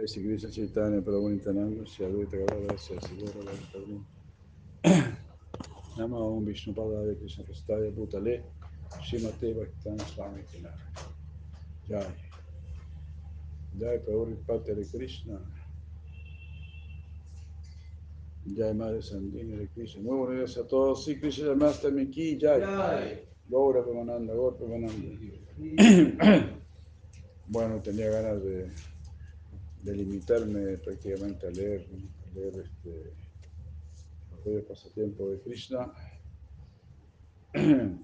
Jai Krishna Chaitanya Prabhu Nityananda Shri Advaita Gadadhara Shri Siddhara Bhakti Nama Om Vishnu Padaya Krishna Prastaya Bhutale Shrimate Bhaktan Swami Kinara Jai Jai Prabhu Pate de Krishna. Jai Madre Sandini de Krishna. Muy buenos días a todos. Sí, Krishna Master Miki Jai Gaura Premananda Gaura Premananda Bueno, tenía ganas de de limitarme prácticamente a leer, a leer este, el pasatiempo de Krishna.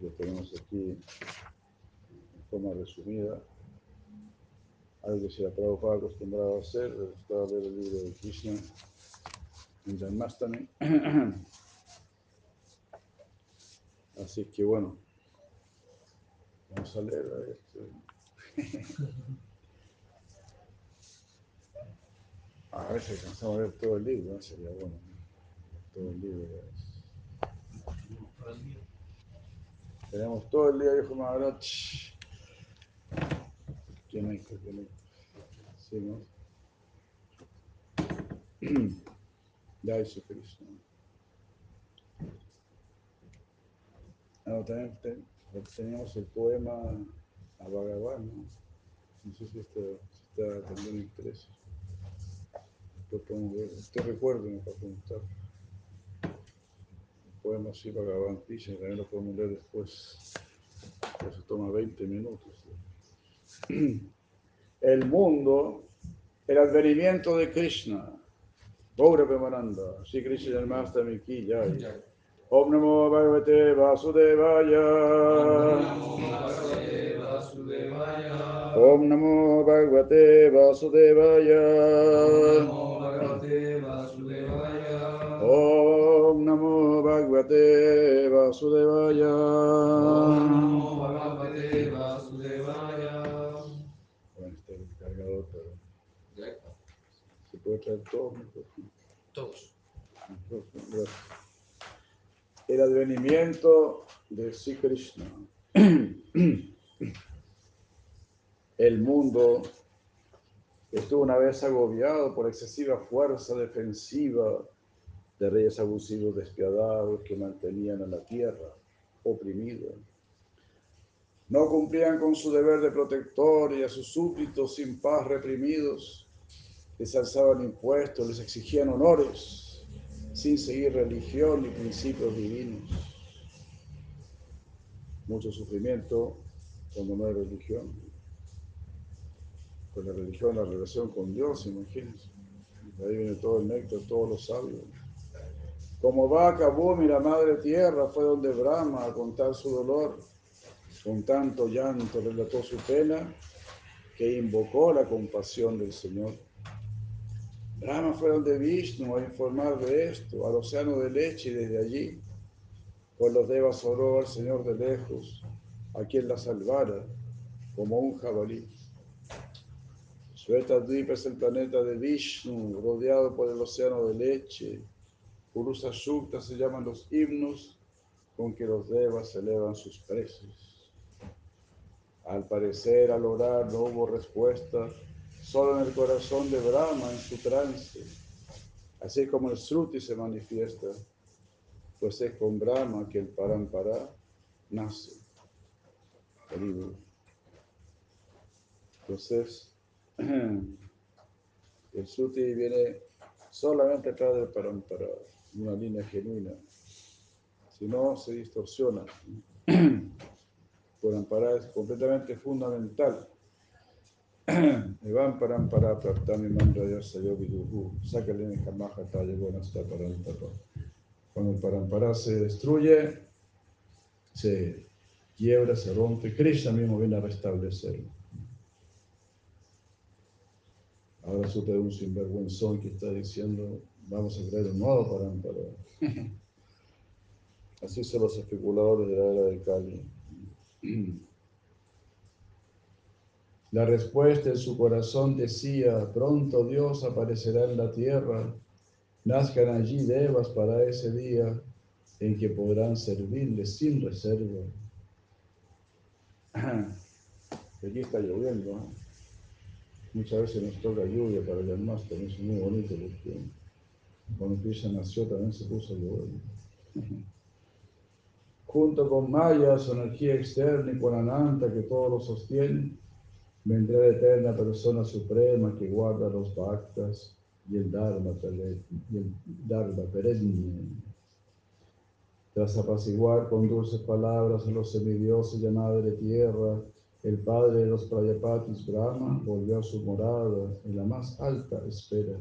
Lo tenemos aquí en forma resumida. Algo que se ha Prabhupada acostumbrado a hacer, estaba a leer el libro de Krishna en Janmastami. Así que bueno, vamos a leer. Este. A ver si alcanzamos a ver todo el libro, ¿no? sería bueno. Todo el libro. Tenemos todo el día, dijo Maharaj. ¿Quién hay? ¿Quién hay? Sí, ¿no? Ya hizo Cristo. No, también teníamos el poema a Bhagavan, ¿no? No sé si está, está también interés. Lo podemos ver. Usted recuerda, me va a preguntar. Poema así Bhagavan Krishna, también lo podemos leer después. Eso toma 20 minutos. El mundo, el advenimiento de Krishna. Gaura Premananda, Sri Krishna Janmastami Ki Jai. Om Namo Bhagavate Vasudevaya. Om Namo Bhagavate Vasudevaya. Namo Bhagavate Vasudevaya. Bueno, está el cargador, pero se puede traer todo. Todos. Gracias. El advenimiento de Sri Krishna. El mundo estuvo una vez agobiado por excesiva fuerza defensiva de reyes abusivos despiadados que mantenían a la tierra oprimida. No cumplían con su deber de protector y a sus súbditos sin paz reprimidos les alzaban impuestos, les exigían honores sin seguir religión ni principios divinos. Mucho sufrimiento cuando no hay religión con la religión, la relación con Dios, imagínense. De ahí viene todo el néctar, todos los sabios. Como vaca, Bhumi, la madre tierra, fue donde Brahma a contar su dolor. Con tanto llanto relató su pena que invocó la compasión del Señor. Brahma fue donde Vishnu a informar de esto, al océano de leche y desde allí, con los devas oró al Señor de lejos, a quien la salvara como un jabalí. Shvetadvipa es el planeta de Vishnu, rodeado por el océano de leche. Purusa Shukta se llaman los himnos con que los devas elevan sus precios. Al parecer, al orar no hubo respuesta, solo en el corazón de Brahma, en su trance. Así como el Sruti se manifiesta, pues es con Brahma que el Parampara nace. Entonces, el Suti viene solamente atrás del Parampara, una línea genuina. Si no, se distorsiona. Parampara es completamente fundamental. Evan Parampara Praptami Mandra Yasayo Viduhu. Sácale en Buenasta Parampara. Cuando el Parampara se destruye, se quiebra, se rompe, Krishna mismo viene a restablecerlo. Ahora supe de un sinvergüenzón que está diciendo, vamos a crear un nuevo Parampara. Así son los especuladores de la era de Kali. La respuesta en su corazón decía, pronto Dios aparecerá en la tierra, nazcan allí devas para ese día en que podrán servirle sin reserva. Aquí está lloviendo. Muchas veces nos toca lluvia para el más, también es muy bonito porque cuando Krishna nació también se puso a llover. Junto con Maya, su energía externa y con Ananta que todo lo sostiene, vendrá la eterna persona suprema que guarda los bhaktas y el Dharma, y el Dharma perenne. Tras apaciguar con dulces palabras a los semidioses y Madre Tierra, el padre de los Prayapatis, Brahma, volvió a su morada en la más alta esfera.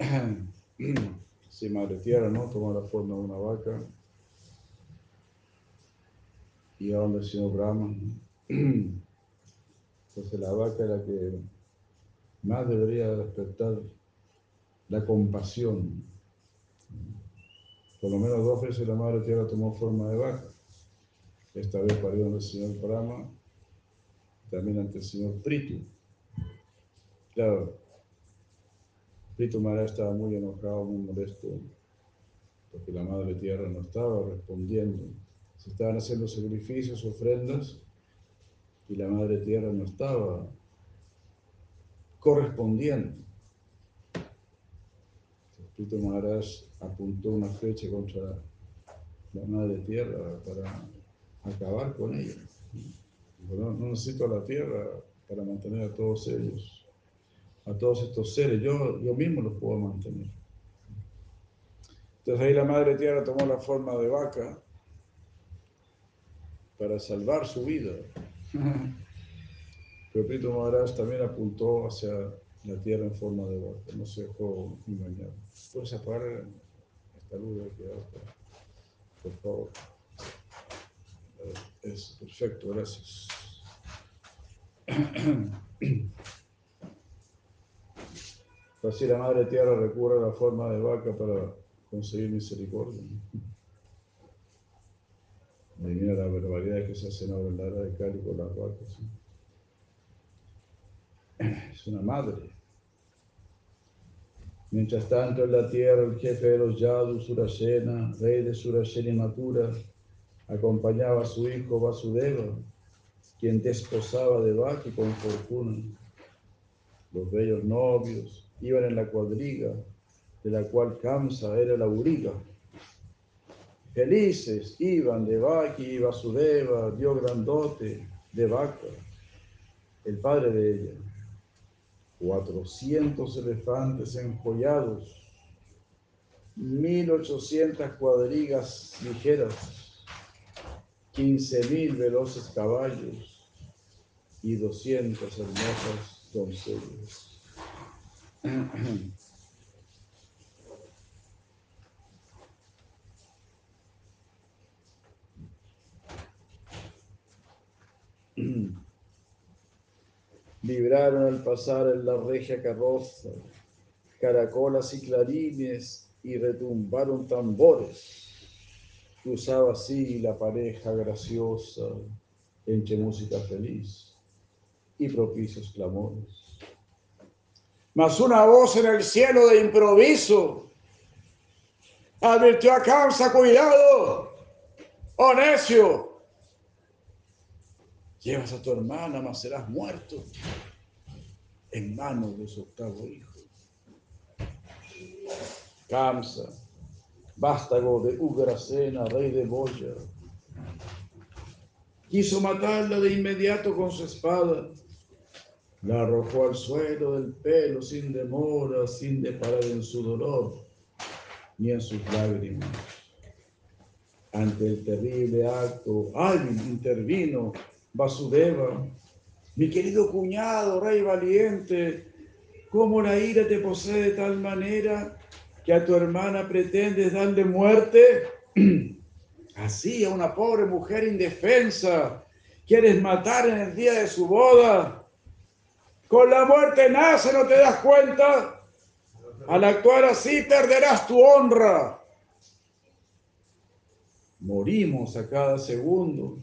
Sí, Madre ¿no? Tomó la forma de una vaca y a donde el señor Brahma. Entonces la vaca era la que más debería despertar la compasión. Por lo menos dos veces la Madre Tierra tomó forma de vaca. Esta vez parió ante el señor Brahma, también ante el señor Pritu. Claro, Maharaj estaba muy enojado, muy molesto, porque la Madre Tierra no estaba respondiendo. Se estaban haciendo sacrificios, ofrendas, y la Madre Tierra no estaba correspondiendo. Pritu Maharaj apuntó una flecha contra la Madre Tierra para acabar con ella. No, necesito a la tierra para mantener a todos ellos, a todos estos seres. Yo, yo mismo los puedo mantener. Entonces ahí la madre tierra tomó la forma de vaca para salvar su vida. Pero Pito Maharaj también apuntó hacia la tierra en forma de vaca, no se dejó engañar. Puedes apagar esta luz de por favor. Es perfecto, gracias. Así la Madre Tierra recurre a la forma de vaca para conseguir misericordia. mira la barbaridad que se hacen ahora en la era de Cali con las vacas. Es una madre. Mientras tanto en la tierra el jefe de los Yadus, Surasena, rey de Surasena y Matura, acompañaba a su hijo Vasudeva, quien desposaba de Baki con fortuna. Los bellos novios iban en la cuadriga, de la cual Kamsa era la uriga. Felices iban de Baki y Vasudeva, Dios grandote, de Vaca, el padre de ella. Cuatrocientos elefantes enjollados, mil ochocientas cuadrigas ligeras, 15.000 veloces caballos y 200 hermosas doncellas. Vibraron al pasar en la regia carroza, caracolas y clarines y retumbaron tambores cruzaba así la pareja graciosa entre música feliz y propicios clamores. Mas una voz en el cielo de improviso advirtió a causa, cuidado, oh necio, llevas a tu hermana, mas serás muerto en manos de su octavo hijo. Kamsa vástago de Ugrasena, rey de Boya. Quiso matarla de inmediato con su espada. La arrojó al suelo del pelo sin demora, sin deparar en su dolor ni en sus lágrimas. Ante el terrible acto, alguien intervino Vasudeva, mi querido cuñado, rey valiente, ¿cómo la ira te posee de tal manera que a tu hermana pretendes darle muerte, así a una pobre mujer indefensa, quieres matar en el día de su boda. Con la muerte nace, ¿no te das cuenta? Al actuar así perderás tu honra. Morimos a cada segundo.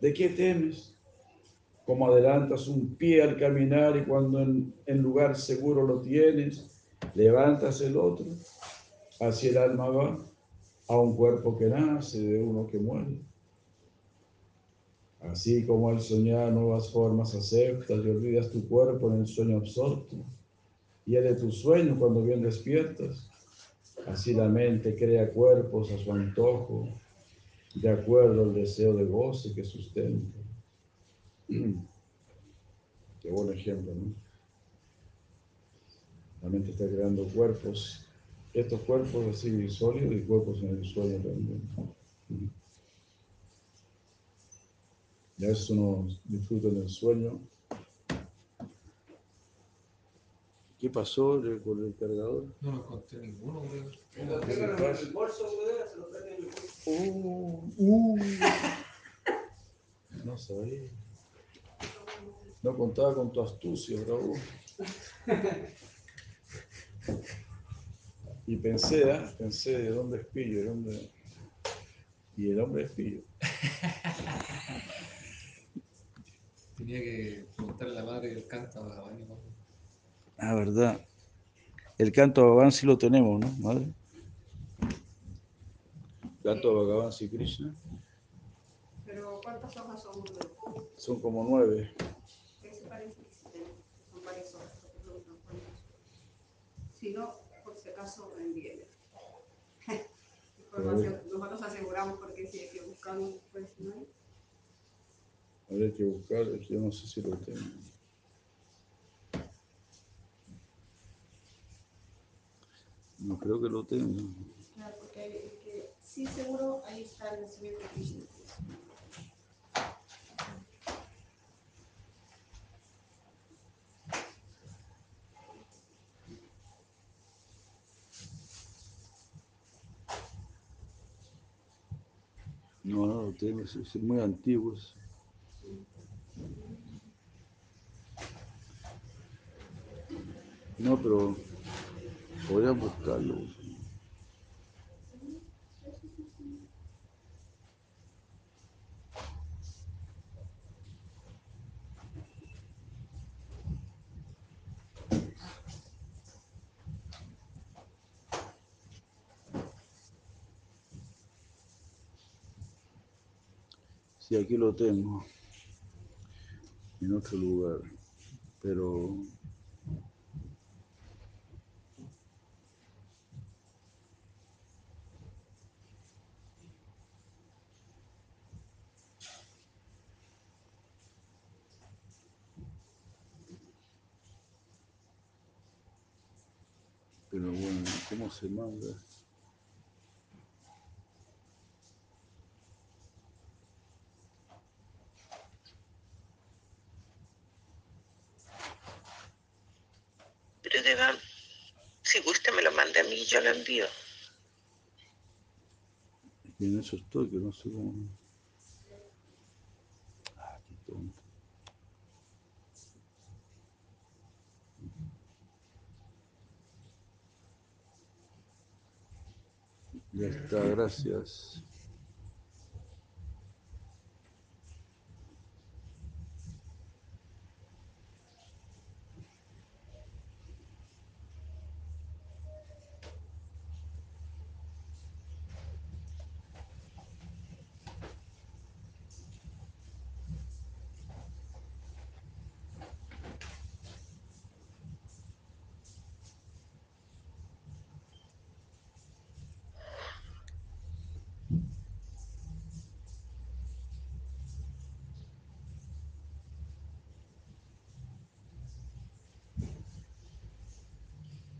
¿De qué temes? Como adelantas un pie al caminar y cuando en, lugar seguro lo tienes, levantas el otro, hacia el alma va, a un cuerpo que nace de uno que muere. Así como al soñar nuevas formas aceptas y olvidas tu cuerpo en el sueño absorto, y es de tu sueño cuando bien despiertas, así la mente crea cuerpos a su antojo, de acuerdo al deseo de goce que sustenta. Qué buen ejemplo, ¿no? La mente está creando cuerpos, estos cuerpos así sólidos y cuerpos en el sueño también. Y a veces uno disfruta en el sueño. ¿Qué pasó con el cargador? No lo encontré ninguno, creo. ¿Qué le pasa? el bolso, weón, se lo traen en el bolso. Uh, uh. No sabía. No contaba con tu astucia, Raúl. Y pensé, ¿ah? pensé de dónde es pillo, de dónde. Y el hombre es pillo. Tenía que preguntarle a la madre del canto a Bani, ¿no? Ah, verdad. El canto a Bhagavan sí lo tenemos, ¿no, madre? Canto a Bhagavan sí Krishna. Pero ¿cuántas hojas son? Son como nueve. Ese parece que sí son varias hojas. Si no, por si acaso me envíen. Información, nosotros aseguramos porque si hay que buscar pues no hay. Habría que buscar, que yo no sé si lo tengo. No creo que lo tenga. Claro, porque hay, es que sí seguro ahí está el nacimiento de. No, no lo tengo, es, es muy antiguo. eso. No, pero voy a buscarlo. Sí, aquí lo tengo. En otro lugar. Pero Pero bueno, ¿cómo se manda? Pero Deva, si gusta me lo manda a mí, yo lo envío. Y en eso estoy, que no sé cómo. Ah, qué tonto. Ya está, gracias.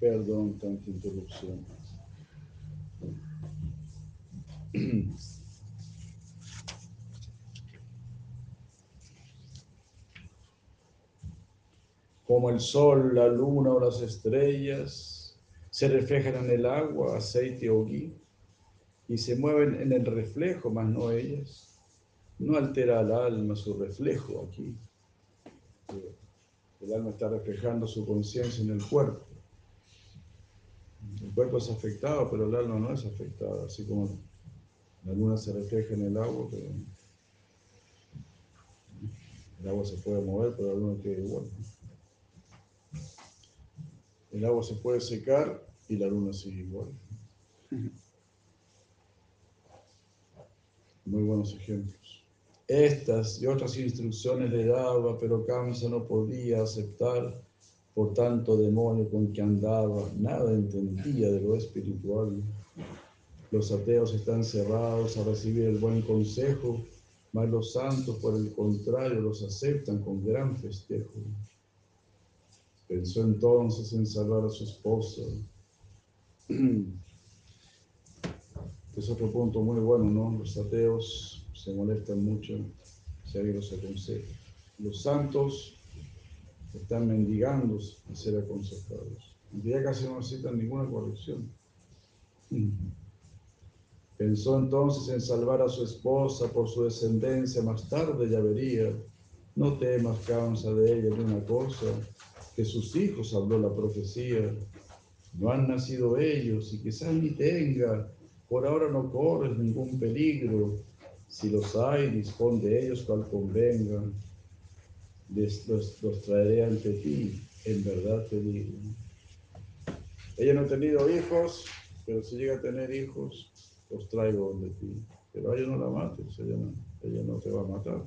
Perdón, tanta interrupción. Como el sol, la luna o las estrellas se reflejan en el agua, aceite o gui, y se mueven en el reflejo, mas no ellas. No altera al alma su reflejo aquí. El alma está reflejando su conciencia en el cuerpo. Cuerpo es afectado, pero el alma no es afectada, así como la luna se refleja en el agua, pero el agua se puede mover, pero la luna queda igual. El agua se puede secar y la luna sigue igual. Muy buenos ejemplos. Estas y otras instrucciones le daba, pero Kamsa no podía aceptar por tanto demonio con que andaba, nada entendía de lo espiritual. Los ateos están cerrados a recibir el buen consejo, mas los santos, por el contrario, los aceptan con gran festejo. Pensó entonces en salvar a su esposa. Es otro punto muy bueno, ¿no? Los ateos se molestan mucho si alguien los aconseja. Los santos están mendigando a ser aconsejados. Ya casi no necesitan ninguna corrección. Pensó entonces en salvar a su esposa por su descendencia, más tarde ya vería. No temas causa de ella ni una cosa, que sus hijos habló la profecía. No han nacido ellos y quizás ni tenga, por ahora no corres ningún peligro. Si los hay, dispón de ellos cual convenga. Los, los traeré ante ti, en verdad te digo. Ella no ha tenido hijos, pero si llega a tener hijos, los traigo donde ti. Pero a ella no la mates, ella no, ella no te va a matar.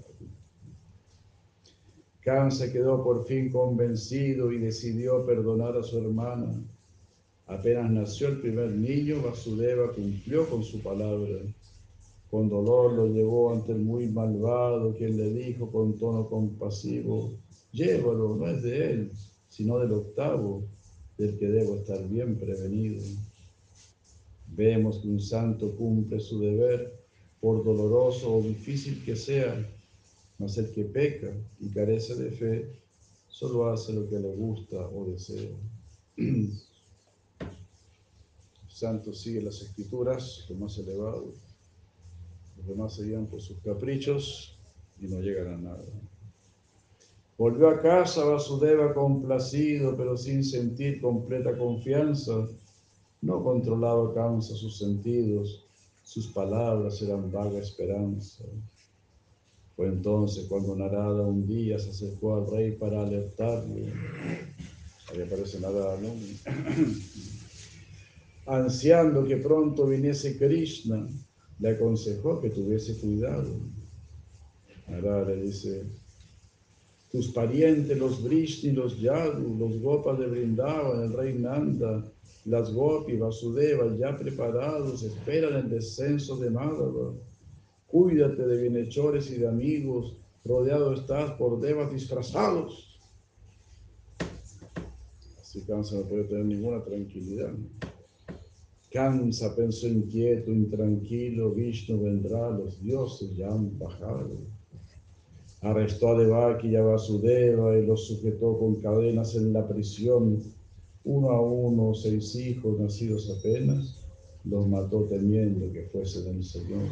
Khan se quedó por fin convencido y decidió perdonar a su hermana. Apenas nació el primer niño, Vasudeva cumplió con su palabra. Con dolor lo llevó ante el muy malvado, quien le dijo con tono compasivo, llévalo, no es de él, sino del octavo, del que debo estar bien prevenido. Vemos que un santo cumple su deber, por doloroso o difícil que sea, mas el que peca y carece de fe, solo hace lo que le gusta o desea. Santo sigue las escrituras, lo más elevado. Los demás se guían por sus caprichos y no llegan a nada. Volvió a casa Vasudeva complacido, pero sin sentir completa confianza. No controlaba causa sus sentidos, sus palabras eran vaga esperanza. Fue entonces cuando Narada un día se acercó al rey para alertarle. Ahí aparece Narada, ¿no? Ansiando que pronto viniese Krishna, le aconsejó que tuviese cuidado. Narada le dice, tus parientes, los Vrishni, los Yadu, los Gopas de Brindavan, el rey Nanda, las Gopi, Vasudeva, ya preparados, esperan el descenso de Madhava. Cuídate de bienhechores y de amigos, rodeado estás por devas disfrazados. Así Kansa no puede tener ninguna tranquilidad. Kansa pensó inquieto, intranquilo, Vishnu vendrá, los dioses ya han bajado. Arrestó a Devaki y a Vasudeva y los sujetó con cadenas en la prisión. Uno a uno, seis hijos nacidos apenas, los mató temiendo que fuesen el Señor.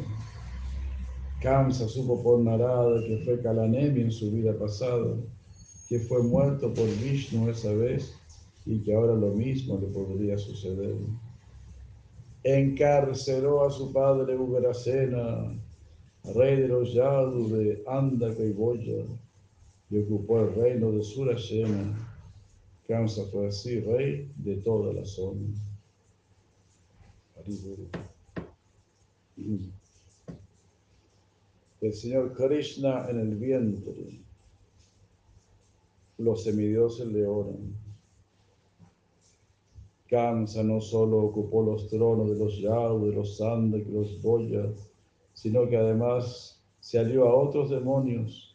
Kamsa supo por Narada que fue Kalanemi en su vida pasada, que fue muerto por Vishnu esa vez y que ahora lo mismo le podría suceder. Encarceló a su padre Ugrasena, rey de los Yadu de Andaka y Boya, y ocupó el reino de Surashena. Kamsa fue así rey de toda la zona. El Señor Krishna en el vientre. Los semidioses le oran. Kamsa no solo ocupó los tronos de los Yadu, de los Sanda y los Boya, sino que además se alió a otros demonios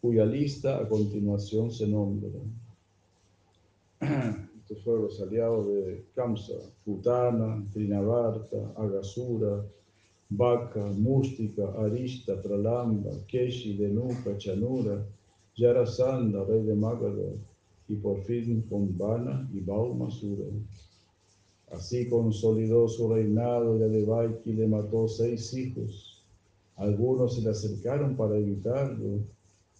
cuya lista a continuación se nombra. Estos fueron los aliados de Kamsa, Putana, Trinavarta, Agasura, Baka, Mustika, Arista, Pralamba, Keshi, Denuka, Chanura, Yarasanda, rey de Magadha, y por fin con Vana y Baumasura. Así consolidó su reinado y a Devaki le mató seis hijos. Algunos se le acercaron para evitarlo,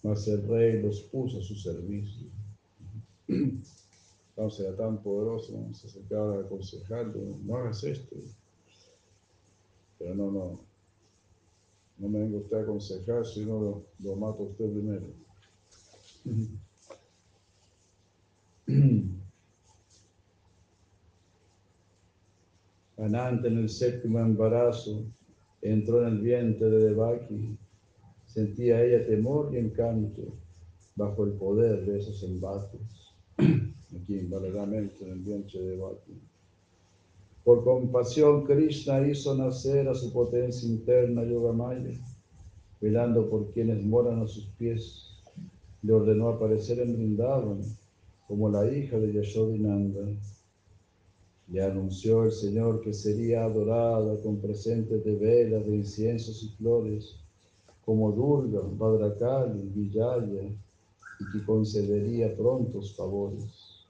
mas el rey los puso a su servicio. Entonces era tan poderoso, se acercaba a aconsejarlo, no hagas esto. Pero no, no, no me venga usted a aconsejar, si no lo, lo mato usted primero. Anante en el séptimo embarazo entró en el vientre de Devaki. Sentía ella temor y encanto bajo el poder de esos embates, aquí verdaderamente en el vientre de Bhakti. Por compasión, Krishna hizo nacer a su potencia interna Yogamaya, velando por quienes moran a sus pies. Le ordenó aparecer en Vrindavan como la hija de Yashodinanda. Le anunció el Señor que sería adorada con presentes de velas, de inciensos y flores, como Durga, Badrakali, Vijaya, y que concedería prontos favores.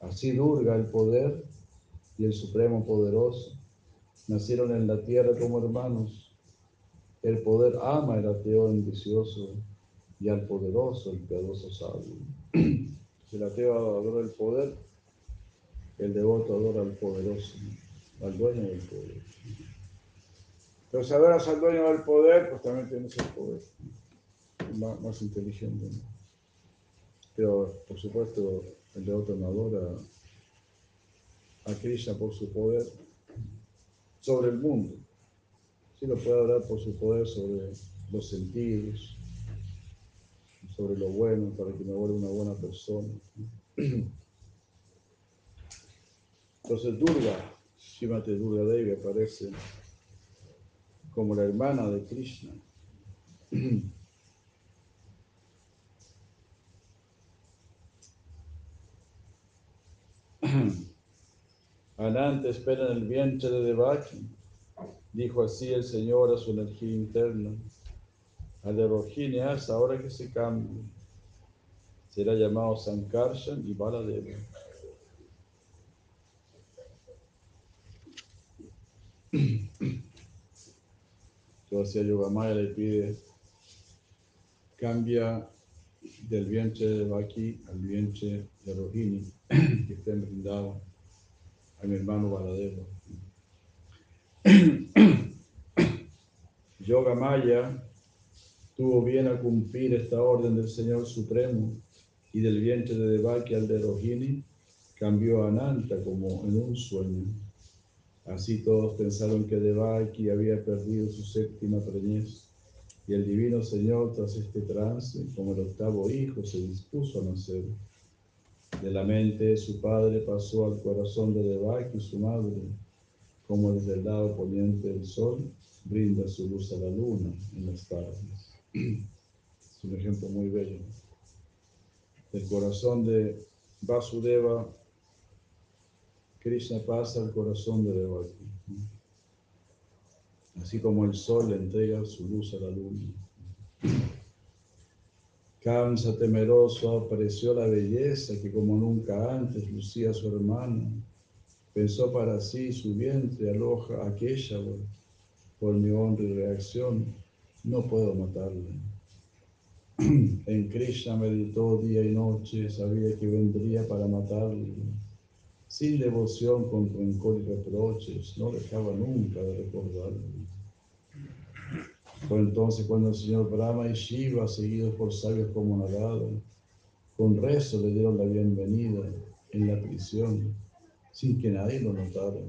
Así Durga, el poder y el Supremo Poderoso, nacieron en la tierra como hermanos. El poder ama el ateo ambicioso y al poderoso el piadoso sabio. Si el ateo adora el poder, el devoto adora al poderoso, al dueño del poder. Pero si adoras al dueño del poder, pues también tienes el poder más, más inteligente. Pero, por supuesto, el devoto no adora a Krishna por su poder sobre el mundo. Sí lo puede adorar por su poder sobre los sentidos, sobre lo bueno, para que me vuelva una buena persona. Entonces Durga, Shimate Durga Devi aparece como la hermana de Krishna. Anante espera en el vientre de Devaki, dijo así el Señor a su energía interna. De hasta ahora que se cambie, será llamado Sankarshan y Baladeva. Entonces Yogamaya le pide, cambia del vientre de Baki al vientre de Rohini, que estén brindados a mi hermano Baladeva. Yogamaya tuvo bien a cumplir esta orden del Señor Supremo y del vientre de Devaki al de Rohini cambió a Ananta como en un sueño. Así todos pensaron que Devaki había perdido su séptima preñez y el divino Señor tras este trance, como el octavo hijo, se dispuso a nacer. De la mente de su padre pasó al corazón de Devaki, su madre, como desde el lado poniente del sol brinda su luz a la luna en las tardes. Es un ejemplo muy bello. Del corazón de Vasudeva, Krishna pasa al corazón de Devaki. Así como el sol entrega su luz a la luna. Cansa temeroso apareció la belleza que como nunca antes lucía su hermano. Pensó para sí su vientre aloja aquella por mi honra y reacción. No puedo matarle. En Krishna meditó día y noche, sabía que vendría para matarle. Sin devoción, con rencor y reproches, no dejaba nunca de recordarle. Fue entonces cuando el señor Brahma y Shiva, seguidos por sabios como Narada, con rezo le dieron la bienvenida en la prisión, sin que nadie lo notara.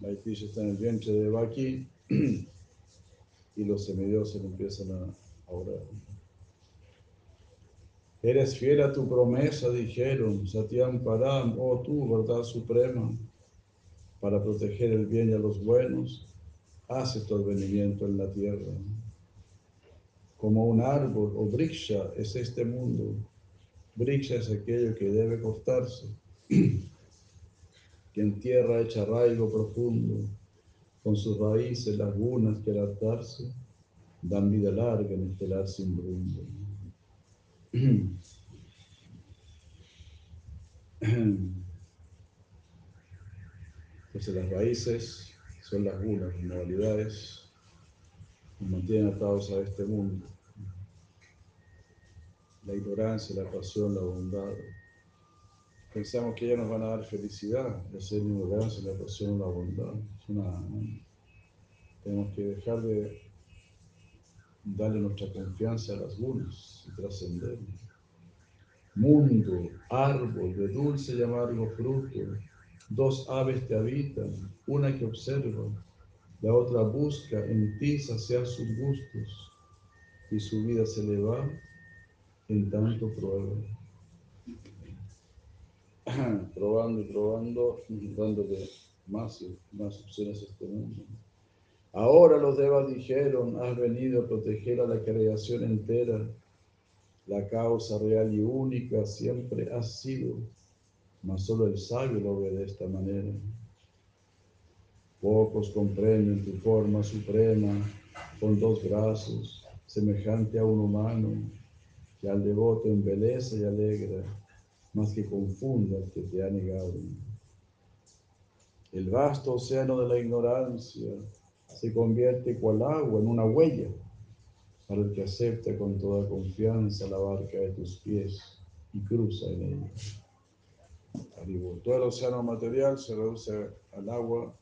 Maitreya está en el vientre de Baki y los semidioses empiezan a orar. Eres fiel a tu promesa, dijeron, Satyam Param, oh tú, verdad suprema, para proteger el bien y a los buenos hace tu advenimiento en la tierra. Como un árbol o briksha es este mundo. Briksha es aquello que debe cortarse, que en tierra echa arraigo profundo, con sus raíces lagunas que al atarse dan vida larga en este lar sin rumbo. Entonces las raíces son las gunas, las modalidades que mantienen atados a este mundo. La ignorancia, la pasión, la bondad. Pensamos que ellas nos van a dar felicidad, de ignorancia, la pasión, la bondad. Tenemos que dejar de darle nuestra confianza a las gunas y trascender. Mundo, árbol de dulce y amargo fruto, Dos aves te habitan, una que observa, la otra busca en ti saciar sus gustos. y su vida se le va en tanto prueba. probando y probando, dándole más y más este mundo. Ahora los devas dijeron, has venido a proteger a la creación entera. La causa real y única siempre has sido, mas solo el sabio lo ve de esta manera. Pocos comprenden tu forma suprema con dos brazos, semejante a un humano, que al devoto embeleza y alegra, más que confunda al que te ha negado. El vasto océano de la ignorancia se convierte cual agua en una huella para el que acepta con toda confianza la barca de tus pies y cruza en ella. Todo el océano material se reduce al agua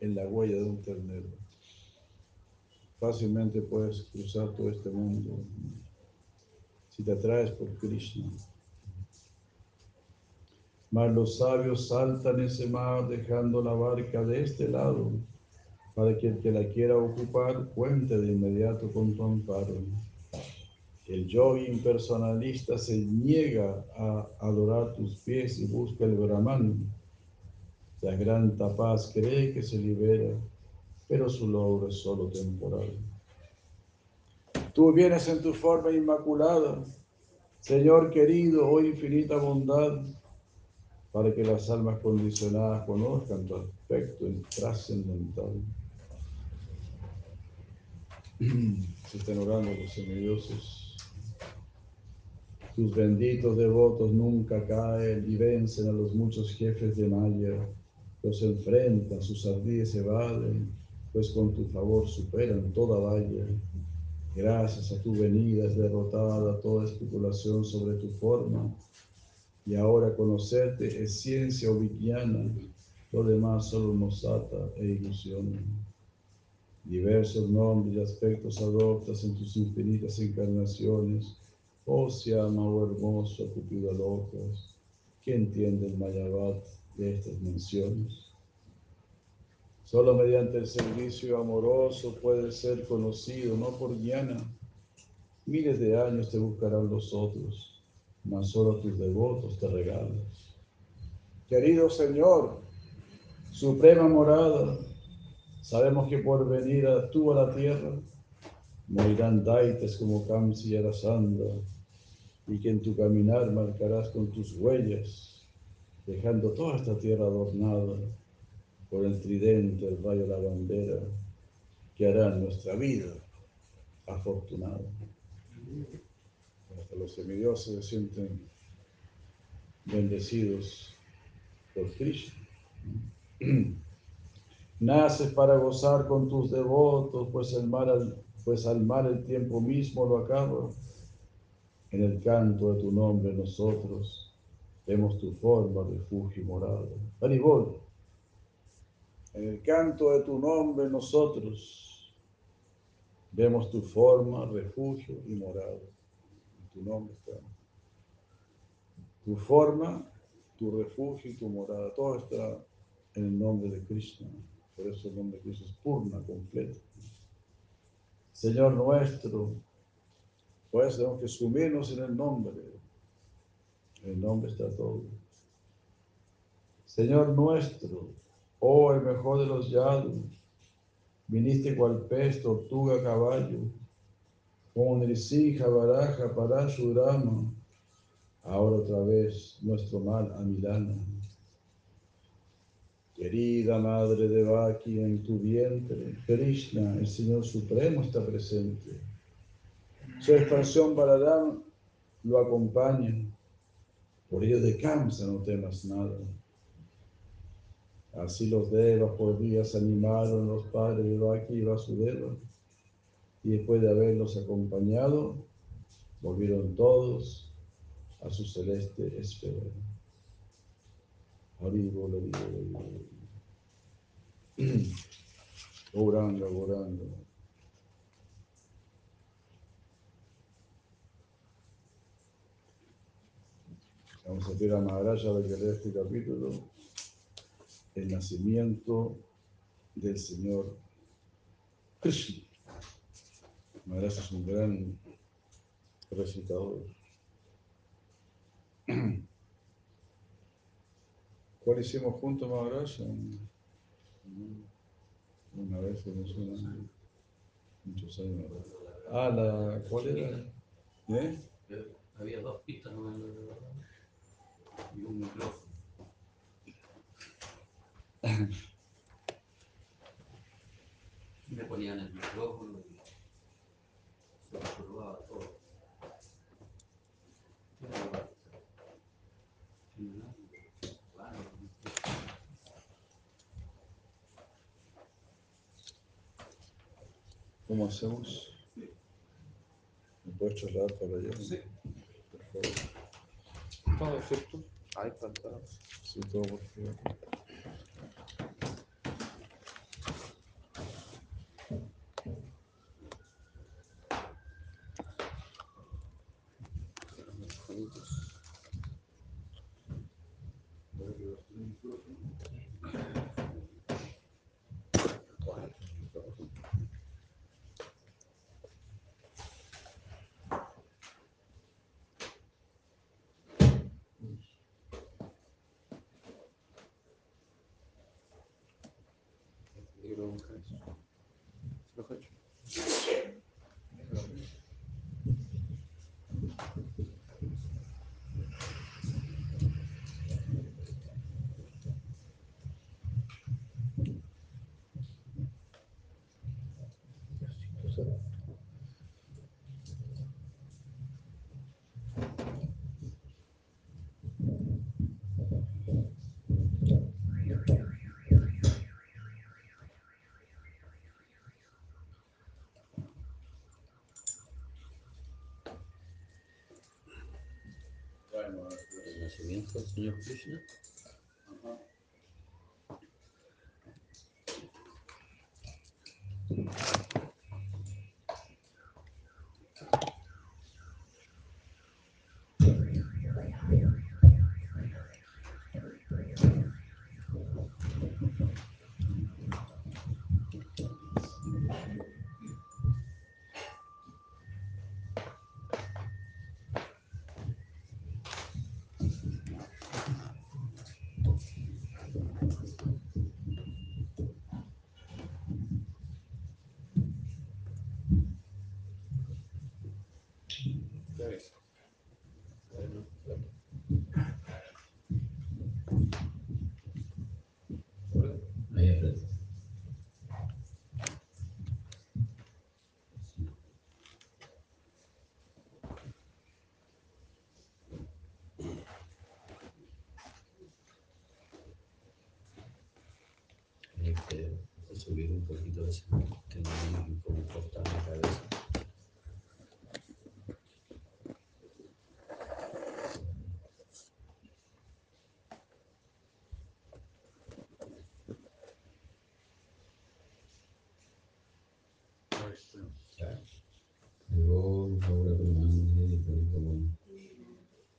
en la huella de un ternero. Fácilmente puedes cruzar todo este mundo si te atraes por Krishna. Mas los sabios saltan ese mar dejando la barca de este lado para que el que la quiera ocupar cuente de inmediato con tu amparo. El yo impersonalista se niega a adorar tus pies y busca el Brahman la gran tapaz cree que se libera, pero su logro es solo temporal. Tú vienes en tu forma inmaculada, Señor querido, oh infinita bondad, para que las almas condicionadas conozcan tu aspecto trascendental. Se están orando los semidioses. Tus benditos devotos nunca caen y vencen a los muchos jefes de Maya los enfrenta, sus ardillas evaden, pues con tu favor superan toda valla. Gracias a tu venida es derrotada toda especulación sobre tu forma, y ahora conocerte es ciencia oviquiana, lo demás solo nos ata e ilusiona. Diversos nombres y aspectos adoptas en tus infinitas encarnaciones, oh llama oh hermoso Cupido locas, que entiende el Mayabat de estas menciones. Solo mediante el servicio amoroso puede ser conocido, no por Diana. Miles de años te buscarán los otros, mas solo tus devotos te regalan. Querido Señor, suprema morada, sabemos que por venir a tú a la tierra, morirán daites como Kamsi y Arasanda, y que en tu caminar marcarás con tus huellas dejando toda esta tierra adornada por el tridente, el rayo de la bandera, que hará nuestra vida afortunada. Los semidioses se sienten bendecidos por Cristo. Naces para gozar con tus devotos, pues, el mar, pues al mar el tiempo mismo lo acaba. En el canto de tu nombre nosotros Vemos tu forma, refugio y morada. Haribol, en el canto de tu nombre nosotros vemos tu forma, refugio y morada. Tu nombre está. Tu forma, tu refugio y tu morada. Todo está en el nombre de Krishna. Por eso el nombre de Krishna es purna, completo. Señor nuestro, pues tenemos que sumirnos en el nombre el nombre está todo. Señor nuestro, oh el mejor de los yados, viniste cual pez, tortuga, caballo, con Nrisija, Baraja, Parashurama, ahora otra vez nuestro mal a Milana. Querida Madre de Baki, en tu vientre, Krishna, el Señor Supremo, está presente. Su expansión Baladam lo acompaña. Por ello de no temas nada. Así los devas por días animaron los padres de Baki y Vasudeva, y después de haberlos acompañado, volvieron todos a su celeste esfera. Haribo, Orando, orando. Vamos a pedir a Maharaja de que lea este capítulo, el nacimiento del Señor Krishna. Maharaj es un gran recitador. ¿Cuál hicimos juntos, Maharaj? Una vez en un muchos años. Ah, la, ¿cuál era? ¿Eh? Había dos pistas ¿no? y un micrófono. Me ponían el micrófono y se observaba todo. ¿Cómo hacemos? ¿Me puedes trasladar para allá? Sí. Por favor. Todo, ¿cierto? Ahí falta. Sí, todo por favor. El nacimiento del Señor Krishna. Ahí aprende. Subir un poquito ese, que no un poco cortar la cabeza. Ya. Luego, ahora Brahmandi, como-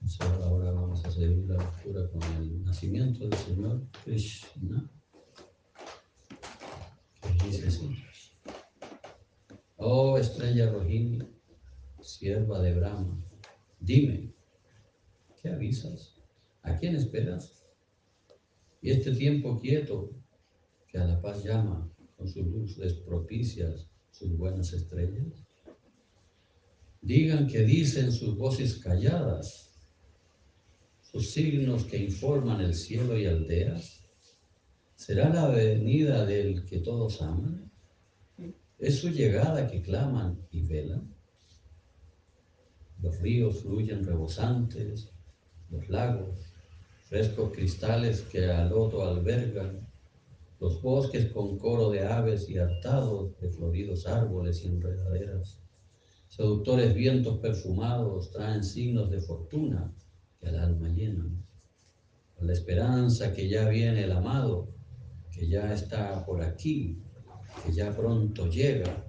o sea, ahora vamos a seguir la lectura con el nacimiento del Señor Krishna. Que dice así. Estrella Rohini, sierva de Brahma, dime, ¿qué avisas? ¿A quién esperas? Y este tiempo quieto que a la paz llama con sus luces propicias sus buenas estrellas. Digan que dicen sus voces calladas, sus signos que informan el cielo y aldeas. ¿Será la venida del que todos aman? ¿Es su llegada que claman y velan? Los ríos fluyen rebosantes, los lagos, frescos cristales que al loto albergan, los bosques con coro de aves y hartados de floridos árboles y enredaderas. Seductores vientos perfumados traen signos de fortuna que al alma llenan. Con la esperanza que ya viene el amado, que ya está por aquí, que ya pronto llega.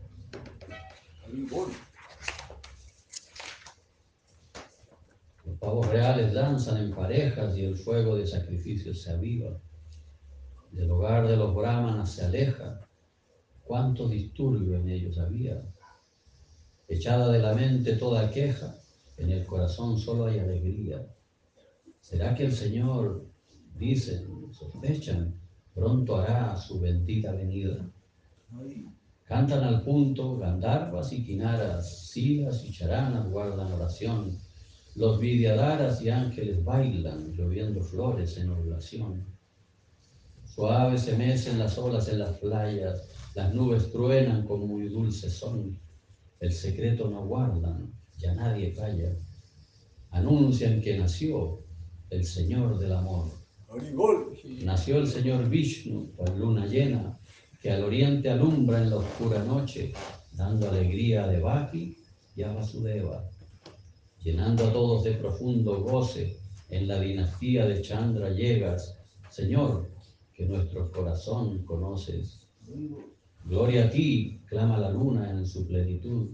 Los pavos reales danzan en parejas y el fuego de sacrificios se aviva. Del hogar de los brahmanas se aleja. Cuánto disturbio en ellos había. Echada de la mente toda queja, en el corazón solo hay alegría. ¿Será que el Señor, dicen, sospechan, pronto hará su bendita venida? Cantan al punto gandharvas y quinaras, silas y charanas guardan oración. Los vidiadaras y ángeles bailan, lloviendo flores en ovulación. Suaves se mecen las olas en las playas, las nubes truenan con muy dulce son. El secreto no guardan, ya nadie calla. Anuncian que nació el Señor del amor. Nació el Señor Vishnu, con luna llena, al oriente alumbra en la oscura noche, dando alegría a Devaki y a Vasudeva, llenando a todos de profundo goce. En la dinastía de Chandra llegas, Señor, que nuestro corazón conoces. Gloria a ti, clama la luna en su plenitud.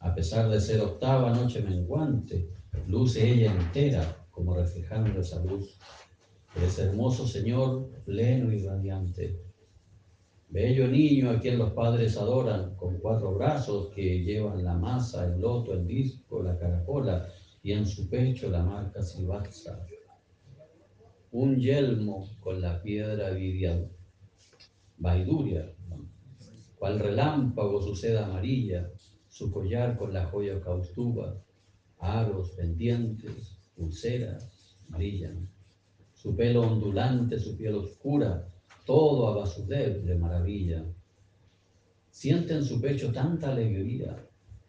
A pesar de ser octava noche menguante, luce ella entera como reflejando esa luz. Eres hermoso Señor, pleno y radiante Bello niño a quien los padres adoran, con cuatro brazos que llevan la masa, el loto, el disco, la caracola y en su pecho la marca silvaxa. Un yelmo con la piedra vidial, vaiduria, cual relámpago su seda amarilla, su collar con la joya caustuba, aros, pendientes, pulseras, brillan. Su pelo ondulante, su piel oscura, todo a Basudev de maravilla. Siente en su pecho tanta alegría.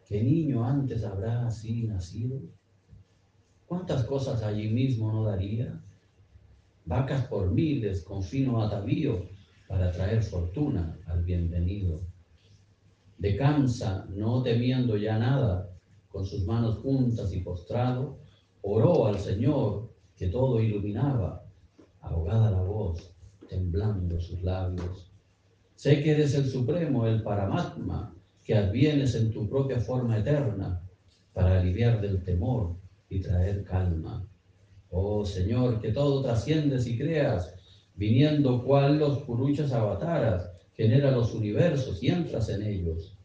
¿Qué niño antes habrá así nacido? ¿Cuántas cosas allí mismo no daría? Vacas por miles con fino atavío para traer fortuna al bienvenido. De Kamsa, no temiendo ya nada, con sus manos juntas y postrado, oró al Señor que todo iluminaba, ahogada la voz, temblando sus labios. Sé que eres el Supremo, el Paramatma, que advienes en tu propia forma eterna para aliviar del temor y traer calma. Oh Señor, que todo trasciendes y creas, viniendo cual los puruchas avataras, genera los universos y entras en ellos.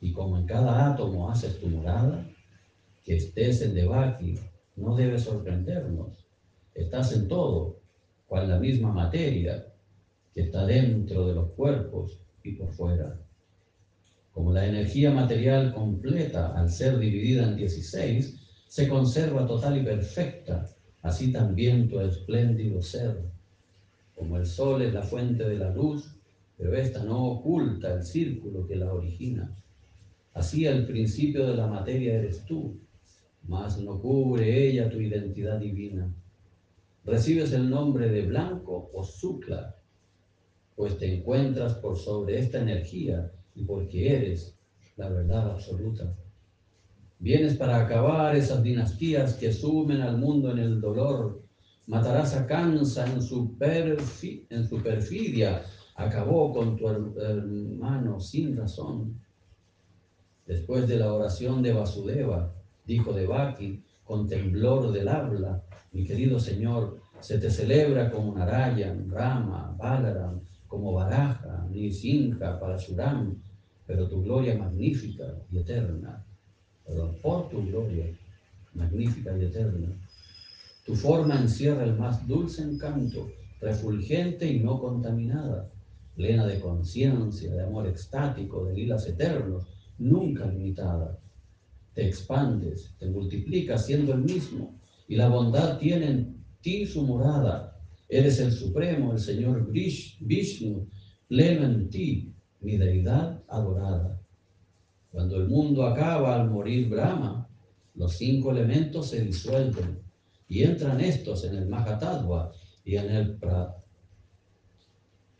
Y como en cada átomo haces tu morada, que estés en Devaki no debe sorprendernos. Estás en todo, cual la misma materia que está dentro de los cuerpos y por fuera. Como la energía material completa, al ser dividida en 16, se conserva total y perfecta, así también tu espléndido ser. Como el sol es la fuente de la luz, pero ésta no oculta el círculo que la origina. Así el principio de la materia eres tú, mas no cubre ella tu identidad divina recibes el nombre de blanco o sucla, pues te encuentras por sobre esta energía y porque eres la verdad absoluta. Vienes para acabar esas dinastías que sumen al mundo en el dolor. Matarás a Kansa en su, en su perfidia. Acabó con tu hermano sin razón. Después de la oración de Vasudeva, dijo de Baki, con temblor del habla, mi querido Señor, se te celebra como Narayan, Rama, Balaram, como Baraja, Nisinja, Parasuram, pero tu gloria magnífica y eterna, perdón, por tu gloria magnífica y eterna. Tu forma encierra el más dulce encanto, refulgente y no contaminada, plena de conciencia, de amor extático, de lilas eternos, nunca limitada. Te expandes, te multiplicas siendo el mismo, y la bondad tiene en ti su morada. Eres el Supremo, el Señor Vishnu, pleno en ti, mi deidad adorada. Cuando el mundo acaba al morir Brahma, los cinco elementos se disuelven y entran estos en el Mahatadva y en el,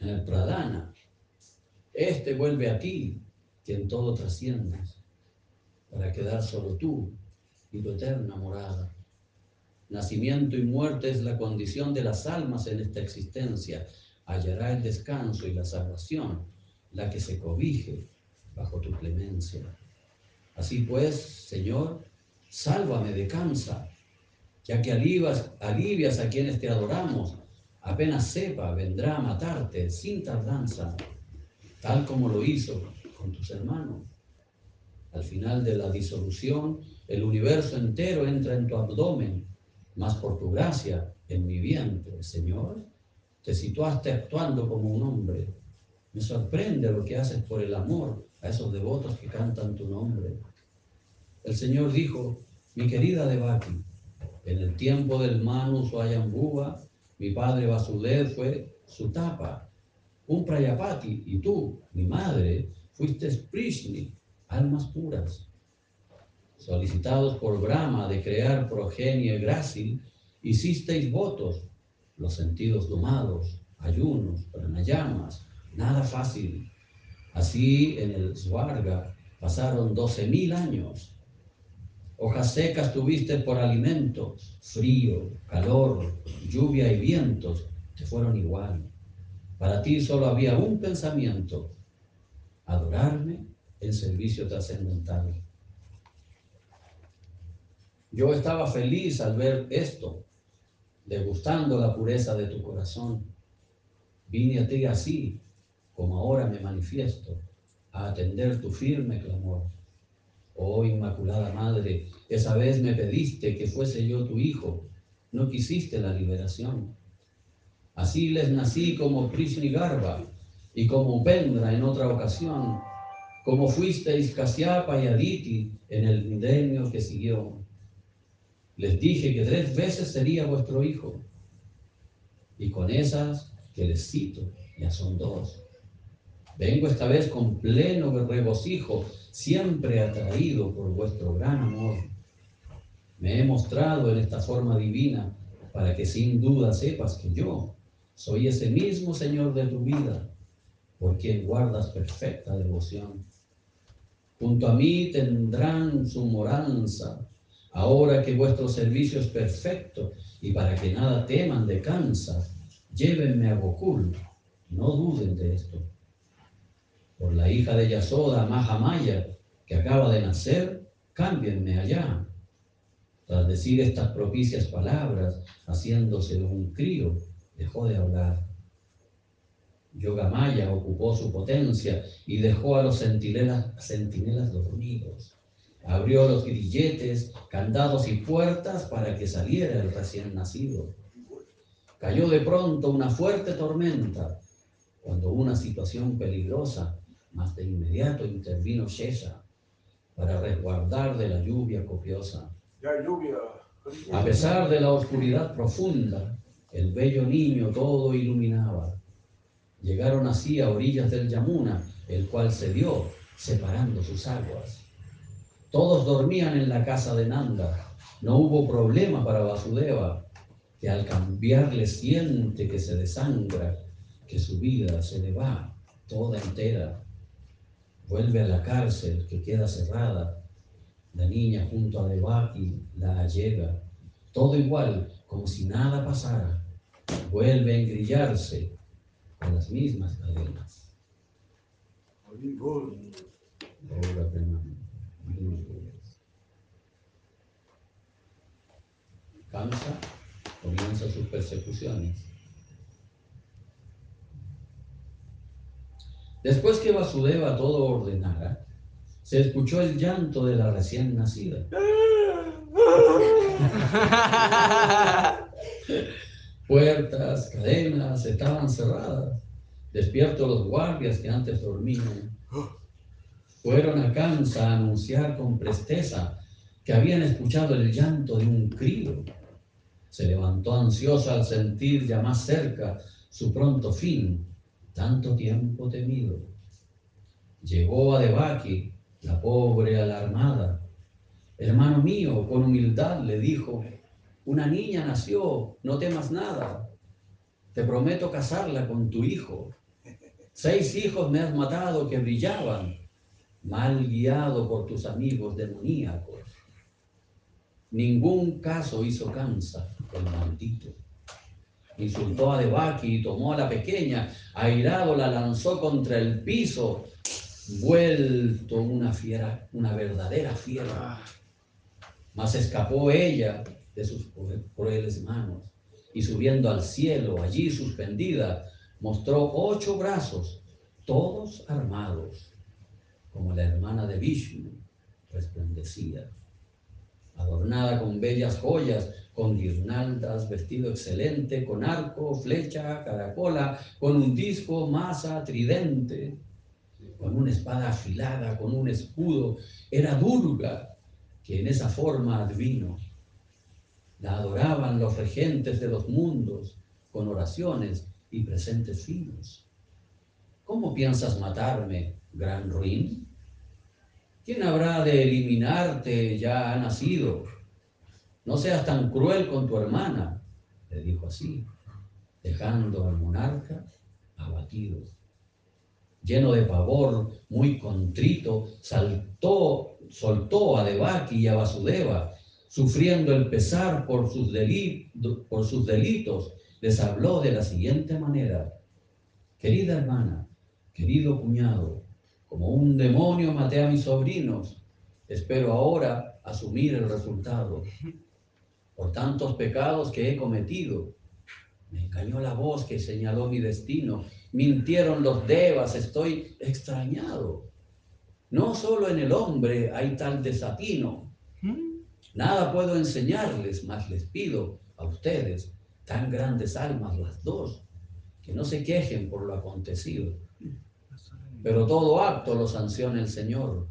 el Pradana. Este vuelve a ti, que en todo trasciendes, para quedar solo tú y tu eterna morada. Nacimiento y muerte es la condición de las almas en esta existencia. Hallará el descanso y la salvación, la que se cobije bajo tu clemencia. Así pues, Señor, sálvame de cansa, ya que alivias, alivias a quienes te adoramos. Apenas sepa, vendrá a matarte sin tardanza, tal como lo hizo con tus hermanos. Al final de la disolución, el universo entero entra en tu abdomen, mas por tu gracia en mi vientre, Señor, te situaste actuando como un hombre. Me sorprende lo que haces por el amor a esos devotos que cantan tu nombre. El Señor dijo, mi querida Devaki, en el tiempo del Manu mi padre Vasudev fue su tapa, un Prayapati, y tú, mi madre, fuiste Prishni, almas puras. Solicitados por Brahma de crear progenie grácil, hicisteis votos, los sentidos domados, ayunos, pranayamas, nada fácil. Así en el Swarga pasaron doce mil años Hojas secas tuviste por alimento, frío, calor, lluvia y vientos te fueron igual. Para ti solo había un pensamiento, adorarme en servicio trascendental. Yo estaba feliz al ver esto, degustando la pureza de tu corazón. Vine a ti así, como ahora me manifiesto, a atender tu firme clamor. Oh Inmaculada Madre, esa vez me pediste que fuese yo tu hijo, no quisiste la liberación. Así les nací como Krishni Garba y como Upendra en otra ocasión, como fuisteis Kasyapa y Aditi en el milenio que siguió. Les dije que tres veces sería vuestro hijo, y con esas que les cito, ya son dos. Vengo esta vez con pleno regocijo, siempre atraído por vuestro gran amor. Me he mostrado en esta forma divina para que sin duda sepas que yo soy ese mismo Señor de tu vida, por quien guardas perfecta devoción. Junto a mí tendrán su moranza, ahora que vuestro servicio es perfecto y para que nada teman de cansa, llévenme a Gokul, no duden de esto por la hija de Yasoda, Mahamaya, que acaba de nacer, cámbienme allá. Tras decir estas propicias palabras, haciéndose un crío, dejó de hablar. Yogamaya ocupó su potencia y dejó a los centinelas dormidos. Abrió los grilletes, candados y puertas para que saliera el recién nacido. Cayó de pronto una fuerte tormenta, cuando una situación peligrosa mas de inmediato intervino Shesha para resguardar de la lluvia copiosa. A pesar de la oscuridad profunda, el bello niño todo iluminaba. Llegaron así a orillas del Yamuna, el cual se dio separando sus aguas. Todos dormían en la casa de Nanda. No hubo problema para Vasudeva, que al cambiarle siente que se desangra, que su vida se le va toda entera vuelve a la cárcel que queda cerrada. La niña junto a Devaki la allega. Todo igual, como si nada pasara. Vuelve a engrillarse con las mismas cadenas. Cansa, comienza sus persecuciones. Después que Vasudeva todo ordenara, se escuchó el llanto de la recién nacida. Puertas, cadenas estaban cerradas. Despiertos los guardias que antes dormían. Fueron a Kansa a anunciar con presteza que habían escuchado el llanto de un crío. Se levantó ansiosa al sentir ya más cerca su pronto fin tanto tiempo temido. Llegó a Debaki, la pobre alarmada. Hermano mío, con humildad le dijo, una niña nació, no temas nada. Te prometo casarla con tu hijo. Seis hijos me has matado que brillaban, mal guiado por tus amigos demoníacos. Ningún caso hizo cansa el maldito. Insultó a Debaki y tomó a la pequeña, airado la lanzó contra el piso, vuelto una fiera, una verdadera fiera. Mas escapó ella de sus crueles manos y subiendo al cielo, allí suspendida, mostró ocho brazos, todos armados, como la hermana de Vishnu, resplandecía. Adornada con bellas joyas, con guirnaldas, vestido excelente, con arco, flecha, caracola, con un disco, masa, tridente, con una espada afilada, con un escudo. Era Durga, que en esa forma advino. La adoraban los regentes de los mundos, con oraciones y presentes finos. ¿Cómo piensas matarme, gran ruin? ¿Quién habrá de eliminarte ya ha nacido? No seas tan cruel con tu hermana, le dijo así, dejando al monarca abatido. Lleno de pavor, muy contrito, saltó, soltó a Devaki y a Vasudeva, sufriendo el pesar por sus, por sus delitos, les habló de la siguiente manera. Querida hermana, querido cuñado, como un demonio maté a mis sobrinos, espero ahora asumir el resultado por tantos pecados que he cometido. Me engañó la voz que señaló mi destino. Mintieron los devas, estoy extrañado. No solo en el hombre hay tal desatino. Nada puedo enseñarles, mas les pido a ustedes, tan grandes almas las dos, que no se quejen por lo acontecido. Pero todo acto lo sanciona el Señor.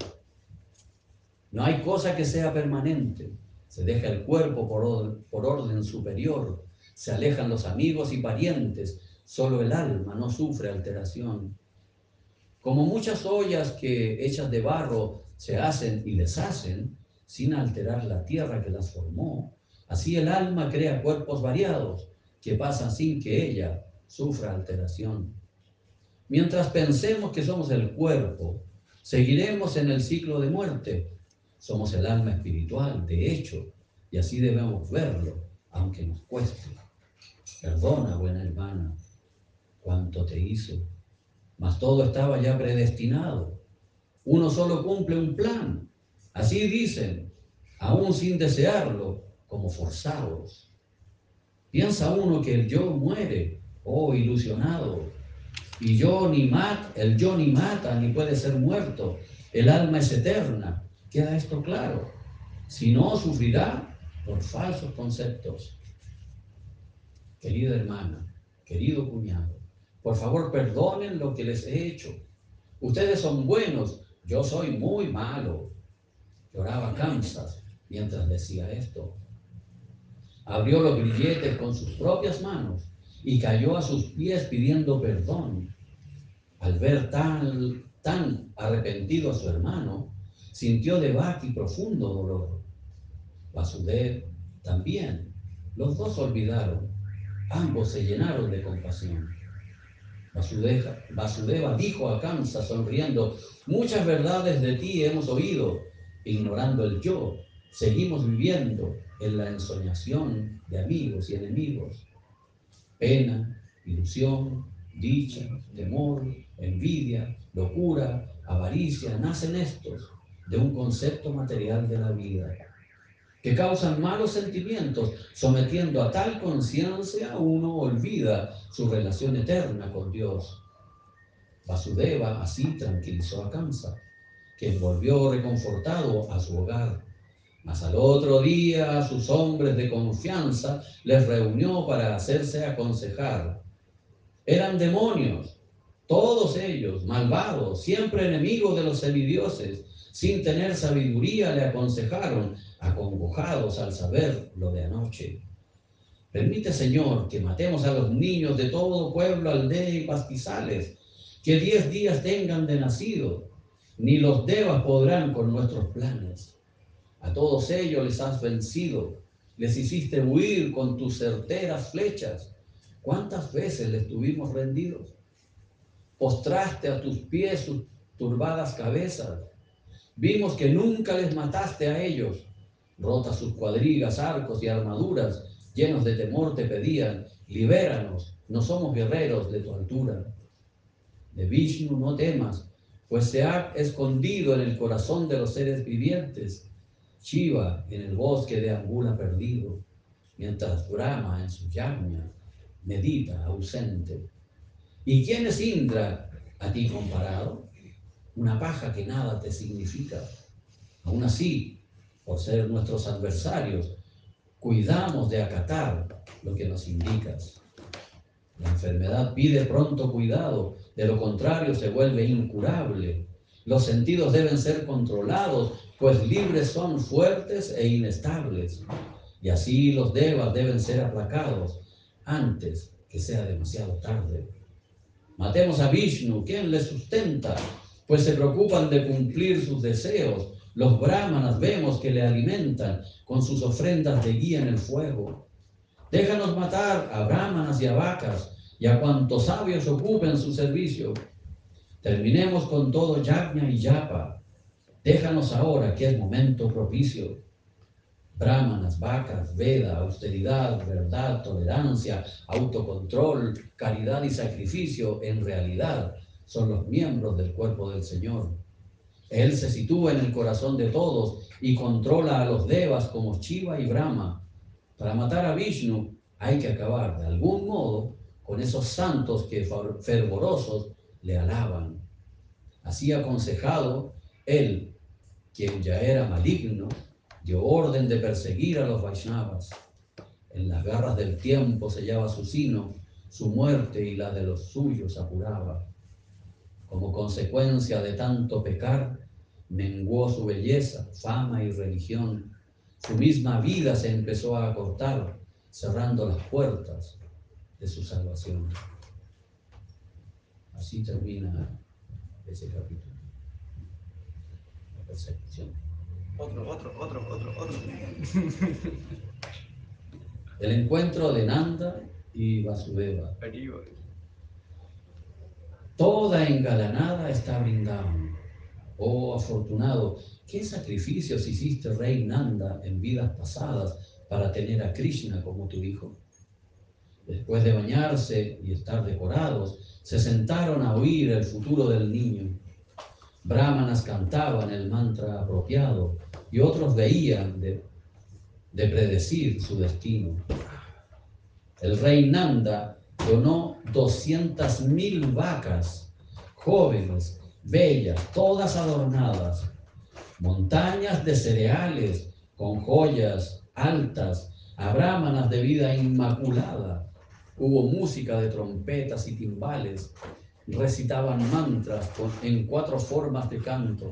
No hay cosa que sea permanente se deja el cuerpo por, orden superior, se alejan los amigos y parientes, solo el alma no sufre alteración. Como muchas ollas que hechas de barro se hacen y deshacen sin alterar la tierra que las formó, así el alma crea cuerpos variados que pasan sin que ella sufra alteración. Mientras pensemos que somos el cuerpo, seguiremos en el ciclo de muerte, somos el alma espiritual, de hecho, y así debemos verlo, aunque nos cueste. Perdona, buena hermana, cuanto te hizo, mas todo estaba ya predestinado. Uno solo cumple un plan, así dicen, aún sin desearlo, como forzados. Piensa uno que el yo muere, oh ilusionado, y yo ni mata, el yo ni mata, ni puede ser muerto, el alma es eterna, Queda esto claro. Si no, sufrirá por falsos conceptos. Querida hermana, querido cuñado, por favor perdonen lo que les he hecho. Ustedes son buenos, yo soy muy malo. Lloraba Kansas mientras decía esto. Abrió los grilletes con sus propias manos y cayó a sus pies pidiendo perdón. Al ver tan, tan arrepentido a su hermano, sintió de y profundo dolor. Vasudev también. Los dos olvidaron. Ambos se llenaron de compasión. Vasudeva, Vasudeva dijo a Kamsa sonriendo, muchas verdades de ti hemos oído, ignorando el yo. Seguimos viviendo en la ensoñación de amigos y enemigos. Pena, ilusión, dicha, temor, envidia, locura, avaricia, nacen estos de un concepto material de la vida, que causan malos sentimientos, sometiendo a tal conciencia uno olvida su relación eterna con Dios. Vasudeva así tranquilizó a Kamsa, que volvió reconfortado a su hogar. Mas al otro día a sus hombres de confianza les reunió para hacerse aconsejar. Eran demonios, todos ellos, malvados, siempre enemigos de los semidioses, sin tener sabiduría, le aconsejaron, acongojados al saber lo de anoche. Permite, Señor, que matemos a los niños de todo pueblo, aldea y pastizales, que diez días tengan de nacido, ni los devas podrán con nuestros planes. A todos ellos les has vencido, les hiciste huir con tus certeras flechas. ¿Cuántas veces les tuvimos rendidos? Postraste a tus pies sus turbadas cabezas Vimos que nunca les mataste a ellos. Rotas sus cuadrigas, arcos y armaduras, llenos de temor te pedían, libéranos, no somos guerreros de tu altura. De Vishnu no temas, pues se ha escondido en el corazón de los seres vivientes. Shiva en el bosque de Angula perdido, mientras Brahma en su yagna medita ausente. ¿Y quién es Indra a ti comparado? una paja que nada te significa. Aún así, por ser nuestros adversarios, cuidamos de acatar lo que nos indicas. La enfermedad pide pronto cuidado, de lo contrario se vuelve incurable. Los sentidos deben ser controlados, pues libres son fuertes e inestables. Y así los devas deben ser aplacados antes que sea demasiado tarde. Matemos a Vishnu, ¿quién le sustenta? Pues se preocupan de cumplir sus deseos. Los brahmanas vemos que le alimentan con sus ofrendas de guía en el fuego. Déjanos matar a brahmanas y a vacas y a cuantos sabios ocupen su servicio. Terminemos con todo yajna y yapa. Déjanos ahora que es momento propicio. Brahmanas, vacas, veda, austeridad, verdad, tolerancia, autocontrol, caridad y sacrificio en realidad son los miembros del cuerpo del Señor. Él se sitúa en el corazón de todos y controla a los devas como Shiva y Brahma. Para matar a Vishnu hay que acabar de algún modo con esos santos que fervorosos le alaban. Así aconsejado, él, quien ya era maligno, dio orden de perseguir a los Vaishnavas. En las garras del tiempo sellaba su sino, su muerte y la de los suyos apuraba. Como consecuencia de tanto pecar, menguó su belleza, fama y religión. Su misma vida se empezó a acortar, cerrando las puertas de su salvación. Así termina ese capítulo. La persecución. Otro, otro, otro, otro, otro. El encuentro de Nanda y Vasudeva. Toda engalanada está brindada. Oh afortunado, ¿qué sacrificios hiciste, rey Nanda, en vidas pasadas para tener a Krishna como tu hijo? Después de bañarse y estar decorados, se sentaron a oír el futuro del niño. Brahmanas cantaban el mantra apropiado y otros veían de, de predecir su destino. El rey Nanda donó 200.000 vacas jóvenes, bellas, todas adornadas, montañas de cereales con joyas altas, a brahmanas de vida inmaculada. Hubo música de trompetas y timbales, recitaban mantras en cuatro formas de canto.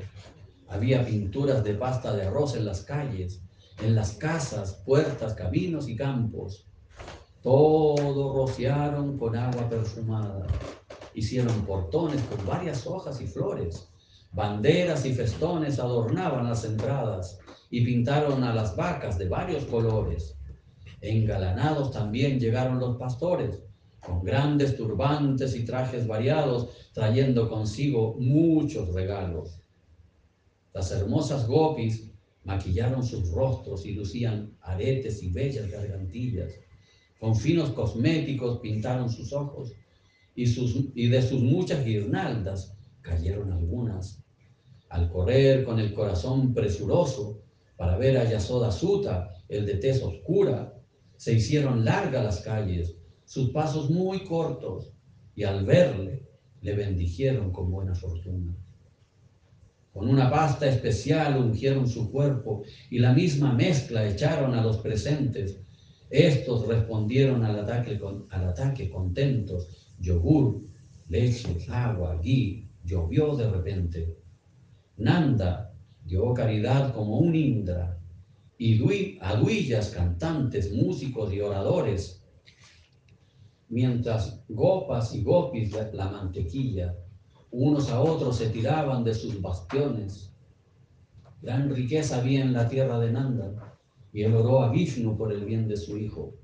Había pinturas de pasta de arroz en las calles, en las casas, puertas, caminos y campos. Todo rociaron con agua perfumada. Hicieron portones con varias hojas y flores. Banderas y festones adornaban las entradas y pintaron a las vacas de varios colores. Engalanados también llegaron los pastores, con grandes turbantes y trajes variados, trayendo consigo muchos regalos. Las hermosas gopis maquillaron sus rostros y lucían aretes y bellas gargantillas. Con finos cosméticos pintaron sus ojos y, sus, y de sus muchas guirnaldas cayeron algunas. Al correr con el corazón presuroso para ver a Yasoda Suta, el de tez oscura, se hicieron largas las calles, sus pasos muy cortos, y al verle le bendijeron con buena fortuna. Con una pasta especial ungieron su cuerpo y la misma mezcla echaron a los presentes estos respondieron al ataque, al ataque contentos. Yogur, leche, agua, gui, llovió de repente. Nanda dio caridad como un Indra. Y aduillas, cantantes, músicos y oradores. Mientras gopas y gopis la mantequilla, unos a otros se tiraban de sus bastiones. Gran riqueza había en la tierra de Nanda y él oró a Vishnu por el bien de su hijo,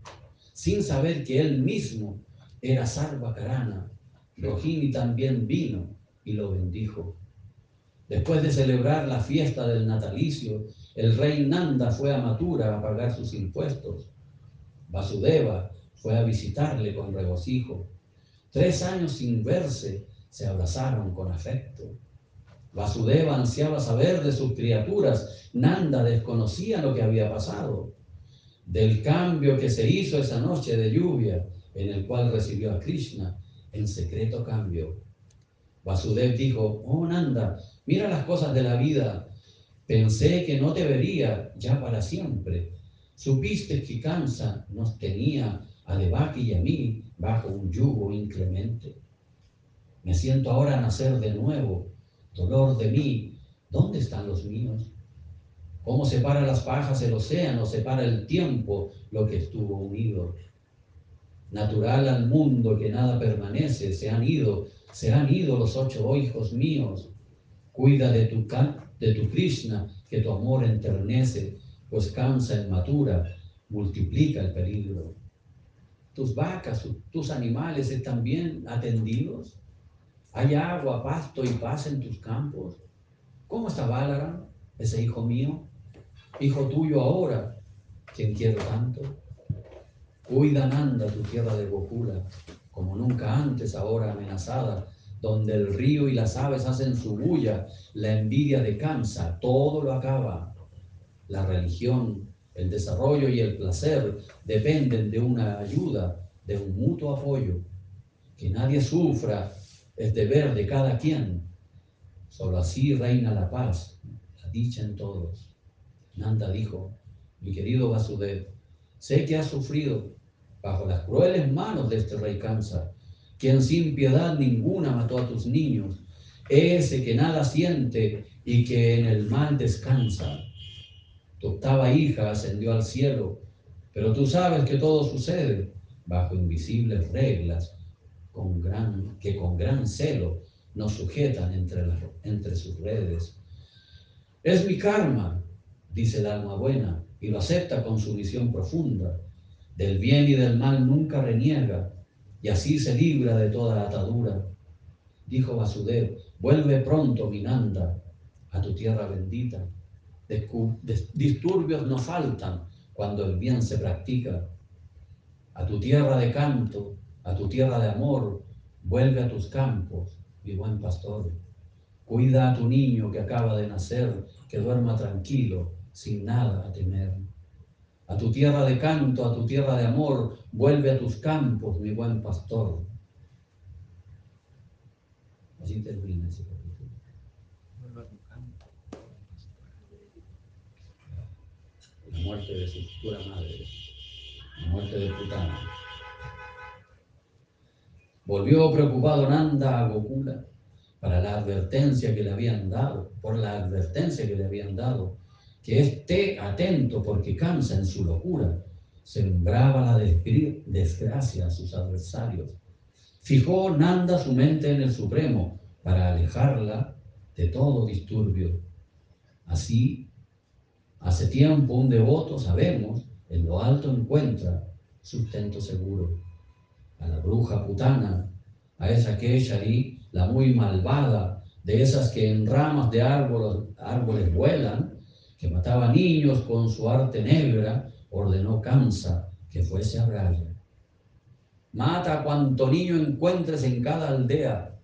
sin saber que él mismo era Sarva Karana. Rohini también vino y lo bendijo. Después de celebrar la fiesta del natalicio, el rey Nanda fue a Mathura a pagar sus impuestos. Vasudeva fue a visitarle con regocijo. Tres años sin verse, se abrazaron con afecto. Vasudeva ansiaba saber de sus criaturas. Nanda desconocía lo que había pasado. Del cambio que se hizo esa noche de lluvia en el cual recibió a Krishna, en secreto cambio. Vasudev dijo, oh Nanda, mira las cosas de la vida. Pensé que no te vería ya para siempre. Supiste que Kansa nos tenía a Debaki y a mí bajo un yugo inclemente. Me siento ahora nacer de nuevo. Dolor de mí, ¿dónde están los míos? ¿Cómo separa las pajas el océano, separa el tiempo lo que estuvo unido? Natural al mundo que nada permanece, se han ido, se han ido los ocho hijos míos. Cuida de tu, de tu Krishna, que tu amor enternece, pues cansa en matura, multiplica el peligro. Tus vacas, tus animales están bien atendidos. Hay agua, pasto y paz en tus campos. ¿Cómo está Balaram, ese hijo mío? Hijo tuyo ahora, quien quiero tanto. Cuida Nanda tu tierra de Gokula, como nunca antes, ahora amenazada, donde el río y las aves hacen su bulla, la envidia de cansa, todo lo acaba. La religión, el desarrollo y el placer dependen de una ayuda, de un mutuo apoyo. Que nadie sufra es deber de cada quien. Solo así reina la paz, la dicha en todos. Nanda dijo, mi querido Vasudev, sé que has sufrido bajo las crueles manos de este rey Kansa, quien sin piedad ninguna mató a tus niños, ese que nada siente y que en el mal descansa. Tu octava hija ascendió al cielo, pero tú sabes que todo sucede bajo invisibles reglas con gran, que con gran celo nos sujetan entre, entre sus redes. Es mi karma, dice el alma buena, y lo acepta con su visión profunda. Del bien y del mal nunca reniega, y así se libra de toda atadura. Dijo Vasudev, vuelve pronto, Minanda, a tu tierra bendita. Disturbios no faltan cuando el bien se practica. A tu tierra de canto, a tu tierra de amor, vuelve a tus campos, mi buen pastor. Cuida a tu niño que acaba de nacer, que duerma tranquilo, sin nada a temer. A tu tierra de canto, a tu tierra de amor, vuelve a tus campos, mi buen pastor. Así termina ese capítulo. La muerte de su futura madre, la muerte de Putana. Volvió preocupado Nanda a Gokula para la advertencia que le habían dado, por la advertencia que le habían dado que esté atento porque cansa en su locura, sembraba la desgracia a sus adversarios. Fijó Nanda su mente en el Supremo para alejarla de todo disturbio. Así, hace tiempo un devoto, sabemos, en lo alto encuentra sustento seguro. A la bruja putana, a esa Keshari, la muy malvada, de esas que en ramas de árboles, vuelan, que mataba niños con su arte negra, ordenó Kansa que fuese a Raya. Mata a cuanto niño encuentres en cada aldea,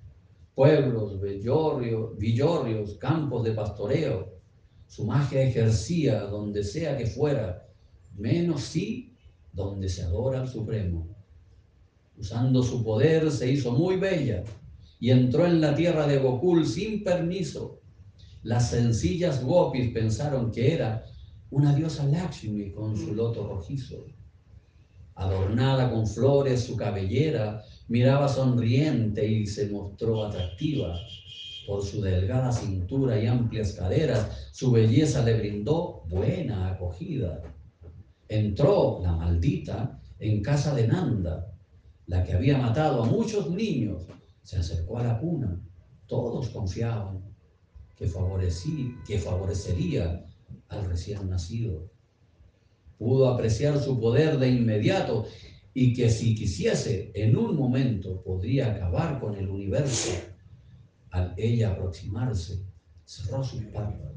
pueblos, villorrios, villorrios, campos de pastoreo. Su magia ejercía donde sea que fuera, menos sí donde se adora al Supremo. Usando su poder se hizo muy bella y entró en la tierra de Gokul sin permiso las sencillas gopis pensaron que era una diosa Lakshmi con su loto rojizo. Adornada con flores, su cabellera miraba sonriente y se mostró atractiva. Por su delgada cintura y amplias caderas, su belleza le brindó buena acogida. Entró la maldita en casa de Nanda, la que había matado a muchos niños. Se acercó a la cuna. Todos confiaban que, que favorecería al recién nacido. Pudo apreciar su poder de inmediato y que si quisiese en un momento podría acabar con el universo. Al ella aproximarse, cerró sus párpados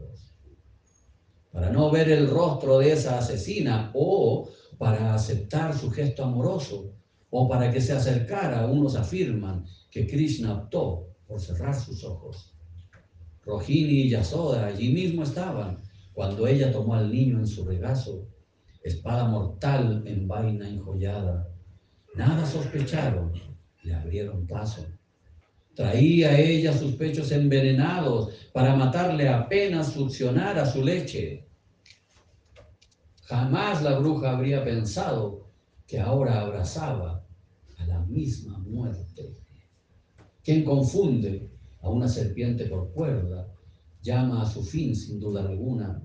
para no ver el rostro de esa asesina o para aceptar su gesto amoroso o para que se acercara, unos afirman que Krishna optó por cerrar sus ojos. Rojini y Yasoda allí mismo estaban cuando ella tomó al niño en su regazo, espada mortal en vaina enjollada. Nada sospecharon, le abrieron paso. Traía ella sus pechos envenenados para matarle apenas succionara su leche. Jamás la bruja habría pensado que ahora abrazaba a la misma muerte. Quien confunde a una serpiente por cuerda llama a su fin sin duda alguna.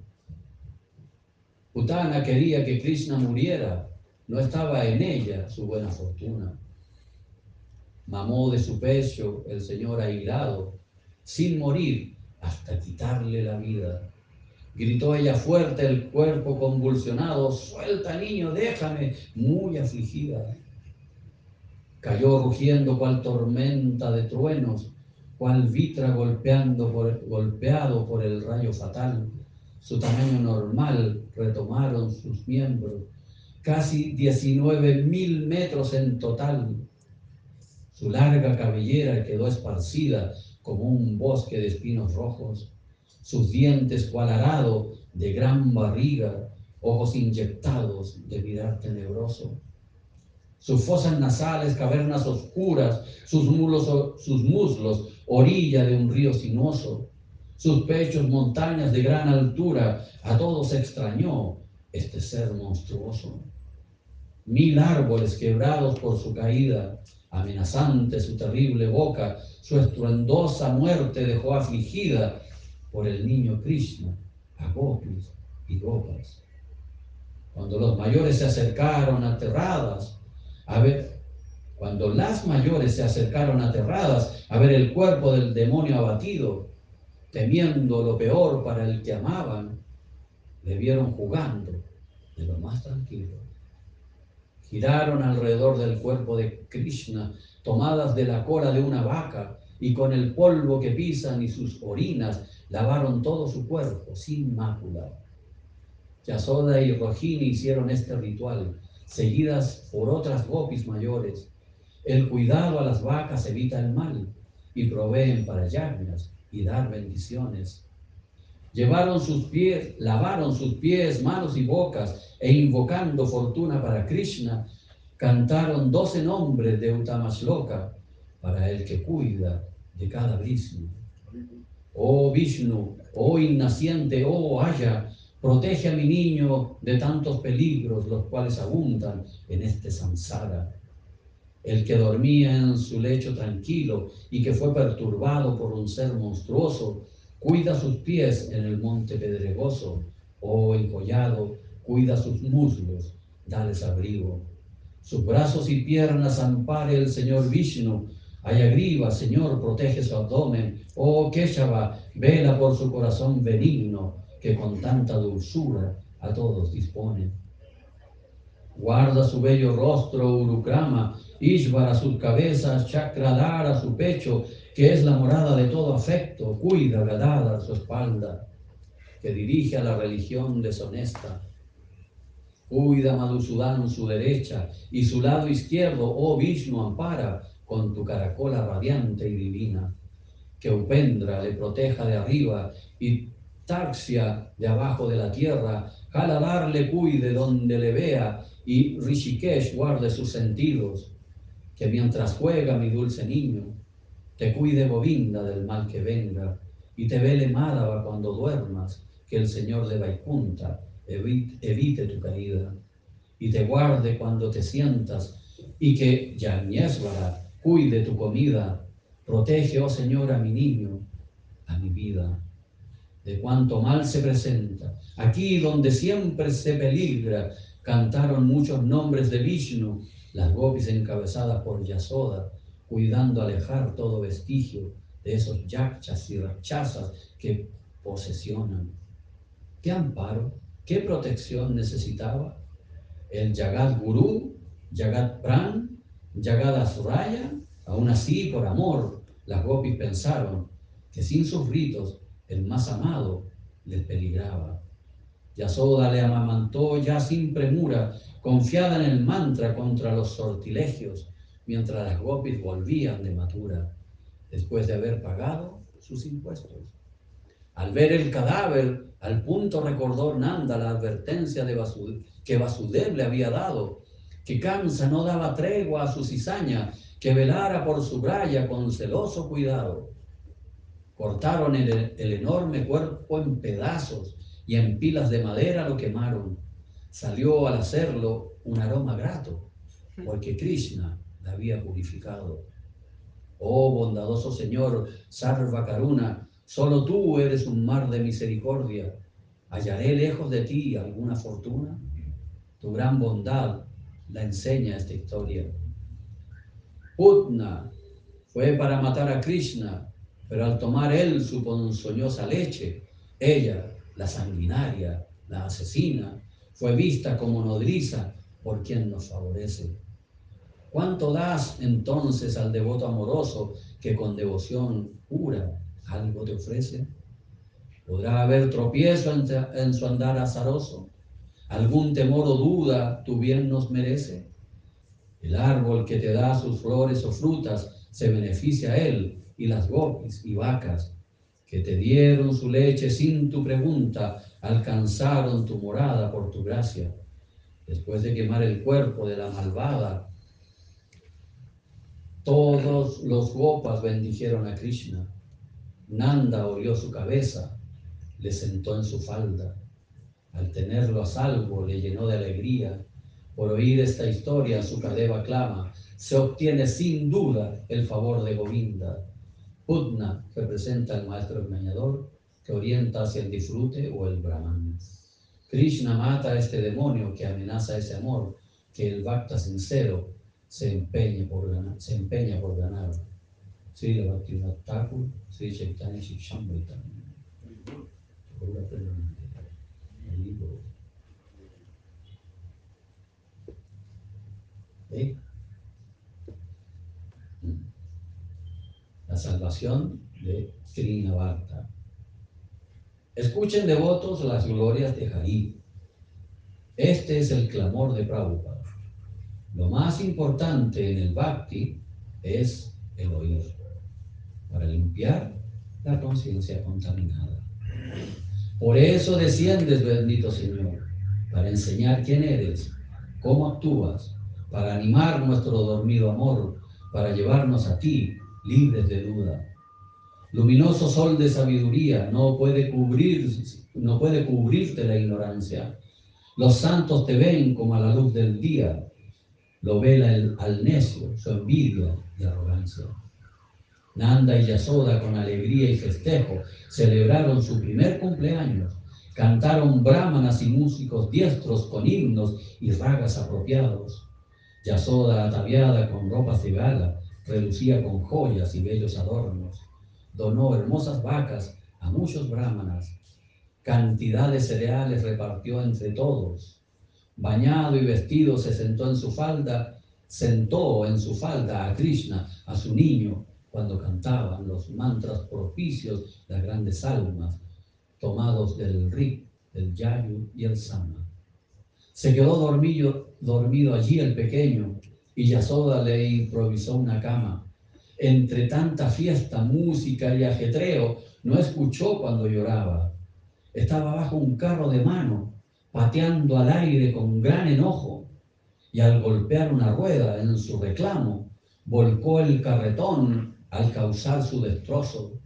Putana quería que Krishna muriera, no estaba en ella su buena fortuna. Mamó de su pecho el Señor airado, sin morir hasta quitarle la vida. Gritó ella fuerte, el cuerpo convulsionado, suelta niño, déjame, muy afligida. Cayó rugiendo cual tormenta de truenos, cual vitra golpeando por, golpeado por el rayo fatal. Su tamaño normal retomaron sus miembros, casi 19 mil metros en total. Su larga cabellera quedó esparcida como un bosque de espinos rojos, sus dientes cual arado de gran barriga, ojos inyectados de mirar tenebroso. Sus fosas nasales, cavernas oscuras, sus, sus muslos, orilla de un río sinuoso, sus pechos, montañas de gran altura, a todos extrañó este ser monstruoso. Mil árboles quebrados por su caída, amenazante su terrible boca, su estruendosa muerte dejó afligida por el niño Krishna a gopis y gopas. Cuando los mayores se acercaron aterradas a ver, cuando las mayores se acercaron aterradas a ver el cuerpo del demonio abatido, temiendo lo peor para el que amaban, le vieron jugando de lo más tranquilo giraron alrededor del cuerpo de Krishna, tomadas de la cola de una vaca, y con el polvo que pisan y sus orinas lavaron todo su cuerpo sin mácula. Yasoda y Rohini hicieron este ritual, seguidas por otras gopis mayores. El cuidado a las vacas evita el mal y proveen para yagnas y dar bendiciones. Llevaron sus pies, lavaron sus pies, manos y bocas e invocando fortuna para Krishna, cantaron doce nombres de Utamashloka para el que cuida de cada Vishnu. Oh Vishnu, oh innaciente, oh Aya, protege a mi niño de tantos peligros los cuales abundan en este samsara. El que dormía en su lecho tranquilo y que fue perturbado por un ser monstruoso, Cuida sus pies en el monte pedregoso, oh encollado, cuida sus muslos, dales abrigo. Sus brazos y piernas ampare el Señor Vishnu. Ayagriva, Señor, protege su abdomen. Oh Keshava, vela por su corazón benigno, que con tanta dulzura a todos dispone. Guarda su bello rostro, Urukrama, Ishvara sus cabezas, Chakradara su pecho, que es la morada de todo afecto, cuida Gadada su espalda, que dirige a la religión deshonesta. Cuida Madhusudan su derecha y su lado izquierdo, oh Vishnu, ampara con tu caracola radiante y divina. Que Upendra le proteja de arriba y Taxia de abajo de la tierra, Jaladar le cuide donde le vea y Rishikesh guarde sus sentidos. Que mientras juega mi dulce niño, te cuide Govinda del mal que venga y te vele Madhava cuando duermas, que el Señor de Vaikunta evite, tu caída y te guarde cuando te sientas y que Yagnesvara cuide tu comida. Protege, oh Señor, a mi niño, a mi vida, de cuanto mal se presenta. Aquí donde siempre se peligra, cantaron muchos nombres de Vishnu, las gopis encabezadas por Yasoda, cuidando alejar todo vestigio de esos yakchas y rachazas que posesionan. ¿Qué amparo, qué protección necesitaba? El Yagat Guru, Yagat Pran, Yagat Asuraya, aún así por amor, las gopis pensaron que sin sus ritos el más amado les peligraba. Yasoda le amamantó ya sin premura, confiada en el mantra contra los sortilegios mientras las gopis volvían de Mathura después de haber pagado sus impuestos. Al ver el cadáver, al punto recordó Nanda la advertencia de que Vasudev le había dado, que Kamsa no daba tregua a su cizaña, que velara por su braya con celoso cuidado. Cortaron el, el enorme cuerpo en pedazos y en pilas de madera lo quemaron. Salió al hacerlo un aroma grato, porque Krishna la había purificado. Oh bondadoso Señor, Sarva Karuna, solo tú eres un mar de misericordia. ¿Hallaré lejos de ti alguna fortuna? Tu gran bondad la enseña esta historia. Putna fue para matar a Krishna, pero al tomar él su ponzoñosa leche, ella, la sanguinaria, la asesina, fue vista como nodriza por quien nos favorece. ¿Cuánto das entonces al devoto amoroso que con devoción pura algo te ofrece? ¿Podrá haber tropiezo en, en su andar azaroso? ¿Algún temor o duda tu bien nos merece? El árbol que te da sus flores o frutas se beneficia a él y las gopis y vacas que te dieron su leche sin tu pregunta alcanzaron tu morada por tu gracia. Después de quemar el cuerpo de la malvada, todos los gopas bendijeron a Krishna. Nanda orió su cabeza, le sentó en su falda. Al tenerlo a salvo, le llenó de alegría. Por oír esta historia, su cadeva clama, se obtiene sin duda el favor de Govinda. Putna representa al maestro engañador que orienta hacia el disfrute o el brahman. Krishna mata a este demonio que amenaza ese amor que el bhakta sincero se empeña por ganar. Se empeña por ganar. Sri Bhaktivinoda Thakur, Sri Chaitanya. La salvación de Srinavarta. Escuchen devotos las glorias de Hari. Este es el clamor de Prabhupada. Lo más importante en el bhakti es el oír, para limpiar la conciencia contaminada. Por eso desciendes, bendito Señor, para enseñar quién eres, cómo actúas, para animar nuestro dormido amor, para llevarnos a ti, libres de duda. Luminoso sol de sabiduría, no puede cubrir, no puede cubrirte la ignorancia. Los santos te ven como a la luz del día, lo vela el, al necio, su envidia y arrogancia. Nanda y Yasoda con alegría y festejo celebraron su primer cumpleaños. Cantaron brahmanas y músicos diestros con himnos y ragas apropiados. Yasoda, ataviada con ropas de gala, relucía con joyas y bellos adornos. Donó hermosas vacas a muchos brahmanas. Cantidad de cereales repartió entre todos bañado y vestido, se sentó en su falda, sentó en su falda a Krishna, a su niño, cuando cantaban los mantras propicios, las grandes almas, tomados del Rik, del Yayu y el Sama. Se quedó dormido, dormido allí el pequeño y Yasoda le improvisó una cama. Entre tanta fiesta, música y ajetreo, no escuchó cuando lloraba. Estaba bajo un carro de mano pateando al aire con gran enojo, y al golpear una rueda en su reclamo, volcó el carretón al causar su destrozo.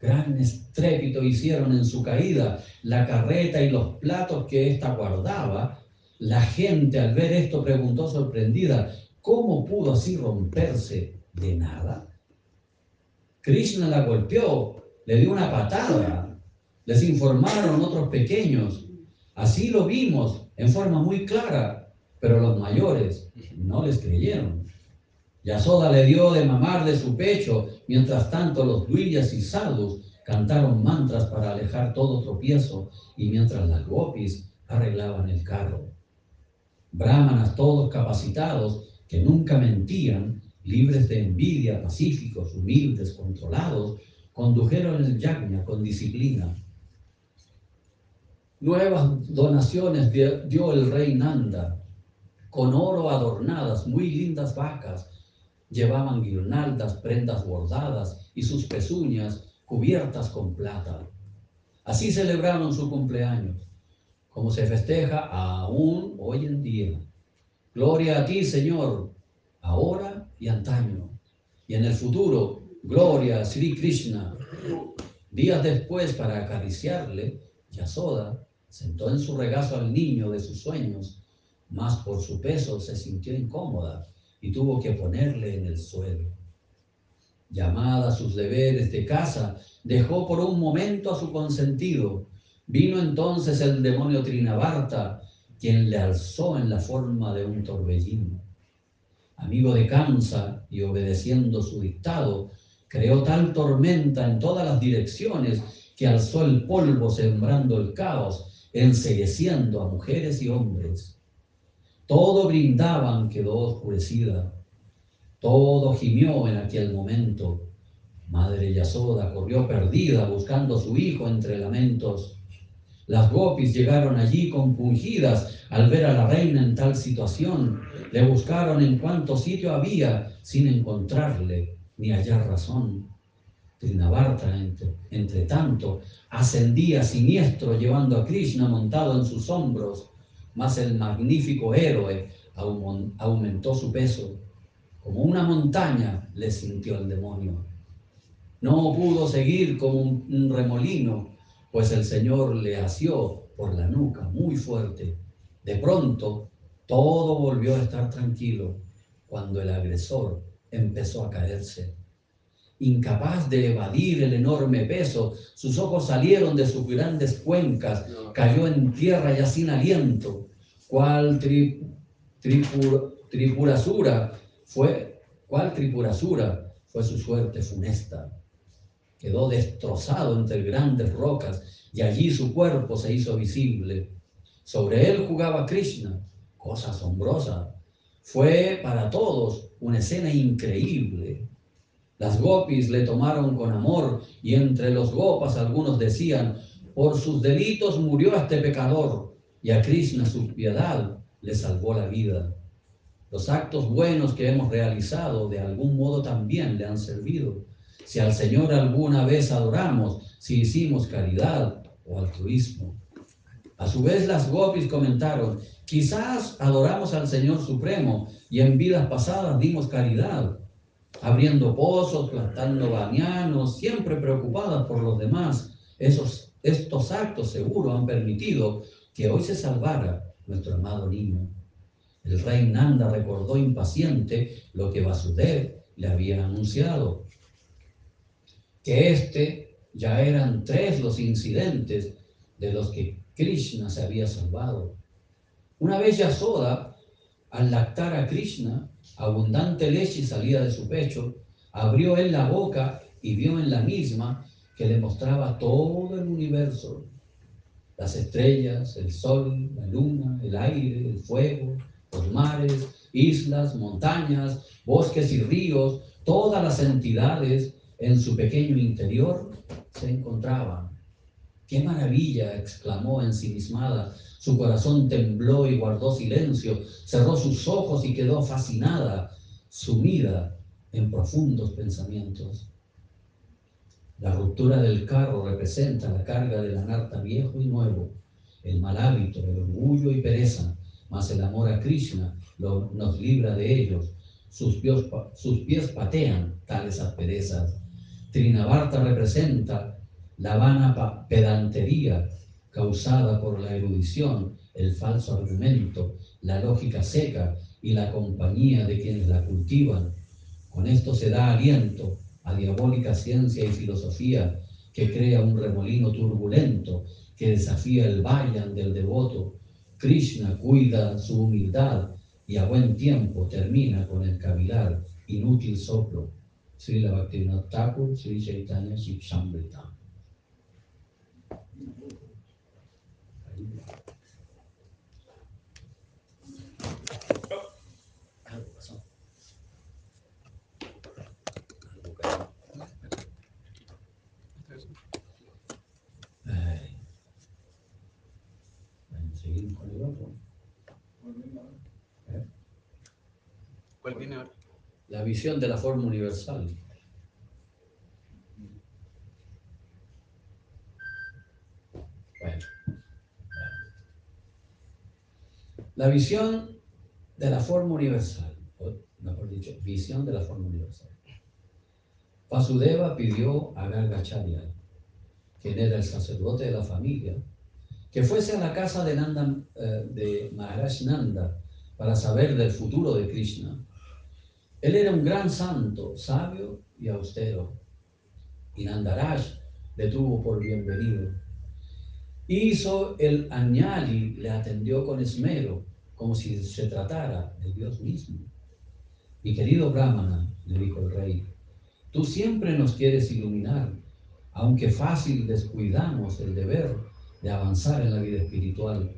Gran estrépito hicieron en su caída la carreta y los platos que ésta guardaba. La gente al ver esto preguntó sorprendida, ¿cómo pudo así romperse de nada? Krishna la golpeó, le dio una patada. Les informaron otros pequeños Así lo vimos en forma muy clara, pero los mayores no les creyeron. Yasoda le dio de mamar de su pecho, mientras tanto los duillas y sadhus cantaron mantras para alejar todo tropiezo y mientras las gopis arreglaban el carro. Brahmanas todos capacitados que nunca mentían, libres de envidia, pacíficos, humildes, controlados, condujeron el yagna con disciplina Nuevas donaciones dio el rey Nanda, con oro adornadas, muy lindas vacas. Llevaban guirnaldas, prendas bordadas y sus pezuñas cubiertas con plata. Así celebraron su cumpleaños, como se festeja aún hoy en día. Gloria a ti, Señor. ahora y antaño. Y en el futuro, gloria a Sri Krishna. Días después, para acariciarle, Yasoda sentó en su regazo al niño de sus sueños, mas por su peso se sintió incómoda y tuvo que ponerle en el suelo. Llamada a sus deberes de casa, dejó por un momento a su consentido. Vino entonces el demonio Trinabarta, quien le alzó en la forma de un torbellino. Amigo de Kamsa y obedeciendo su dictado, creó tal tormenta en todas las direcciones que alzó el polvo sembrando el caos, ensegueciendo a mujeres y hombres. Todo brindaban quedó oscurecida todo gimió en aquel momento. Madre Yasoda corrió perdida buscando a su hijo entre lamentos. Las gopis llegaron allí compungidas al ver a la reina en tal situación. Le buscaron en cuanto sitio había sin encontrarle ni hallar razón. Trinabarta, entre, entre tanto, ascendía siniestro llevando a Krishna montado en sus hombros, mas el magnífico héroe aumentó su peso como una montaña le sintió el demonio. No pudo seguir como un remolino, pues el Señor le asió por la nuca muy fuerte. De pronto, todo volvió a estar tranquilo cuando el agresor empezó a caerse. Incapaz de evadir el enorme peso, sus ojos salieron de sus grandes cuencas, cayó en tierra ya sin aliento, cual tri, tripurasura fue, cuál tripurasura fue su suerte funesta. Quedó destrozado entre grandes rocas y allí su cuerpo se hizo visible. Sobre él jugaba Krishna, cosa asombrosa. Fue para todos una escena increíble. Las gopis le tomaron con amor y entre los gopas algunos decían, por sus delitos murió este pecador y a Krishna su piedad le salvó la vida. Los actos buenos que hemos realizado de algún modo también le han servido. Si al Señor alguna vez adoramos, si hicimos caridad o altruismo. A su vez las gopis comentaron, quizás adoramos al Señor Supremo y en vidas pasadas dimos caridad, abriendo pozos, plantando bañanos, siempre preocupadas por los demás. Esos, estos actos seguro han permitido que hoy se salvara nuestro amado niño. El rey Nanda recordó impaciente lo que Vasudev le había anunciado, que este ya eran tres los incidentes de los que Krishna se había salvado. Una vez Yasoda, al lactar a Krishna, abundante leche salía de su pecho, abrió él la boca y vio en la misma que le mostraba todo el universo, las estrellas, el sol, la luna, el aire, el fuego, los mares, islas, montañas, bosques y ríos, todas las entidades en su pequeño interior se encontraban. ¡Qué maravilla! exclamó ensimismada. Su corazón tembló y guardó silencio, cerró sus ojos y quedó fascinada, sumida en profundos pensamientos. La ruptura del carro representa la carga del anarta viejo y nuevo, el mal hábito, el orgullo y pereza, mas el amor a Krishna nos libra de ellos. Sus pies, sus pies patean tales asperezas. Trinavarta representa la vana pedantería causada por la erudición, el falso argumento, la lógica seca y la compañía de quienes la cultivan. Con esto se da aliento a diabólica ciencia y filosofía que crea un remolino turbulento que desafía el vayan del devoto Krishna cuida su humildad y a buen tiempo termina con el cavilar, inútil soplo. Sri Bhaktivinoda Thakur, Sri Chaitanya Shikshamrita. ¿Cuál viene ahora? La visión de la forma universal. Bueno. La visión de la forma universal. mejor dicho, visión de la forma universal. Vasudeva pidió a Gargacharya, quien era el sacerdote de la familia, que fuese a la casa de, Nanda, eh, de Maharaj Nanda para saber del futuro de Krishna. Él era un gran santo, sabio y austero, y Nandaraj le tuvo por bienvenido. Hizo el añali, le atendió con esmero, como si se tratara de Dios mismo. Mi querido Brahmana, le dijo el rey, tú siempre nos quieres iluminar, aunque fácil descuidamos el deber de avanzar en la vida espiritual.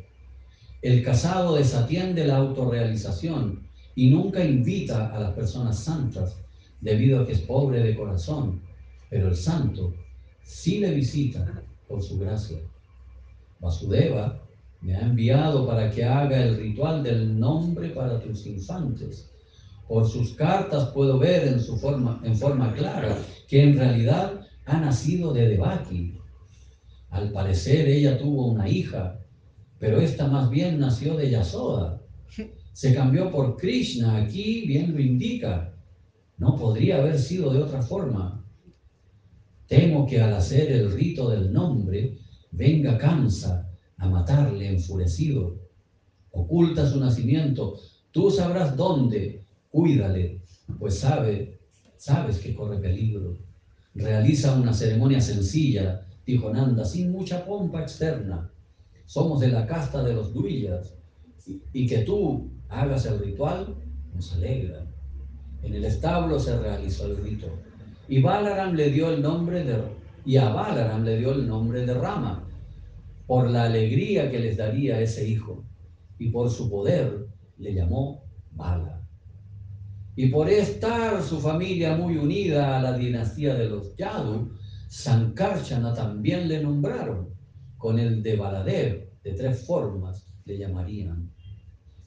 El casado desatiende la autorrealización y nunca invita a las personas santas debido a que es pobre de corazón, pero el santo sí le visita por su gracia. Vasudeva me ha enviado para que haga el ritual del nombre para tus infantes. Por sus cartas puedo ver en, su forma, en forma clara que en realidad ha nacido de Devaki. Al parecer ella tuvo una hija, pero esta más bien nació de Yasoda. Se cambió por Krishna, aquí bien lo indica. No podría haber sido de otra forma. Temo que al hacer el rito del nombre, venga Kansa a matarle enfurecido. Oculta su nacimiento, tú sabrás dónde, cuídale, pues sabe, sabes que corre peligro. Realiza una ceremonia sencilla, dijo Nanda, sin mucha pompa externa. Somos de la casta de los duillas y que tú hagas el ritual nos alegra. En el establo se realizó el rito y Balaram le dio el nombre de y a Balaram le dio el nombre de Rama por la alegría que les daría ese hijo y por su poder le llamó Bala. Y por estar su familia muy unida a la dinastía de los Yadu, Sankarshana también le nombraron, con el de Baladev, de tres formas le llamarían.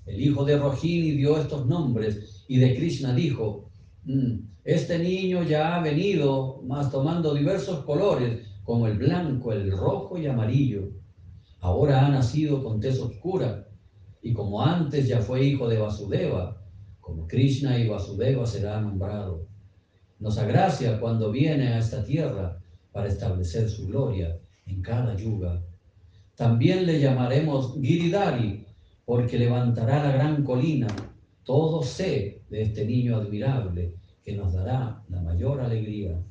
El hijo de Rohini dio estos nombres y de Krishna dijo, mm, este niño ya ha venido, más tomando diversos colores, como el blanco, el rojo y amarillo. Ahora ha nacido con tez oscura, y como antes ya fue hijo de Vasudeva, como Krishna y Vasudeva será nombrado. Nos agracia cuando viene a esta tierra para establecer su gloria en cada yuga. También le llamaremos Giridari, porque levantará la gran colina. Todo sé de este niño admirable que nos dará la mayor alegría.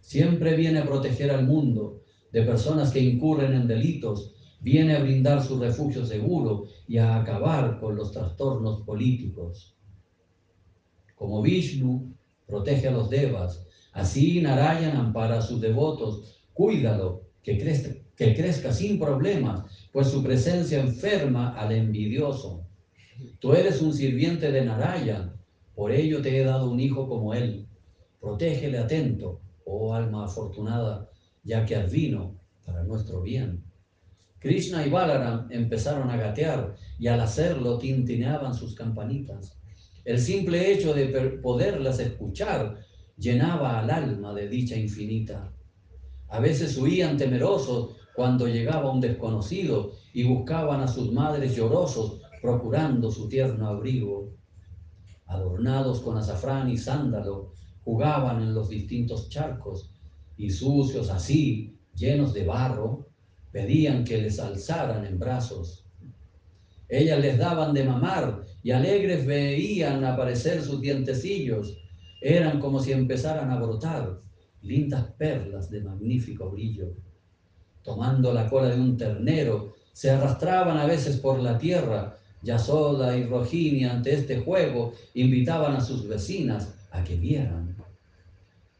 Siempre viene a proteger al mundo de personas que incurren en delitos, viene a brindar su refugio seguro y a acabar con los trastornos políticos. Como Vishnu protege a los devas, así Narayan ampara a sus devotos. Cuídalo, que crezca, que crezca sin problemas, pues su presencia enferma al envidioso. Tú eres un sirviente de Narayan, por ello te he dado un hijo como él. Protégele atento, oh alma afortunada, ya que advino para nuestro bien. Krishna y Balaram empezaron a gatear y al hacerlo tintineaban sus campanitas. El simple hecho de poderlas escuchar llenaba al alma de dicha infinita. A veces huían temerosos cuando llegaba un desconocido y buscaban a sus madres llorosos procurando su tierno abrigo. Adornados con azafrán y sándalo, jugaban en los distintos charcos y sucios así, llenos de barro, pedían que les alzaran en brazos. Ellas les daban de mamar y alegres veían aparecer sus dientecillos. Eran como si empezaran a brotar lindas perlas de magnífico brillo tomando la cola de un ternero, se arrastraban a veces por la tierra. Yasoda y Rohini ante este juego invitaban a sus vecinas a que vieran.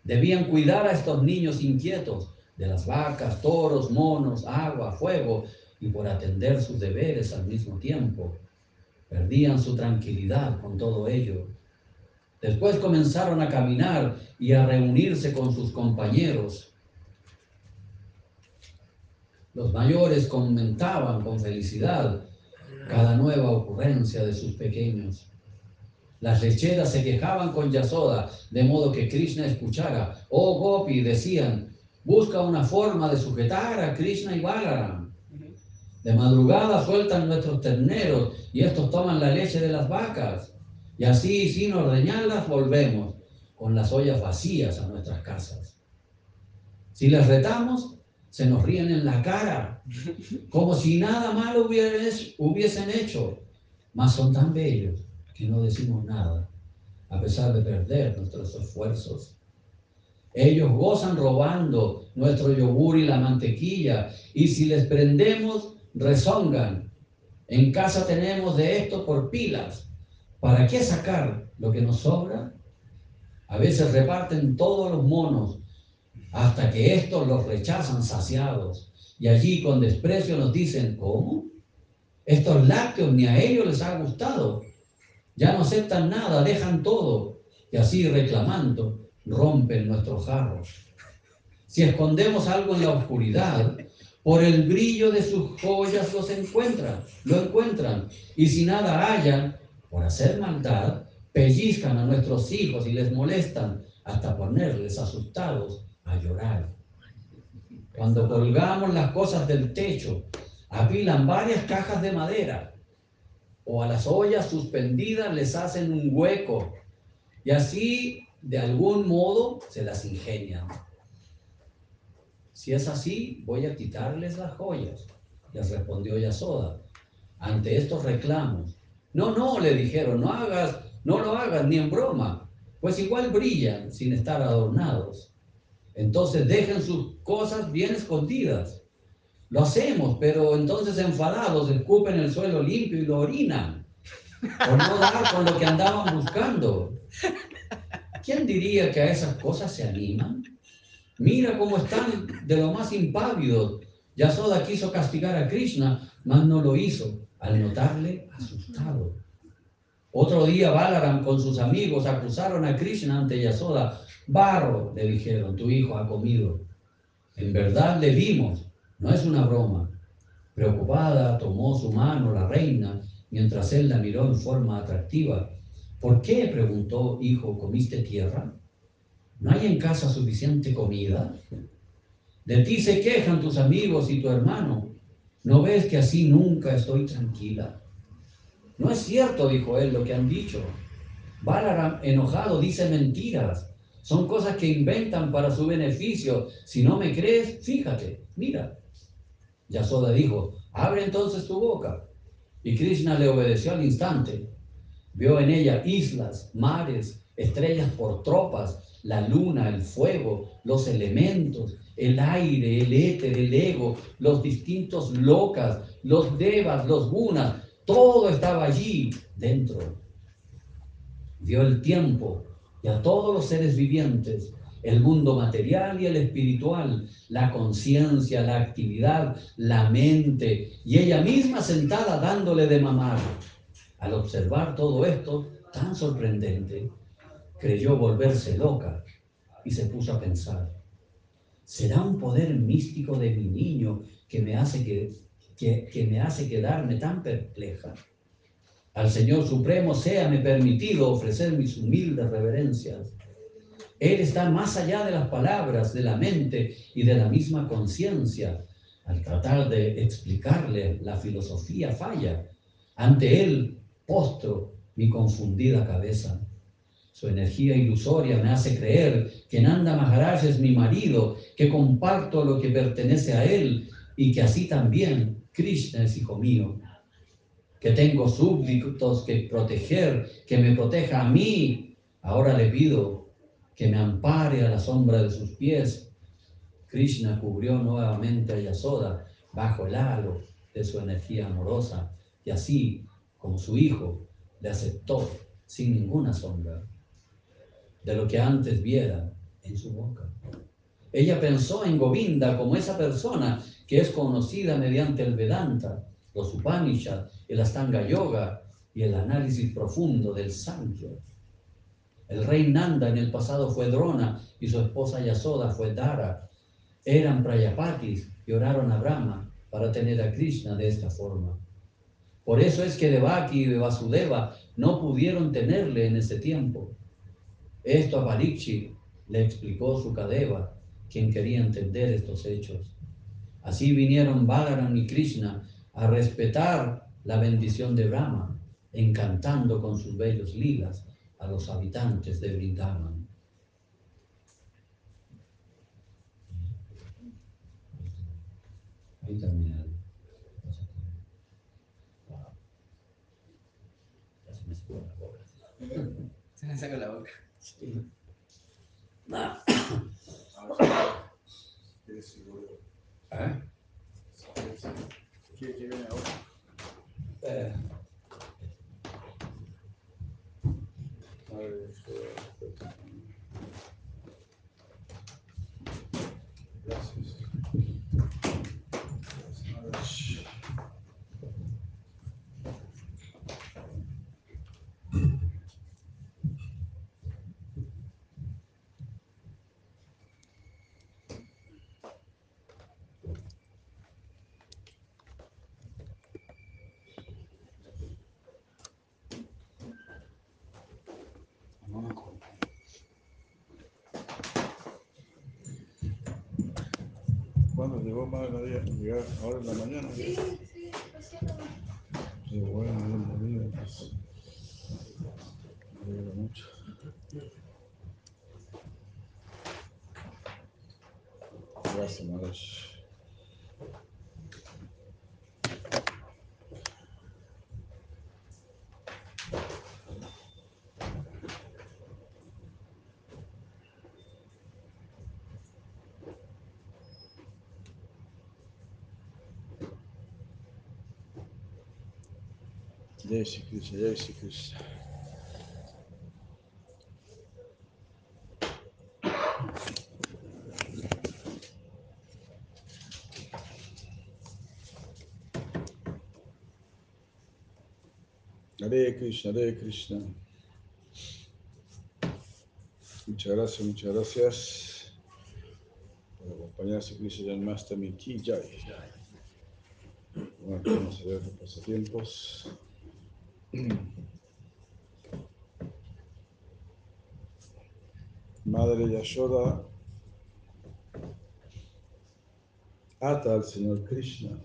Debían cuidar a estos niños inquietos de las vacas, toros, monos, agua, fuego, y por atender sus deberes al mismo tiempo, perdían su tranquilidad con todo ello. Después comenzaron a caminar y a reunirse con sus compañeros los mayores comentaban con felicidad cada nueva ocurrencia de sus pequeños. Las lecheras se quejaban con Yasoda, de modo que Krishna escuchara. Oh Gopi, decían, busca una forma de sujetar a Krishna y Balaram. De madrugada sueltan nuestros terneros y estos toman la leche de las vacas. Y así, sin ordeñarlas, volvemos con las ollas vacías a nuestras casas. Si les retamos, se nos ríen en la cara, como si nada malo hubiesen hecho, mas son tan bellos que no decimos nada, a pesar de perder nuestros esfuerzos. Ellos gozan robando nuestro yogur y la mantequilla, y si les prendemos, rezongan. En casa tenemos de esto por pilas. ¿Para qué sacar lo que nos sobra? A veces reparten todos los monos hasta que estos los rechazan saciados. Y allí con desprecio nos dicen, ¿cómo? Estos lácteos ni a ellos les ha gustado. Ya no aceptan nada, dejan todo. Y así reclamando, rompen nuestros jarros. Si escondemos algo en la oscuridad, por el brillo de sus joyas los encuentran, lo encuentran. Y si nada hallan, por hacer maldad, pellizcan a nuestros hijos y les molestan hasta ponerles asustados a llorar. Cuando colgamos las cosas del techo, apilan varias cajas de madera o a las ollas suspendidas les hacen un hueco y así de algún modo se las ingenian. Si es así, voy a quitarles las joyas, les respondió Yasoda. Ante estos reclamos, no, no, le dijeron, no hagas, no lo hagas ni en broma, pues igual brillan sin estar adornados. Entonces dejen sus cosas bien escondidas. Lo hacemos, pero entonces enfadados escupen el suelo limpio y lo orinan. Por no dar con lo que andaban buscando. ¿Quién diría que a esas cosas se animan? Mira cómo están de lo más impávidos. Yasoda quiso castigar a Krishna, mas no lo hizo al notarle asustado. Otro día Balaram con sus amigos acusaron a Krishna ante Yasoda Barro, le dijeron, tu hijo ha comido. En verdad le vimos, no es una broma. Preocupada, tomó su mano la reina mientras él la miró en forma atractiva. ¿Por qué? preguntó, hijo, ¿comiste tierra? ¿No hay en casa suficiente comida? De ti se quejan tus amigos y tu hermano. ¿No ves que así nunca estoy tranquila? No es cierto, dijo él, lo que han dicho. Balaram, enojado, dice mentiras. Son cosas que inventan para su beneficio. Si no me crees, fíjate, mira. Yasoda dijo, abre entonces tu boca. Y Krishna le obedeció al instante. Vio en ella islas, mares, estrellas por tropas, la luna, el fuego, los elementos, el aire, el éter, el ego, los distintos locas, los devas, los gunas, todo estaba allí dentro. Vio el tiempo, y a todos los seres vivientes, el mundo material y el espiritual, la conciencia, la actividad, la mente, y ella misma sentada dándole de mamar. Al observar todo esto tan sorprendente, creyó volverse loca y se puso a pensar, ¿será un poder místico de mi niño que me hace, que, que, me hace quedarme tan perpleja? Al Señor Supremo sea me permitido ofrecer mis humildes reverencias. Él está más allá de las palabras, de la mente y de la misma conciencia. Al tratar de explicarle la filosofía falla. Ante Él postro mi confundida cabeza. Su energía ilusoria me hace creer que Nanda Maharaj es mi marido, que comparto lo que pertenece a Él y que así también Krishna es hijo mío que tengo súbditos que proteger, que me proteja a mí. Ahora le pido que me ampare a la sombra de sus pies. Krishna cubrió nuevamente a Yasoda bajo el halo de su energía amorosa y así, como su hijo, le aceptó sin ninguna sombra de lo que antes viera en su boca. Ella pensó en Govinda como esa persona que es conocida mediante el Vedanta, los Upanishads, el Astanga Yoga y el análisis profundo del Sankhya. El rey Nanda en el pasado fue Drona y su esposa Yasoda fue Dara. Eran Prayapatis y oraron a Brahma para tener a Krishna de esta forma. Por eso es que Devaki y Vasudeva no pudieron tenerle en ese tiempo. Esto a Parikshit le explicó su Kadeva, quien quería entender estos hechos. Así vinieron Balaram y Krishna a respetar la bendición de Brahma encantando con sus bellos lilas a los habitantes de Vrindavan. Ahí termina. Ya se me secó la boca. Se me saca la boca. Sí. ¿Quieres seguro? ¿Eh? ¿Quiere que viene ahora? Eh, Madre de Dios. Gracias. Gracias. Ahora en la mañana. Sí, sí, recién lo- Qué bueno, pues. Me alegra mucho. Gracias. Jai Krishna, Jai Krishna. Hare Krishna, Hare Krishna. Muchas gracias, muchas gracias por acompañarse Krishna Jai. Bueno, vamos a ver los pasatiempos. Madre Yashoda ata al Señor Krishna,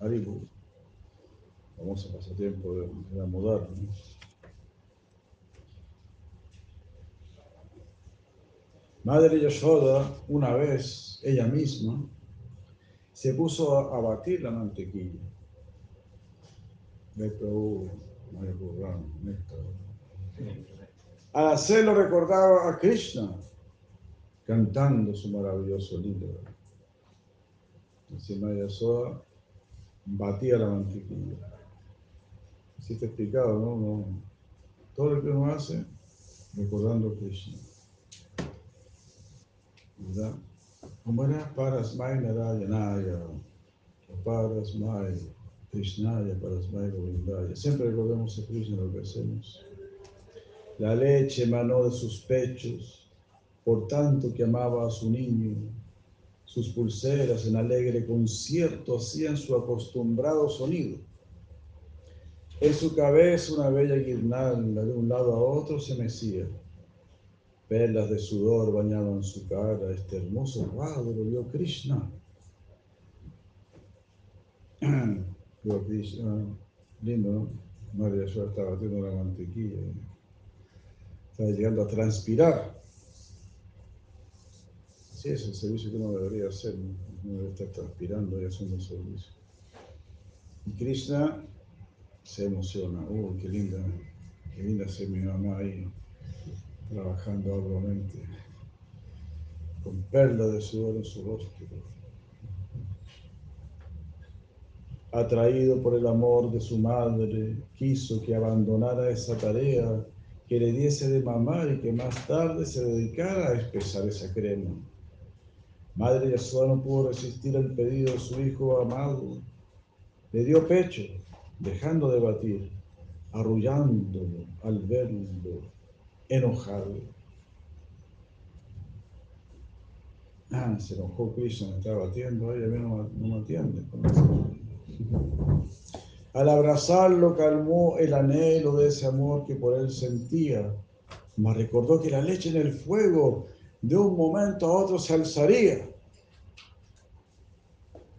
Haribu, famoso pasatiempo de, de la moderna. Madre Yashoda, una vez, ella misma, se puso a, batir la mantequilla. Purana, néctar. Al hacerlo recordaba a Krishna cantando su maravilloso libro. Así Maya Soda batía la mantequilla. Así está explicado, ¿no? No. Todo lo que uno hace recordando a Krishna. ¿Verdad? Como era Parasmai Narayanaya, Parasmai Krishnaya, Parasmai Govindaya. Siempre recordemos a Krishna lo que hacemos. La leche emanó de sus pechos, por tanto que amaba a su niño. Sus pulseras en alegre concierto hacían su acostumbrado sonido. En su cabeza una bella guirnalda de un lado a otro se mecía. Perlas de sudor bañaban su cara. Este hermoso cuadro vio Krishna. Krishna. Lindo, ¿no? María Yashoda estaba batiendo la mantequilla. Estaba llegando a transpirar. Sí, es el servicio que uno debería hacer. ¿no? Uno debe estar transpirando y haciendo servicio. Y Krishna se emociona. Uy, qué linda, qué linda ser mi mamá ahí, trabajando arduamente, con perlas de sudor en su rostro. Atraído por el amor de su madre, quiso que abandonara esa tarea, que le diese de mamar y que más tarde se dedicara a espesar esa crema. Madre Yashoda no pudo resistir al pedido de su hijo amado. Le dio pecho, dejando de batir, arrullándolo al verlo enojado. Ah, se enojó Krishna, me está batiendo, ay, a mí no, no me atiende. Al abrazarlo calmó el anhelo de ese amor que por él sentía, mas recordó que la leche en el fuego de un momento a otro se alzaría.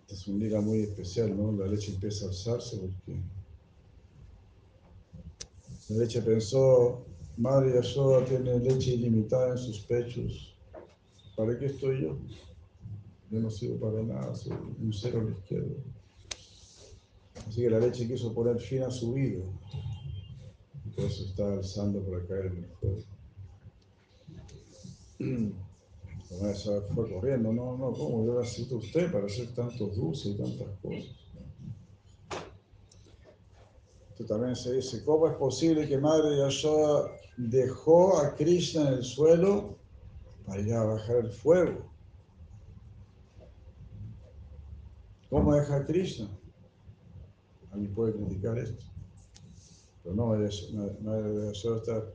Es un día muy especial, ¿no? La leche empieza a alzarse porque La leche pensó, Madre Yashoda tiene leche ilimitada en sus pechos. ¿Para qué estoy yo? Yo no sirvo para nada, soy un cero a la izquierda. Así que la leche quiso poner fin a su vida. Y por eso está alzando para caer en el fuego. La madre Yashoda fue corriendo. No, no, ¿cómo? Yo necesito usted para hacer tantos dulces y tantas cosas. Esto también se dice, ¿cómo es posible que Madre Yashoda dejó a Krishna en el suelo para ir a bajar el fuego? ¿Cómo deja a Krishna? Alguien puede criticar esto. Pero no, Madre Yashoda está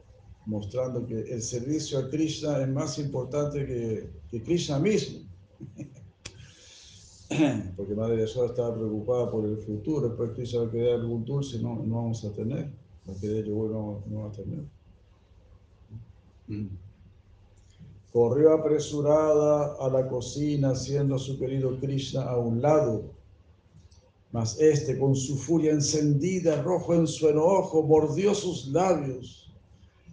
mostrando que el servicio a Krishna es más importante que, que Krishna mismo. porque Madre Yashoda estaba preocupada por el futuro, después Krishna va a querer algún dulce, no, no vamos a tener, va a querer yogur, no, no va a tener. Corrió apresurada a la cocina, haciendo a su querido Krishna a un lado. Mas este, con su furia encendida, rojo en su enojo, mordió sus labios,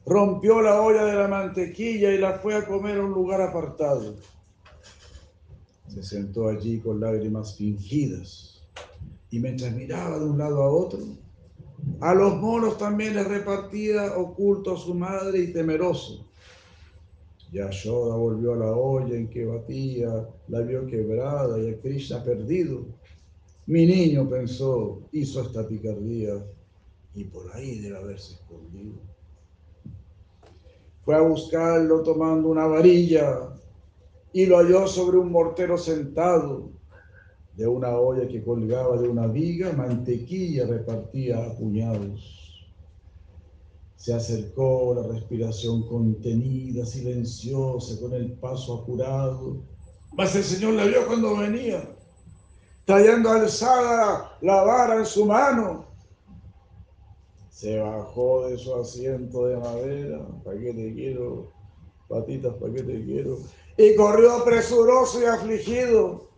rompió la olla de la mantequilla y la fue a comer a un lugar apartado. Se sentó allí con lágrimas fingidas y mientras miraba de un lado a otro, a los monos también les repartía oculto a su madre y temeroso. Yashoda volvió a la olla en que batía, la vio quebrada y a Krishna perdido. Mi niño pensó, hizo esta picardía y por ahí debe haberse escondido. Fue a buscarlo tomando una varilla y lo halló sobre un mortero sentado. De una olla que colgaba de una viga, mantequilla repartía a puñados. Se acercó la respiración contenida, silenciosa, con el paso apurado. Mas el Señor la vio cuando venía, trayendo alzada la vara en su mano. Se bajó de su asiento de madera. ¿Para qué te quiero? Patitas, ¿para qué te quiero? Y corrió presuroso y afligido.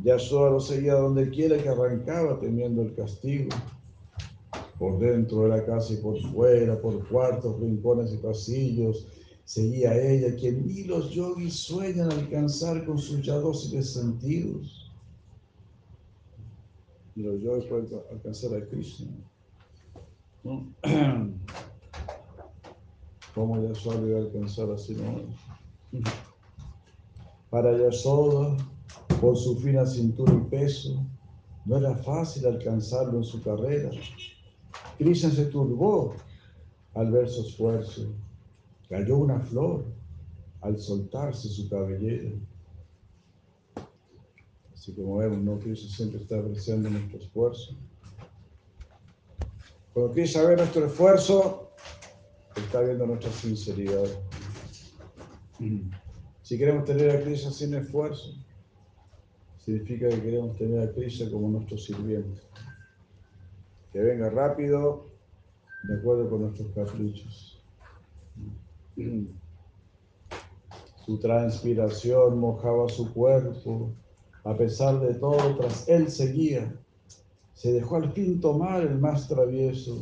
Yashoda lo seguía donde quiera que arrancaba, temiendo el castigo. Por dentro de la casa y por fuera, por cuartos, rincones y pasillos, seguía ella, quien ni los yogis sueñan alcanzar con sus ya dóciles sentidos. Y los yogis pueden alcanzar a Krishna. ¿no? ¿Cómo Yashoda iba a alcanzar así no? Para Yasoda, por su fina cintura y peso, no era fácil alcanzarlo en su carrera. Krishna se turbó al ver su esfuerzo. Cayó una flor al soltarse su cabellera. Así como vemos, ¿no? Krishna siempre está apreciando nuestro esfuerzo. Cuando Krishna ve nuestro esfuerzo, está viendo nuestra sinceridad. Si queremos tener a Krishna sin esfuerzo, significa que queremos tener a Krishna como nuestro sirviente. Que venga rápido, de acuerdo con nuestros caprichos. Su transpiración mojaba su cuerpo, a pesar de todo, tras él seguía. Se dejó al fin tomar el más travieso,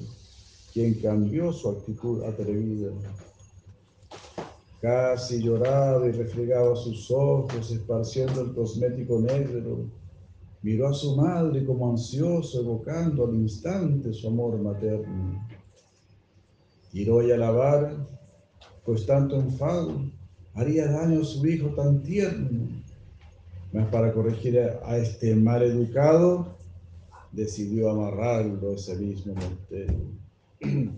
quien cambió su actitud atrevida. Casi lloraba y refregaba sus ojos, esparciendo el cosmético negro. Miró a su madre como ansioso, evocando al instante su amor materno. Tiró ella la vara, pues tanto enfado haría daño a su hijo tan tierno. Mas para corregir a este mal educado, decidió amarrarlo ese mismo mortero.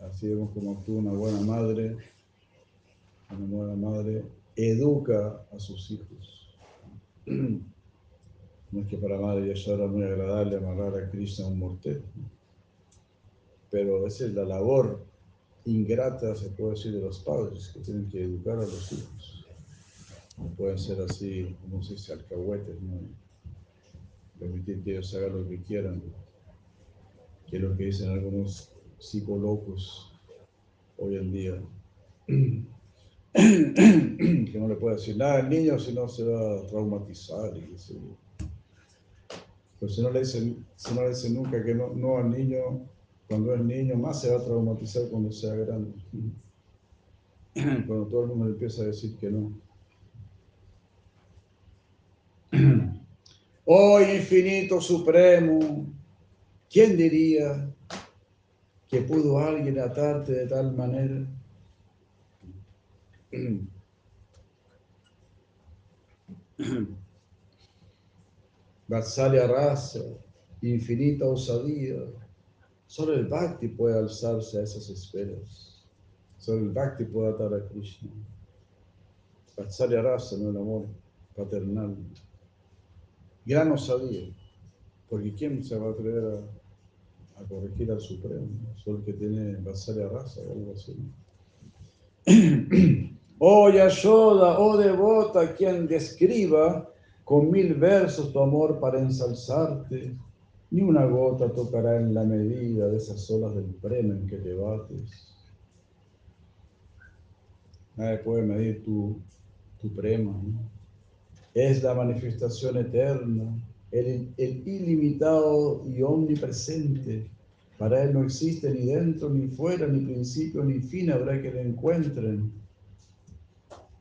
Así vemos como actúa una buena madre. Una buena madre educa a sus hijos. No es que para madre ya era muy agradable amarrar a Krishna a un mortero, pero esa es la labor ingrata, se puede decir, de los padres, que tienen que educar a los hijos. No pueden ser así, como se dice, alcahuetes, ¿no? permitir que ellos hagan lo que quieran, que es lo que dicen algunos psicolocos hoy en día. que no le puede decir nada al niño si no se va a traumatizar. Y Pero si no le dicen, si no le dicen nunca que no, no al niño, cuando es niño, más se va a traumatizar cuando sea grande. Cuando todo el mundo empieza a decir que no. Oh infinito supremo, ¿quién diría que pudo alguien atarte de tal manera? Vatsalya raza, infinita osadía. Solo el Bhakti puede alzarse a esas esferas. Solo el Bhakti puede atar a Krishna. Vatsalya rasa, no el amor paternal. Gran osadía. Porque ¿quién se va a atrever a, a corregir al Supremo? Solo el que tiene Vatsalya raza o algo así. Oh Yashoda, oh devota, quien describa con mil versos tu amor para ensalzarte, ni una gota tocará en la medida de esas olas del premio en que te bates. Nadie puede medir tu, tu prema. ¿no? Es la manifestación eterna, el, ilimitado y omnipresente. Para él no existe ni dentro ni fuera, ni principio ni fin habrá que le encuentren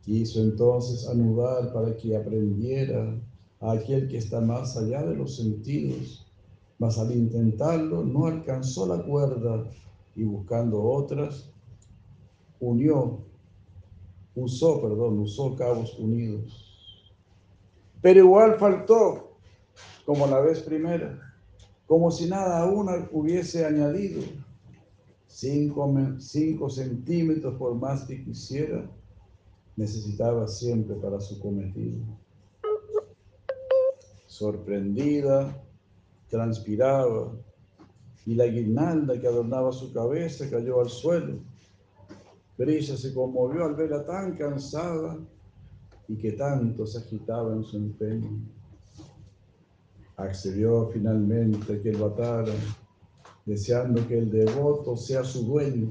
Quiso entonces anudar para que aprendiera a aquel que está más allá de los sentidos, mas al intentarlo no alcanzó la cuerda y buscando otras, unió, usó, perdón, usó cabos unidos. Pero igual faltó, como la vez primera, como si nada aún hubiese añadido, cinco, cinco centímetros por más que quisiera, necesitaba siempre para su cometido. Sorprendida, transpiraba y la guirnalda que adornaba su cabeza cayó al suelo. Brilla se conmovió al verla tan cansada y que tanto se agitaba en su empeño. Accedió finalmente que el batara, deseando que el devoto sea su dueño.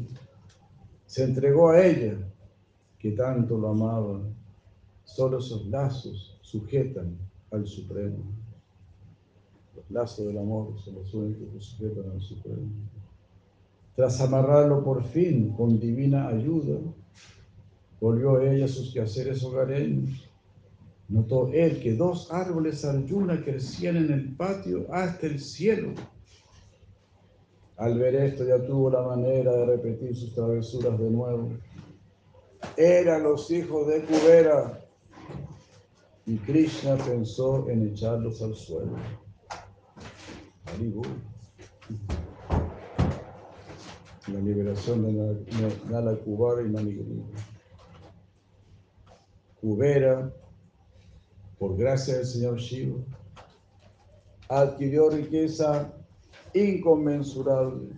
Se entregó a ella que tanto lo amaba, solo esos lazos sujetan al Supremo. Los lazos del amor son los únicos que sujetan al Supremo. Tras amarrarlo por fin con divina ayuda, volvió ella a sus quehaceres hogareños. Notó él que dos árboles arjuna crecían en el patio hasta el cielo. Al ver esto ya tuvo la manera de repetir sus travesuras de nuevo eran los hijos de Kubera. Y Krishna pensó en echarlos al suelo. La liberación de Nala Kubara y Manigri. Kubera, por gracia del Señor Shiva, adquirió riqueza inconmensurable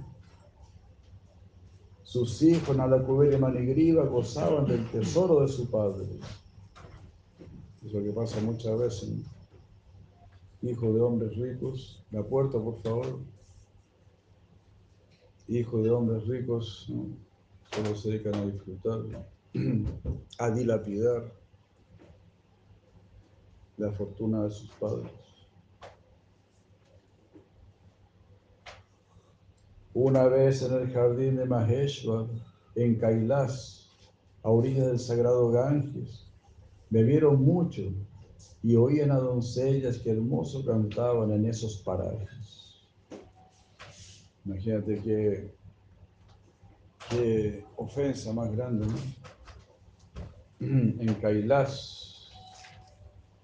sus hijos, Nalakuber y Manigriva, gozaban del tesoro de su padre. Es lo que pasa muchas veces. Hijo de hombres ricos, la puerta, por favor. Hijo de hombres ricos, solo se dedican a disfrutar, a dilapidar la fortuna de sus padres. Una vez en el jardín de Maheshwar, en Kailas, a orillas del sagrado Ganges, bebieron mucho y oían a doncellas que hermoso cantaban en esos parajes. Imagínate qué, qué ofensa más grande, ¿no? En Kailas,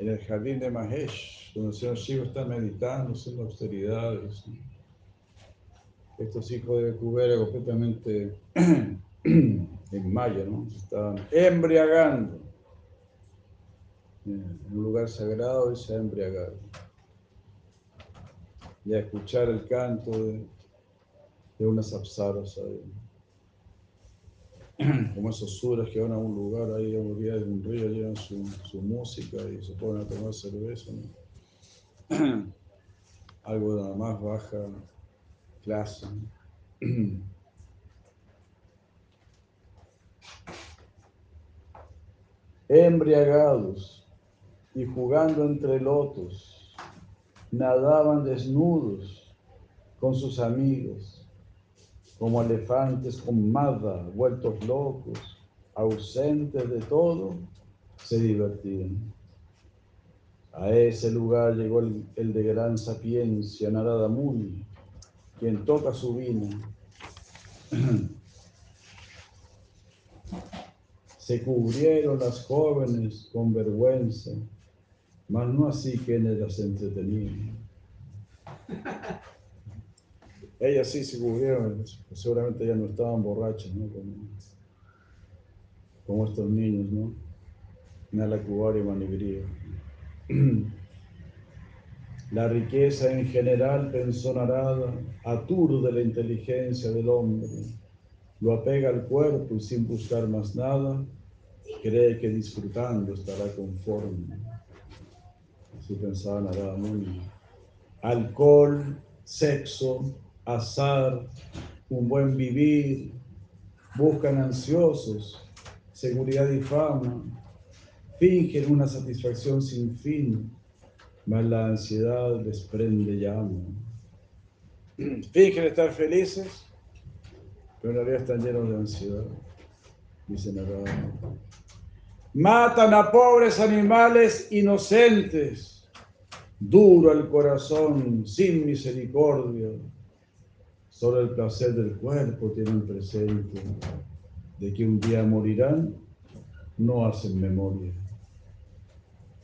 en el jardín de Mahesh, donde el Señor Shiva está meditando, haciendo austeridades. estos hijos de Cubera completamente en maya, ¿no? Se estaban embriagando. En un lugar sagrado y se ha embriagado. Y a escuchar el canto de, de unas apsaras ahí. Como esos suras que van a un lugar ahí a orilla de un río, llevan su, música y se ponen a tomar cerveza. Algo de la más baja clase. Embriagados y jugando entre nadaban desnudos con sus amigos como elefantes con mada, vueltos locos, ausentes de todo, se divertían. A ese lugar llegó el, el de gran sapiencia, Narada Muni, quien toca su vino. Se cubrieron las jóvenes con vergüenza, mas no así quienes las entretenían. Ellas sí se cubrieron, seguramente ya no estaban borrachas, ¿no? Como, como estos niños, ¿no? Nala y Manigría. La riqueza en general, pensó Narada, aturde la inteligencia del hombre, lo apega al cuerpo y sin buscar más nada, cree que disfrutando estará conforme. Así pensaba Narada Muni. Alcohol, sexo, azar, un buen vivir, buscan ansiosos, seguridad y fama, fingen una satisfacción sin fin, mas la ansiedad desprende llama. Fingen estar felices, pero en realidad están llenos de ansiedad, dice Narada. Matan a pobres animales inocentes, duro el corazón, sin misericordia. Solo el placer del cuerpo tienen presente de que un día morirán, no hacen memoria.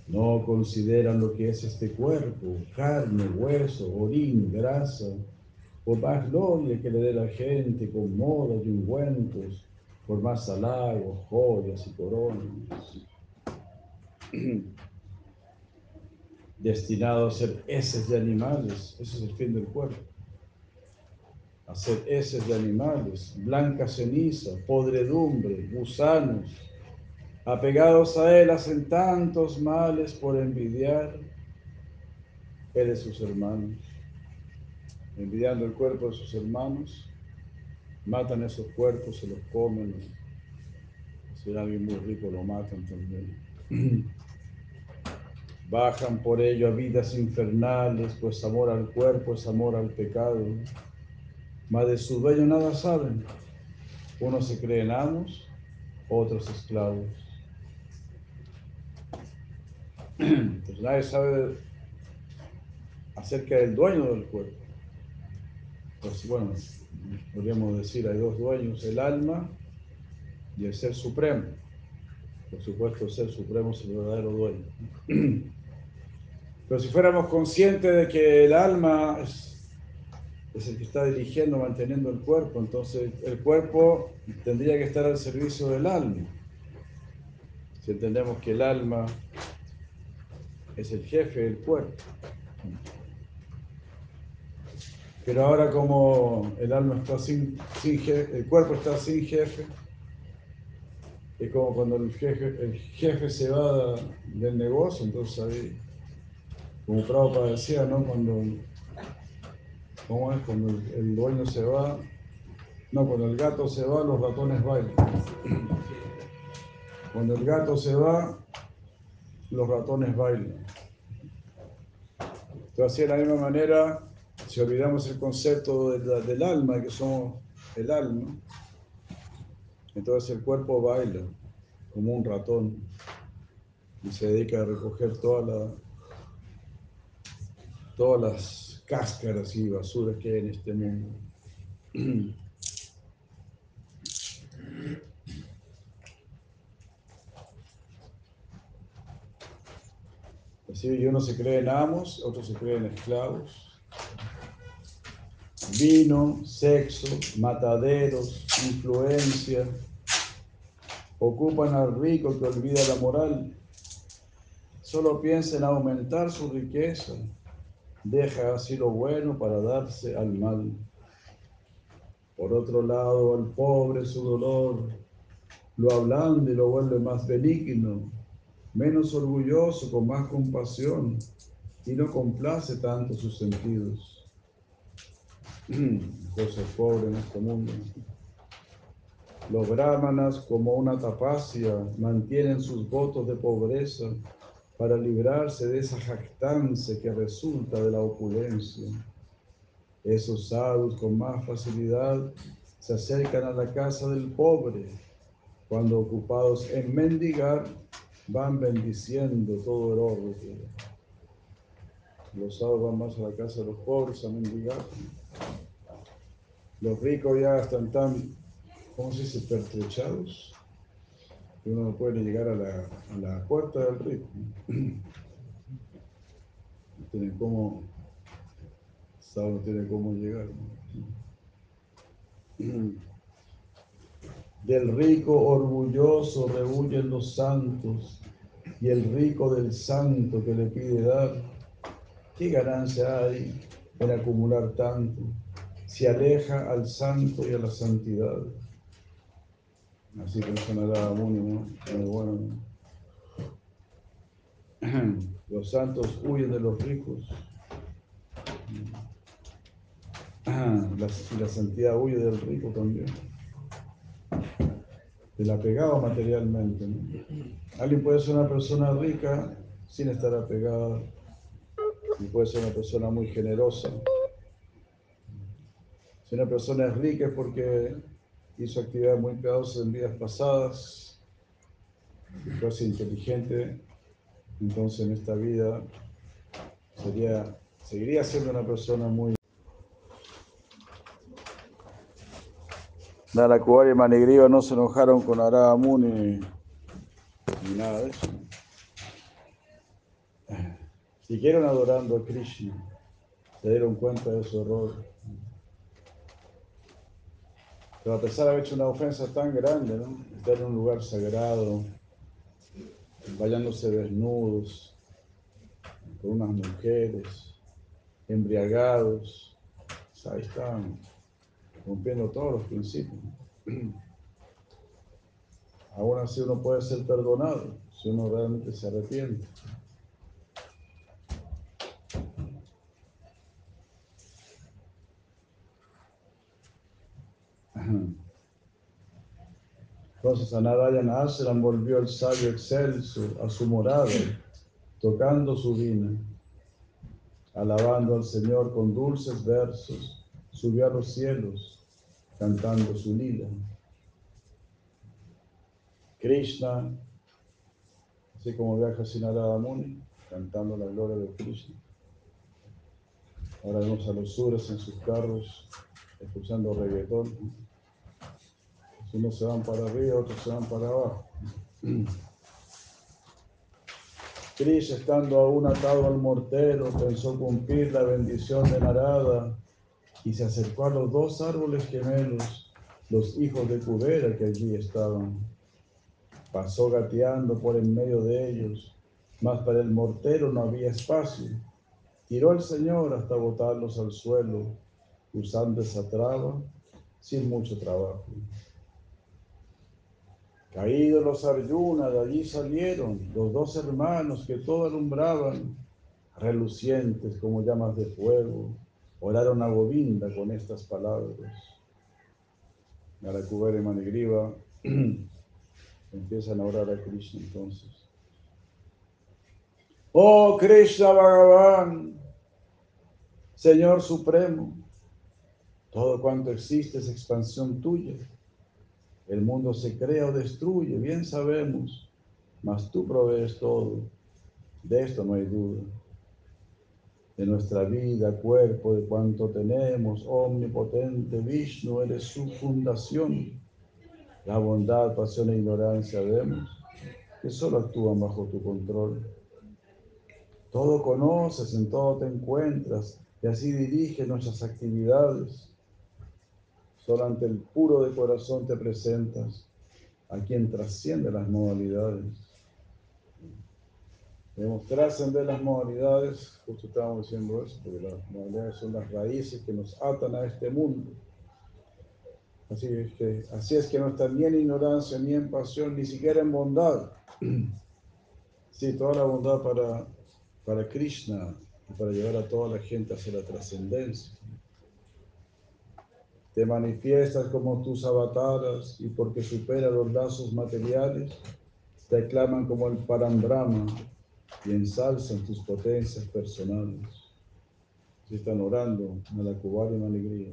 No consideran lo que es este cuerpo, carne, hueso, orín, grasa, por más gloria que le dé la gente con modas y ungüentos, por más halagos, joyas y coronas. Destinado a ser heces de animales, ese es el fin del cuerpo. Hacer heces de animales, blanca ceniza, podredumbre, gusanos, apegados a él hacen tantos males por envidiar él de sus hermanos. Envidiando el cuerpo de sus hermanos, matan esos cuerpos, se los comen. Si era alguien muy rico, lo matan también. Bajan por ello a vidas infernales, pues amor al cuerpo es amor al pecado. Mas de su dueño nada saben. Unos se creen amos, otros esclavos. Entonces nadie sabe acerca del dueño del cuerpo. Pues bueno, podríamos decir, hay dos dueños, el alma y el ser supremo. Por supuesto, el ser supremo es el verdadero dueño. Pero si fuéramos conscientes de que el alma es, es, el que está dirigiendo, manteniendo el cuerpo, entonces el cuerpo tendría que estar al servicio del alma. Si entendemos que el alma es el jefe del cuerpo. Pero ahora como el alma está sin, sin jefe, el cuerpo está sin jefe, es como cuando el jefe, el jefe se va del negocio, entonces ahí, como Prabhupada decía, ¿no? Cuando, ¿cómo es? Cuando el, dueño se va, no, cuando el gato se va, los ratones bailan. Cuando el gato se va, los ratones bailan. Entonces, de la misma manera, si olvidamos el concepto del alma, que somos el alma, entonces el cuerpo baila como un ratón y se dedica a recoger toda la, todas las cáscaras y basuras que hay en este mundo. Así y uno se cree en amos, otros se creen esclavos. Vino, sexo, mataderos, influencia, ocupan al rico que olvida la moral. Solo piensa en aumentar su riqueza, deja así lo bueno para darse al mal. Por otro lado, al pobre su dolor lo ablanda y lo vuelve más benigno, menos orgulloso, con más compasión, y no complace tanto sus sentidos. Cosa pobre en este mundo. Los brahmanas, como una tapacia, mantienen sus votos de pobreza para librarse de esa jactancia que resulta de la opulencia. Esos sadhus con más facilidad se acercan a la casa del pobre, cuando ocupados en mendigar, van bendiciendo todo el oro. Los sábados van más a la casa de los pobres a mendigar. Los ricos ya están tan, ¿cómo se dice?, pertrechados, que uno no puede llegar a la, a la puerta del rico. No tiene cómo, no tiene cómo llegar. Del rico orgulloso rehuyen los santos y el rico del santo que le pide dar. ¿Qué ganancia hay en acumular tanto? Se aleja al santo y a la santidad. Así pensaba Muni, ¿no? Muy bueno. Los santos huyen de los ricos. La, la santidad huye del rico también. Del apegado materialmente. Alguien puede ser una persona rica sin estar apegada. Y puede ser una persona muy generosa. Si una persona es rica es porque hizo actividades muy piadosas en vidas pasadas, y fue así inteligente, entonces en esta vida sería, seguiría siendo una persona muy... Narakubari y Manigriva no se enojaron con Arada Muni ni nada de eso. Siguieron adorando a Krishna, se dieron cuenta de su error. Pero a pesar de haber hecho una ofensa tan grande, ¿no? estar en un lugar sagrado, bañándose desnudos, con unas mujeres, embriagados, pues ahí están rompiendo todos los principios. Aún así uno puede ser perdonado si uno realmente se arrepiente. Entonces a Narayana Ashram volvió el sabio excelso a su morada, tocando su vina, alabando al Señor con dulces versos, subió a los cielos, cantando su lila. Krishna, así como viaja sin Muni, cantando la gloria de Krishna. Ahora vemos a los sures en sus carros, escuchando reggaetón. Unos se van para arriba, otros se van para abajo. Krishna, estando aún atado al mortero, pensó cumplir la bendición de Narada y se acercó a los dos árboles gemelos, los hijos de Kudera que allí estaban. Pasó gateando por en medio de ellos, mas para el mortero no había espacio. Tiró al Señor hasta botarlos al suelo, usando esa traba sin mucho trabajo. Caídos los Arjuna, de allí salieron los dos hermanos que todo alumbraban, relucientes como llamas de fuego, oraron a Govinda con estas palabras. Y Manigriva empiezan a orar a Krishna entonces. Oh Krishna Bhagavan, Señor Supremo, todo cuanto existe es expansión tuya. El mundo se crea o destruye, bien sabemos, mas tú provees todo. De esto no hay duda. De nuestra vida, cuerpo, de cuanto tenemos, omnipotente Vishnu, eres su fundación. La bondad, pasión e ignorancia vemos que solo actúan bajo tu control. Todo conoces, en todo te encuentras y así dirige nuestras actividades. Solo ante el puro de corazón te presentas, a quien trasciende las modalidades. Debemos trascender las modalidades, justo estábamos diciendo eso, porque las modalidades son las raíces que nos atan a este mundo. Así es que, así es que no está ni en ignorancia, ni en pasión, ni siquiera en bondad. Sí, toda la bondad para, para Krishna y para llevar a toda la gente hacia la trascendencia. Te manifiestas como tus avataras y porque supera los lazos materiales, te aclaman como el parambrama y ensalzan tus potencias personales. Si están orando, me la y una alegría.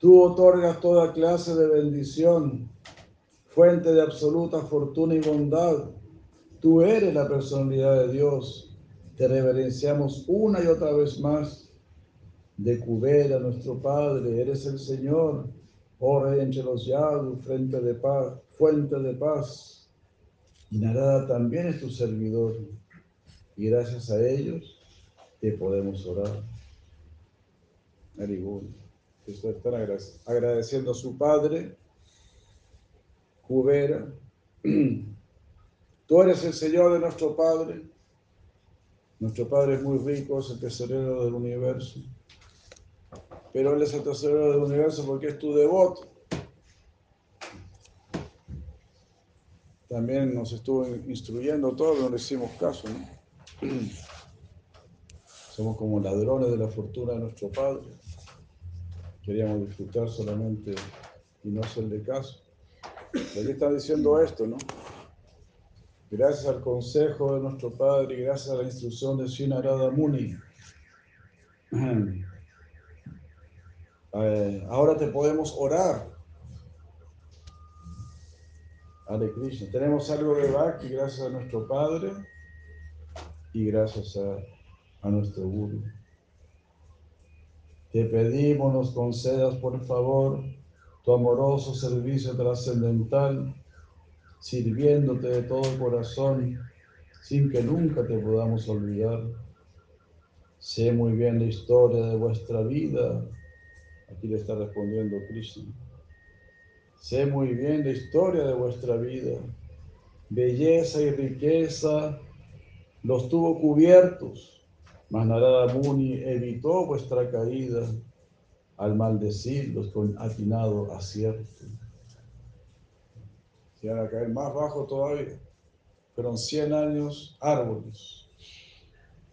Tú otorgas toda clase de bendición, fuente de absoluta fortuna y bondad. Tú eres la personalidad de Dios. Te reverenciamos una y otra vez más. De Cubera, nuestro Padre, eres el Señor. Oh Rey entre los Yadus, frente de paz, fuente de paz. Y Narada también es tu servidor. Y gracias a ellos te podemos orar. Arigún. Están agradeciendo a su padre, Cubera. Tú eres el Señor de nuestro Padre. Nuestro Padre es muy rico, es el tesorero del universo. Pero Él es el tesorero del universo porque es tu devoto. También nos estuvo instruyendo todo, no le hicimos caso, ¿no? Somos como ladrones de la fortuna de nuestro Padre. Queríamos disfrutar solamente y no hacerle caso. Aquí está diciendo esto, ¿no? Gracias al consejo de nuestro Padre y gracias a la instrucción de Shinarada Muni. Ahora te podemos orar. Hare. Tenemos algo de Bhakti gracias a nuestro Padre y gracias a, a nuestro Guru. Te pedimos nos concedas, por favor, tu amoroso servicio trascendental, sirviéndote de todo corazón, sin que nunca te podamos olvidar. Sé muy bien la historia de vuestra vida. Aquí le está respondiendo Krishna. Sé muy bien la historia de vuestra vida. Belleza y riqueza los tuvo cubiertos mas Narada Muni evitó vuestra caída al maldecirlos con atinado acierto. Se van a caer más bajo todavía. Fueron 100 años árboles.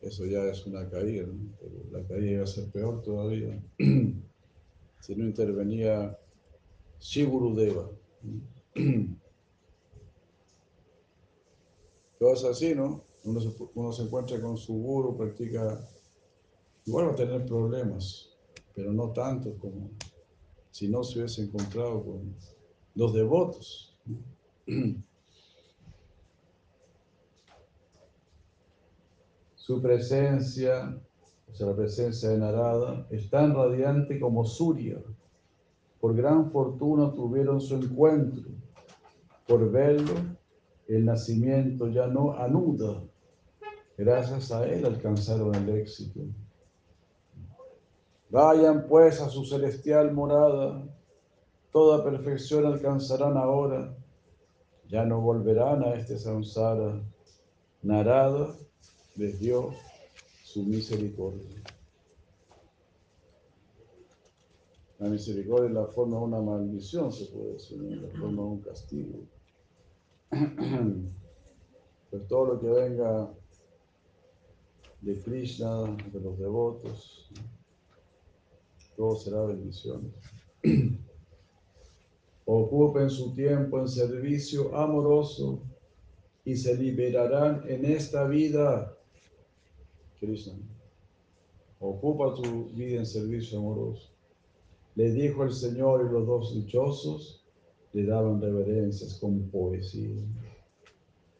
Eso ya es una caída, pero la caída iba a ser peor todavía. si no intervenía Sigurudeva. Todo es así, ¿no? uno se, uno se encuentra con su guru, practica, igual va a tener problemas, pero no tanto como si no se hubiese encontrado con los devotos. Su presencia, la presencia de Narada, es tan radiante como Surya. Por gran fortuna tuvieron su encuentro. Por verlo, el nacimiento ya no anuda Gracias a Él alcanzaron el éxito. Vayan pues a su celestial morada, toda perfección alcanzarán ahora, ya no volverán a este samsara. Narada les dio su misericordia. La misericordia es la forma de una maldición, se puede decir, la forma de un castigo. Pues todo lo que venga de Krishna, de los devotos. Todo será bendición. Ocupen su tiempo en servicio amoroso y se liberarán en esta vida. Krishna, ocupa tu vida en servicio amoroso. Le dijo el Señor y los dos dichosos le daban reverencias con poesía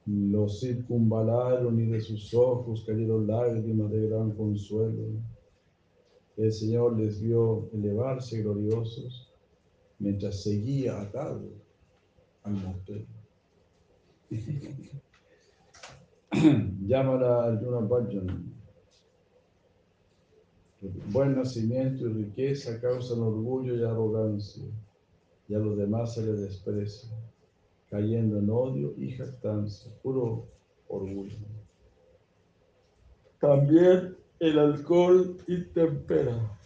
los circunvalaron y de sus ojos cayeron lágrimas de gran consuelo. El Señor les vio elevarse gloriosos mientras seguía atado al motel. Llámala Arjuna Bhajan. Buen nacimiento y riqueza causan orgullo y arrogancia, y a los demás se les desprecia cayendo en odio y jactancia, puro orgullo. También el alcohol intempera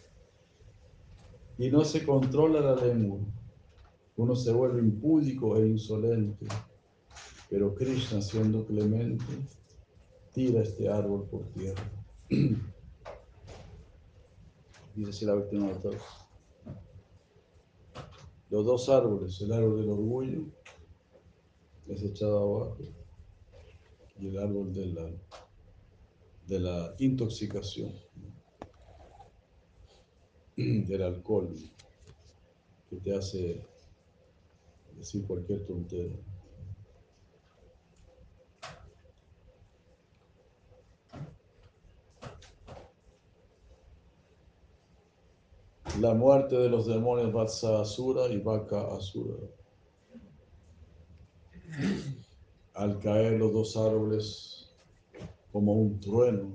y no se controla la lengua. Uno se vuelve impúdico e insolente, pero Krishna, siendo clemente, tira este árbol por tierra. Dice así la víctima de todos. Los dos árboles, el árbol del orgullo es echado abajo y el árbol de la, de la intoxicación, del alcohol. que te hace decir cualquier tontería. La muerte de los demonios Vatsa Asura y Vaka Asura. Al caer los dos árboles como un trueno,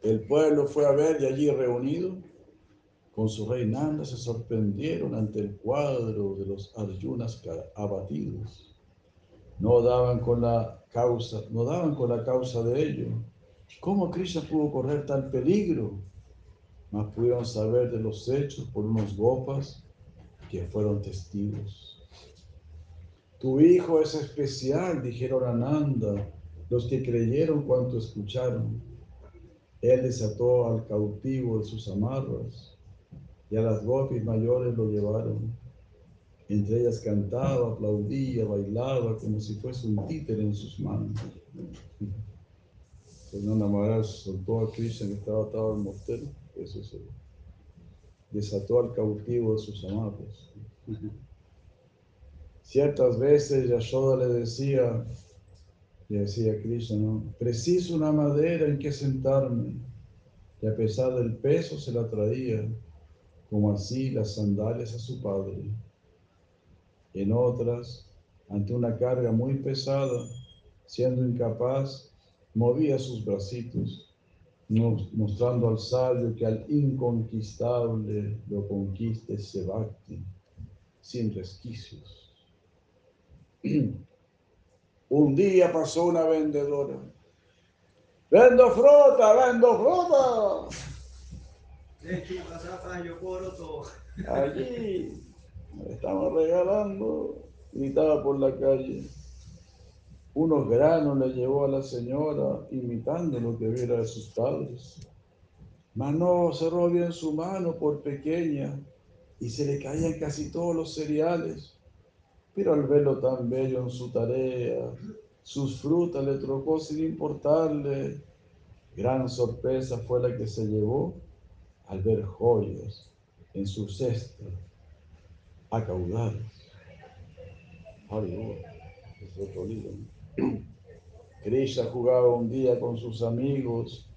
el pueblo fue a ver y allí reunido con su rey se sorprendieron ante el cuadro de los Arjunas abatidos. No daban con la causa, no daban con la causa de ello. ¿Cómo Krishna pudo correr tal peligro? Mas pudieron saber de los hechos por unos gopas que fueron testigos. Tu hijo es especial, dijeron a Nanda, los que creyeron cuanto escucharon. Él desató al cautivo de sus amarras y a las gopis mayores lo llevaron. Entre ellas cantaba, aplaudía, bailaba como si fuese un títere en sus manos. Fernanda Maharaj soltó a Krishna que estaba atado al mortero, desató al cautivo de sus amarras. Ciertas veces Yashoda le decía, le decía Krishna, ¿no? preciso una madera en que sentarme, y a pesar del peso se la traía como así las sandalias a su padre. En otras, ante una carga muy pesada, siendo incapaz, movía sus bracitos, mostrando al sabio que al inconquistable lo conquiste ese bhakti, sin resquicios. Un día pasó una vendedora. Vendo fruta, vendo fruta. Allí estamos regalando, gritaba por la calle. Unos granos le llevó a la señora, imitando lo que viera de sus padres. Mas no cerró bien su mano por pequeña y se le caían casi todos los cereales. Pero al verlo tan bello en su tarea, sus frutas le trocó sin importarle. Gran sorpresa fue la que se llevó al ver joyas en su cesta a. Krishna jugaba un día con sus amigos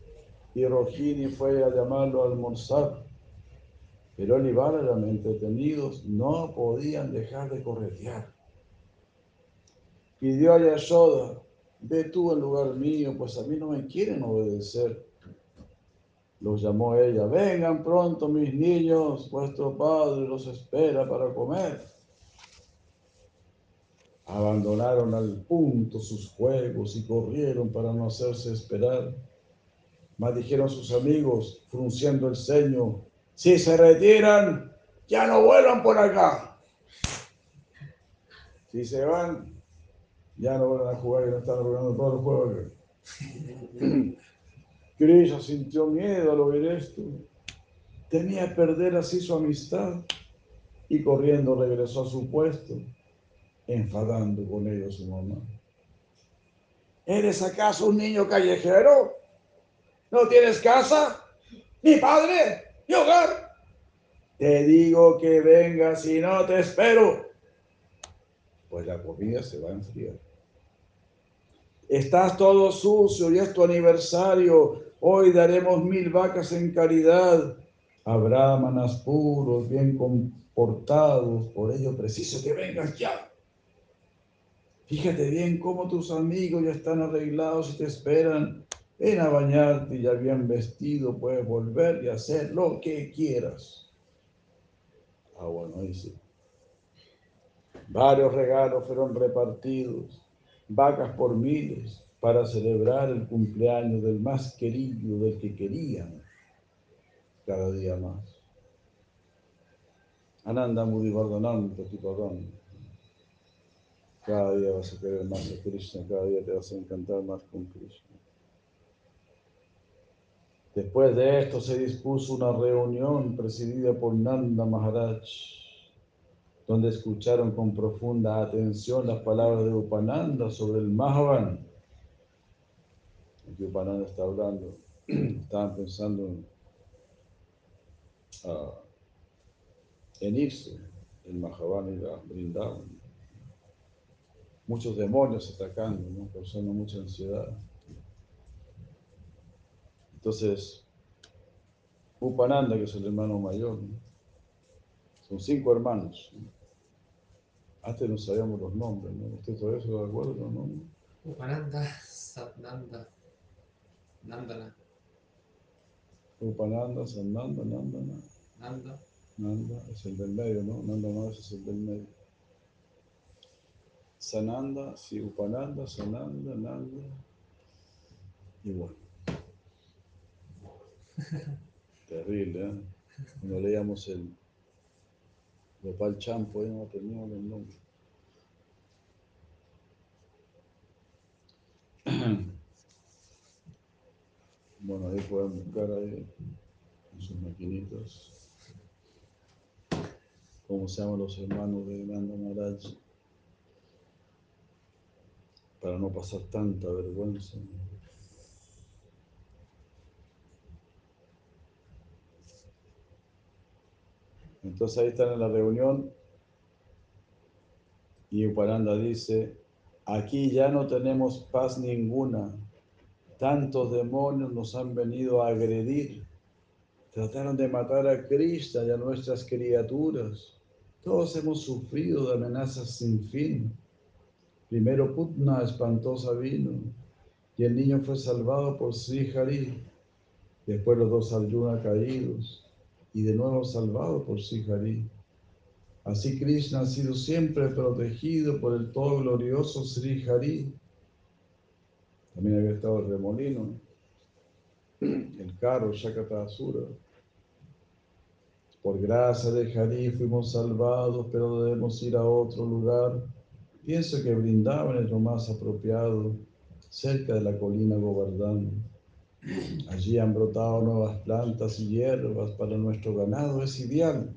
y Rohini fue a llamarlo a almorzar. Pero él y Balaram, entretenidos, no podían dejar de corretear. Pidió a Yashoda, ve tú en lugar mío, pues a mí no me quieren obedecer. Los llamó ella, vengan pronto mis niños, vuestro padre los espera para comer. Abandonaron al punto sus juegos y corrieron para no hacerse esperar. Mas dijeron sus amigos, frunciendo el ceño, si se retiran, ya no vuelvan por acá. Si se van, ya no vuelvan a jugar y no están jugando todos los juegos. Krishna sintió miedo al oír esto. Temía perder así su amistad y corriendo regresó a su puesto, enfadando con ellos su mamá. ¿Eres acaso un niño callejero? ¿No tienes casa? ¿Ni padre? ¿Ni hogar? Te digo que vengas y no te espero. Pues la comida se va a enfriar. Estás todo sucio y es tu aniversario. Hoy daremos mil vacas en caridad. Habrá manas puros, bien comportados. Por ello preciso que vengas ya. Fíjate bien cómo tus amigos ya están arreglados y te esperan. Ven a bañarte ya bien vestido puedes volver y hacer lo que quieras. Ah, bueno, dice. Varios regalos fueron repartidos vacas por miles para celebrar el cumpleaños del más querido, del que querían cada día más. Ananda Mudivardhanam Pratipadam. Cada día vas a querer más a Krishna, cada día te vas a encantar más con Krishna. Después de esto se dispuso una reunión presidida por Nanda Maharaj donde escucharon con profunda atención las palabras de Upananda sobre el Mahavan. Aquí Upananda está hablando, estaban pensando en, uh, en irse el Mahavana y Brindavan. Muchos demonios atacando, ¿no? causando mucha ansiedad. Entonces, Upananda, que es el hermano mayor, ¿no? son cinco hermanos. Antes no sabíamos los nombres, ¿no? ¿Usted todavía se lo acuerda los nombres? Upananda, Satnanda, Nandana, Upananda, Sananda, Nandana. Nanda, Nanda es el del medio, ¿no? Nanda no, ese es el del medio. Sananda, sí, Upananda, Sananda, Nanda. Y bueno. Terrible, ¿eh? Cuando leíamos el Gopal Champo, ahí no aprendíamos los nombres. Bueno, ahí pueden buscar ahí en sus maquinitas cómo se llaman los hermanos de Nanda Maharaj para no pasar tanta vergüenza. Entonces ahí están en la reunión y Upananda dice, aquí ya no tenemos paz ninguna, tantos demonios nos han venido a agredir, trataron de matar a Krishna y a nuestras criaturas, todos hemos sufrido de amenazas sin fin. Primero Putna espantosa vino y el niño fue salvado por Sri Hari, después los dos Arjuna caídos y de nuevo salvado por Sihari. Así Krishna ha sido siempre protegido por el todo glorioso Sri Hari. También había estado el remolino, el carro Shakata Asura. Por gracia de Hari fuimos salvados, pero debemos ir a otro lugar. Pienso que Brindavan es lo más apropiado, cerca de la colina Govardhan. Allí han brotado nuevas plantas y hierbas para nuestro ganado, es ideal.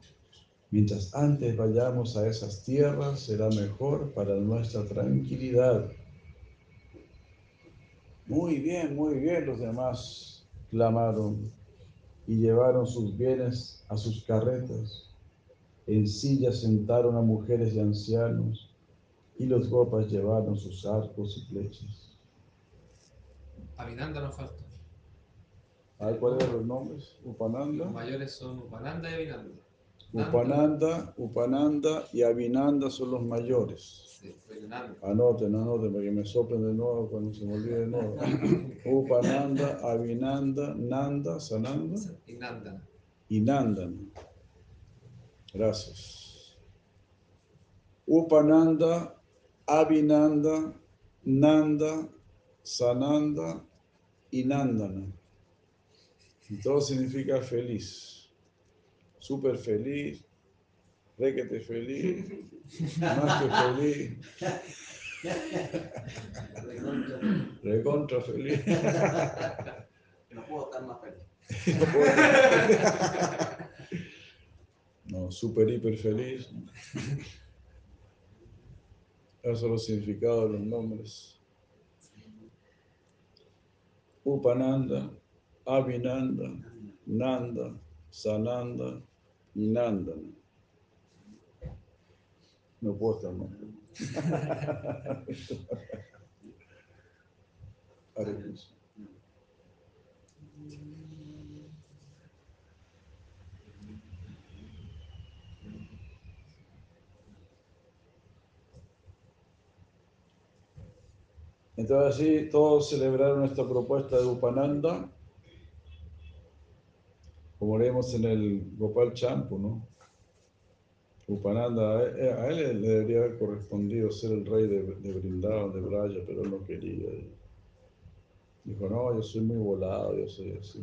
Mientras antes vayamos a esas tierras, será mejor para nuestra tranquilidad. Muy bien, muy bien, los demás clamaron y llevaron sus bienes a sus carretas. En sillas sentaron a mujeres y ancianos, y los gopas llevaron sus arcos y flechas. Abhinanda nos falta. A ver, ¿cuáles eran los nombres? Upananda. Los mayores son Upananda y Abhinanda. Nanda, Upananda, Upananda y Avinanda son los mayores. Sí. Anoten, anoten, para que me soplen de nuevo cuando se me olvide de nuevo. Upananda, Avinanda, Nanda, Sananda Y Nandana. y Nandana. Gracias. Upananda, Avinanda, Nanda, Sananda y Nandana. Y todo significa feliz. Súper feliz, requete feliz, más que feliz, recontra feliz. No puedo estar más feliz. No, súper hiper feliz. Esos son los significados de los nombres. Upananda, Avinanda, Nanda, Sananda y Nandana. No puedo estar más. Hare Krishna. Entonces así todos celebraron esta propuesta de Upananda, como leemos en el Gopal Champu, ¿no? Upananda, a él, él le debería haber correspondido ser el rey de, de Brindavan, de Braya, pero él no quería. Dijo, no, yo soy muy volado, yo soy así.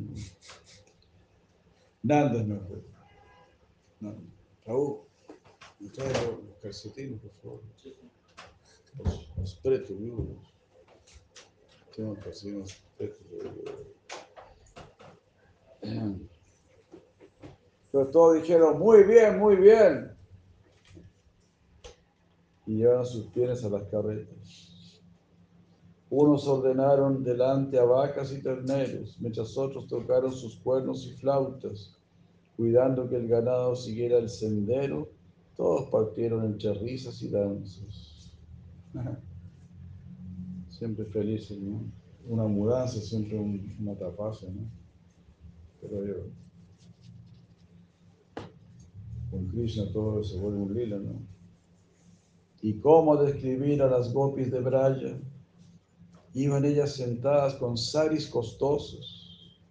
Nanda es mejor. Nanda. Raúl, me los los calcetines, por favor. Los, los pretos, viudos. Pretos. Entonces todos dijeron, muy bien, muy bien. Y llevaron sus pies a las carretas. Unos ordenaron delante a vacas y terneros, mientras otros tocaron sus cuernos y flautas. Cuidando que el ganado siguiera el sendero, todos partieron entre risas y danzas. Siempre felices, ¿no? Una mudanza, siempre un, tapaza, ¿no? Pero yo, con Krishna todo se vuelve un lila, ¿no? ¿Y cómo describir a las gopis de Braya? Iban ellas sentadas con saris costosos,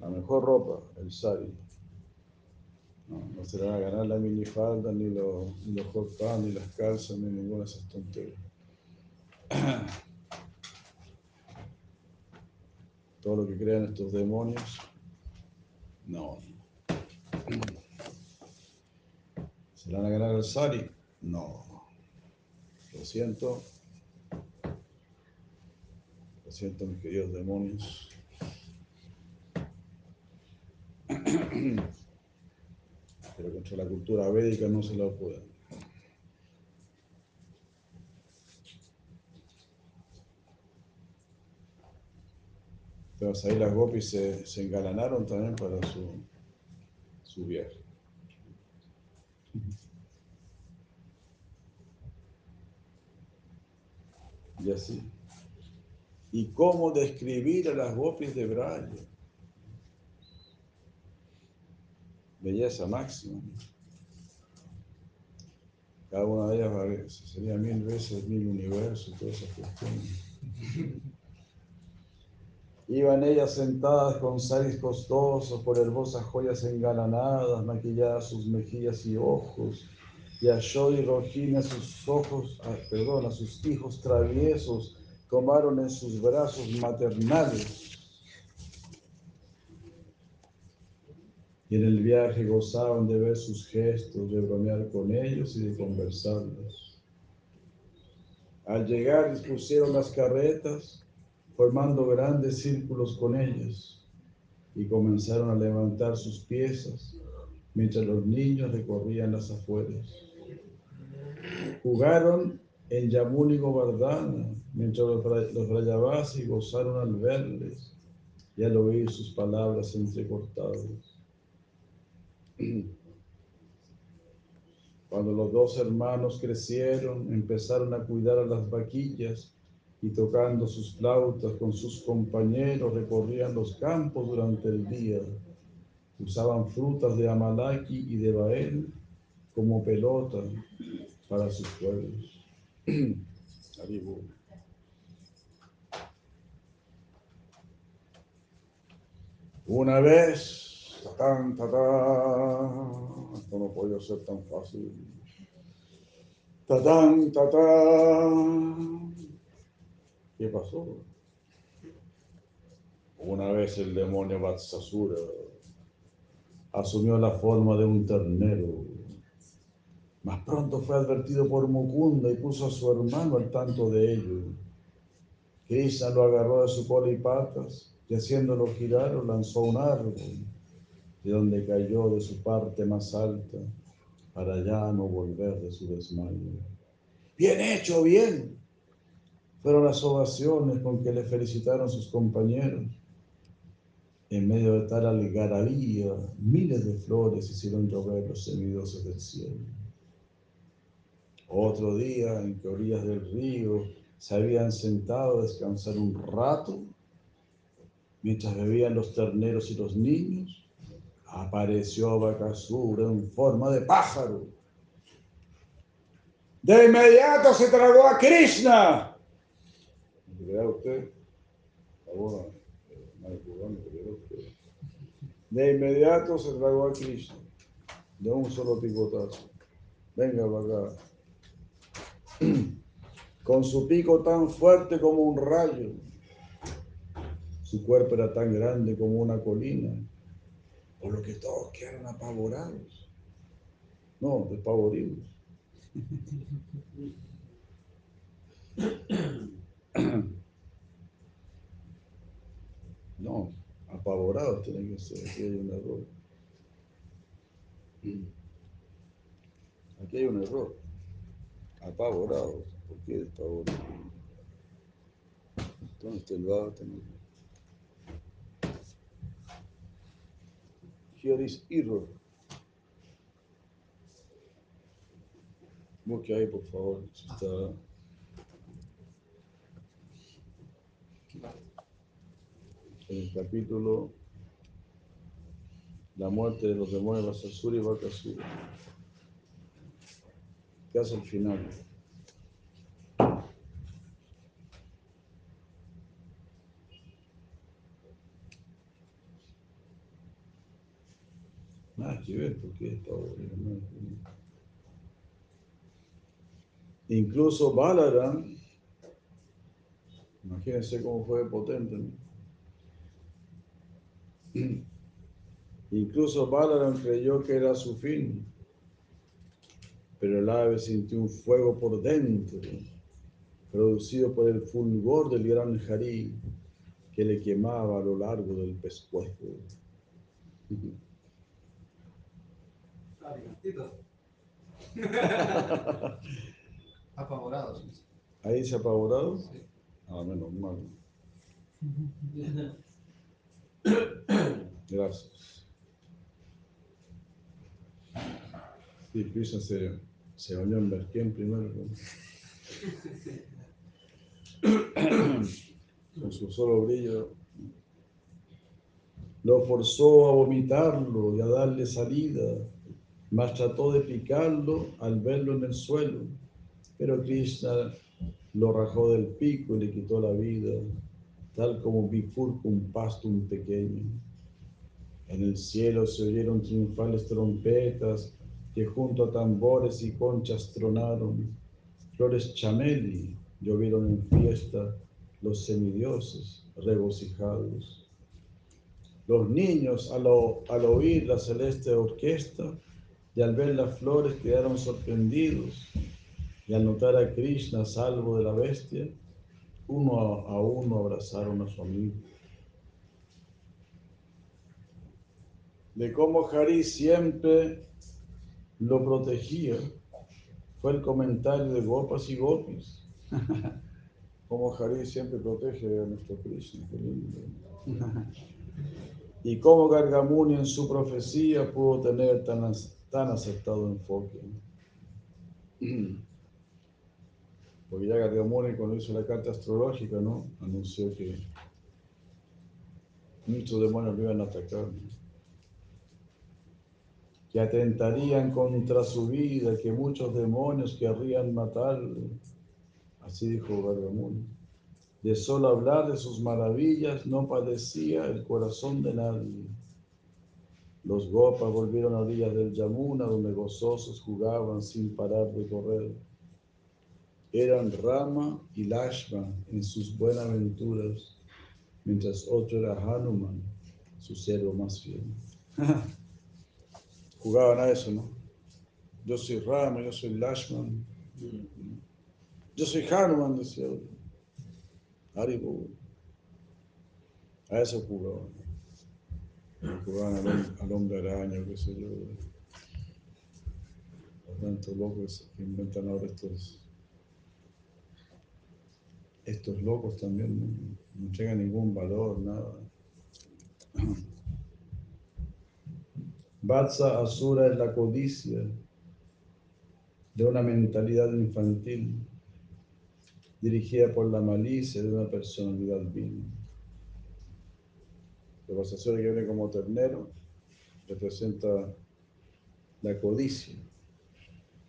la mejor ropa, el sari. No, no se le a ganar la minifalda, ni los, ni ni las calzas, ni ninguna de esas tonterías. Todo lo que crean estos demonios, no. ¿Se van a ganar el sari? No. Lo siento. Lo siento, mis queridos demonios. Pero contra la cultura védica no se lo pueden. Ahí las gopis se, se engalanaron también para su, su viaje. Y así. ¿Y cómo describir a las gopis de Braya? Belleza máxima. Cada una de ellas sería mil veces mil universos, todas esas cuestiones. Iban ellas sentadas con saris costosos, por hermosas joyas engalanadas, maquilladas sus mejillas y ojos, y a y Rojina sus ojos, perdón, a sus hijos traviesos, tomaron en sus brazos maternales. Y en el viaje gozaban de ver sus gestos, de bromear con ellos y de conversarlos. Al llegar dispusieron las carretas, formando grandes círculos con ellos, y comenzaron a levantar sus piezas, mientras los niños recorrían las afueras. Jugaron en Yamuni Govardhana, mientras los, Brayavasi gozaron al verles y al oír sus palabras entrecortadas. Cuando los dos hermanos crecieron, empezaron a cuidar a las vaquillas y tocando sus flautas con sus compañeros recorrían los campos durante el día. Usaban frutas de Amalaki y de Bael como pelota para sus pueblos. Una vez, tatán, tatán, esto no podía ser tan fácil. Tatán, tatán. ¿Qué pasó? Una vez el demonio Vatsasura asumió la forma de un ternero. Más pronto fue advertido por Mukunda y puso a su hermano al tanto de ello. Krishna lo agarró de su cola y patas y haciéndolo girar lo lanzó a un árbol, de donde cayó de su parte más alta para ya no volver de su desmayo. Bien hecho, bien. Fueron las ovaciones con que le felicitaron sus compañeros. En medio de tal algarabía, miles de flores hicieron llover los semidioses del cielo. Otro día en que orillas del río se habían sentado a descansar un rato, mientras bebían los terneros y los niños, apareció Bakasura en forma de pájaro. De inmediato se tragó a Krishna. Eh. De inmediato se tragó a Krishna. De un solo picotazo. Venga para acá. Con su pico tan fuerte como un rayo. Su cuerpo era tan grande como una colina. Por lo que todos quedaron apavorados. No, despavoridos. No, apavorados tienen que ser. Aquí hay un error. Aquí hay un error. Apavorados. ¿Por qué despavoridos? ¿Dónde está el vato? Here is error. Busque ahí, por favor. si está-. En el capítulo La muerte de los demonios Vasasura y Bakasura. ¿Qué hace al final? Nada que ver, porque está bueno. Incluso Balaram, imagínense cómo fue potente, ¿no? Incluso Balaram creyó que era su fin, pero el ave sintió un fuego por dentro, producido por el fulgor del gran Harí que le quemaba a lo largo del pescuezo. Apavorados. ¿Ahí se ha apavorado? Sí. Ah, menos mal. Gracias. Sí, Krishna se, se bañó en Berquén primero. Con su solo brillo. Lo forzó a vomitarlo y a darle salida, mas trató de picarlo al verlo en el suelo. Pero Krishna lo rajó del pico y le quitó la vida, tal como bifurca un pasto un pequeño. En el cielo se oyeron triunfales trompetas que junto a tambores y conchas tronaron. Flores chameli llovieron en fiesta los semidioses regocijados. Los niños al, al oír la celeste orquesta y al ver las flores quedaron sorprendidos y al notar a Krishna salvo de la bestia, uno a, uno abrazaron a su amigo. De cómo Hari siempre lo protegía, fue el comentario de Gopas y Gopis. Como Hari siempre protege a nuestro Krishna, qué lindo. Y cómo Gargamuni en su profecía pudo tener tan, tan acertado enfoque. Porque ya Gargamuni cuando hizo la carta astrológica, ¿no? Anunció que muchos demonios lo iban a atacar. Que atentarían contra su vida, que muchos demonios querrían matarlo. Así dijo Gargamuni. De solo hablar de sus maravillas no padecía el corazón de nadie. Los gopas volvieron a orillas del Yamuna, donde gozosos jugaban sin parar de correr. Eran Rama y Lashma en sus buenaventuras, mientras otro era Hanuman, su siervo más fiel. Jugaban a eso, ¿no? Yo soy Rama, yo soy Lashman, yo soy Hanuman, decía otro. Haribo. A eso jugaban. Jugaban al, al hombre araña, qué sé yo. Tantos locos que inventan ahora estos. Estos locos también no, a ningún valor, nada. Vatsa Asura es la codicia de una mentalidad infantil dirigida por la malicia de una personalidad vil. El Vasasura que viene como ternero representa la codicia.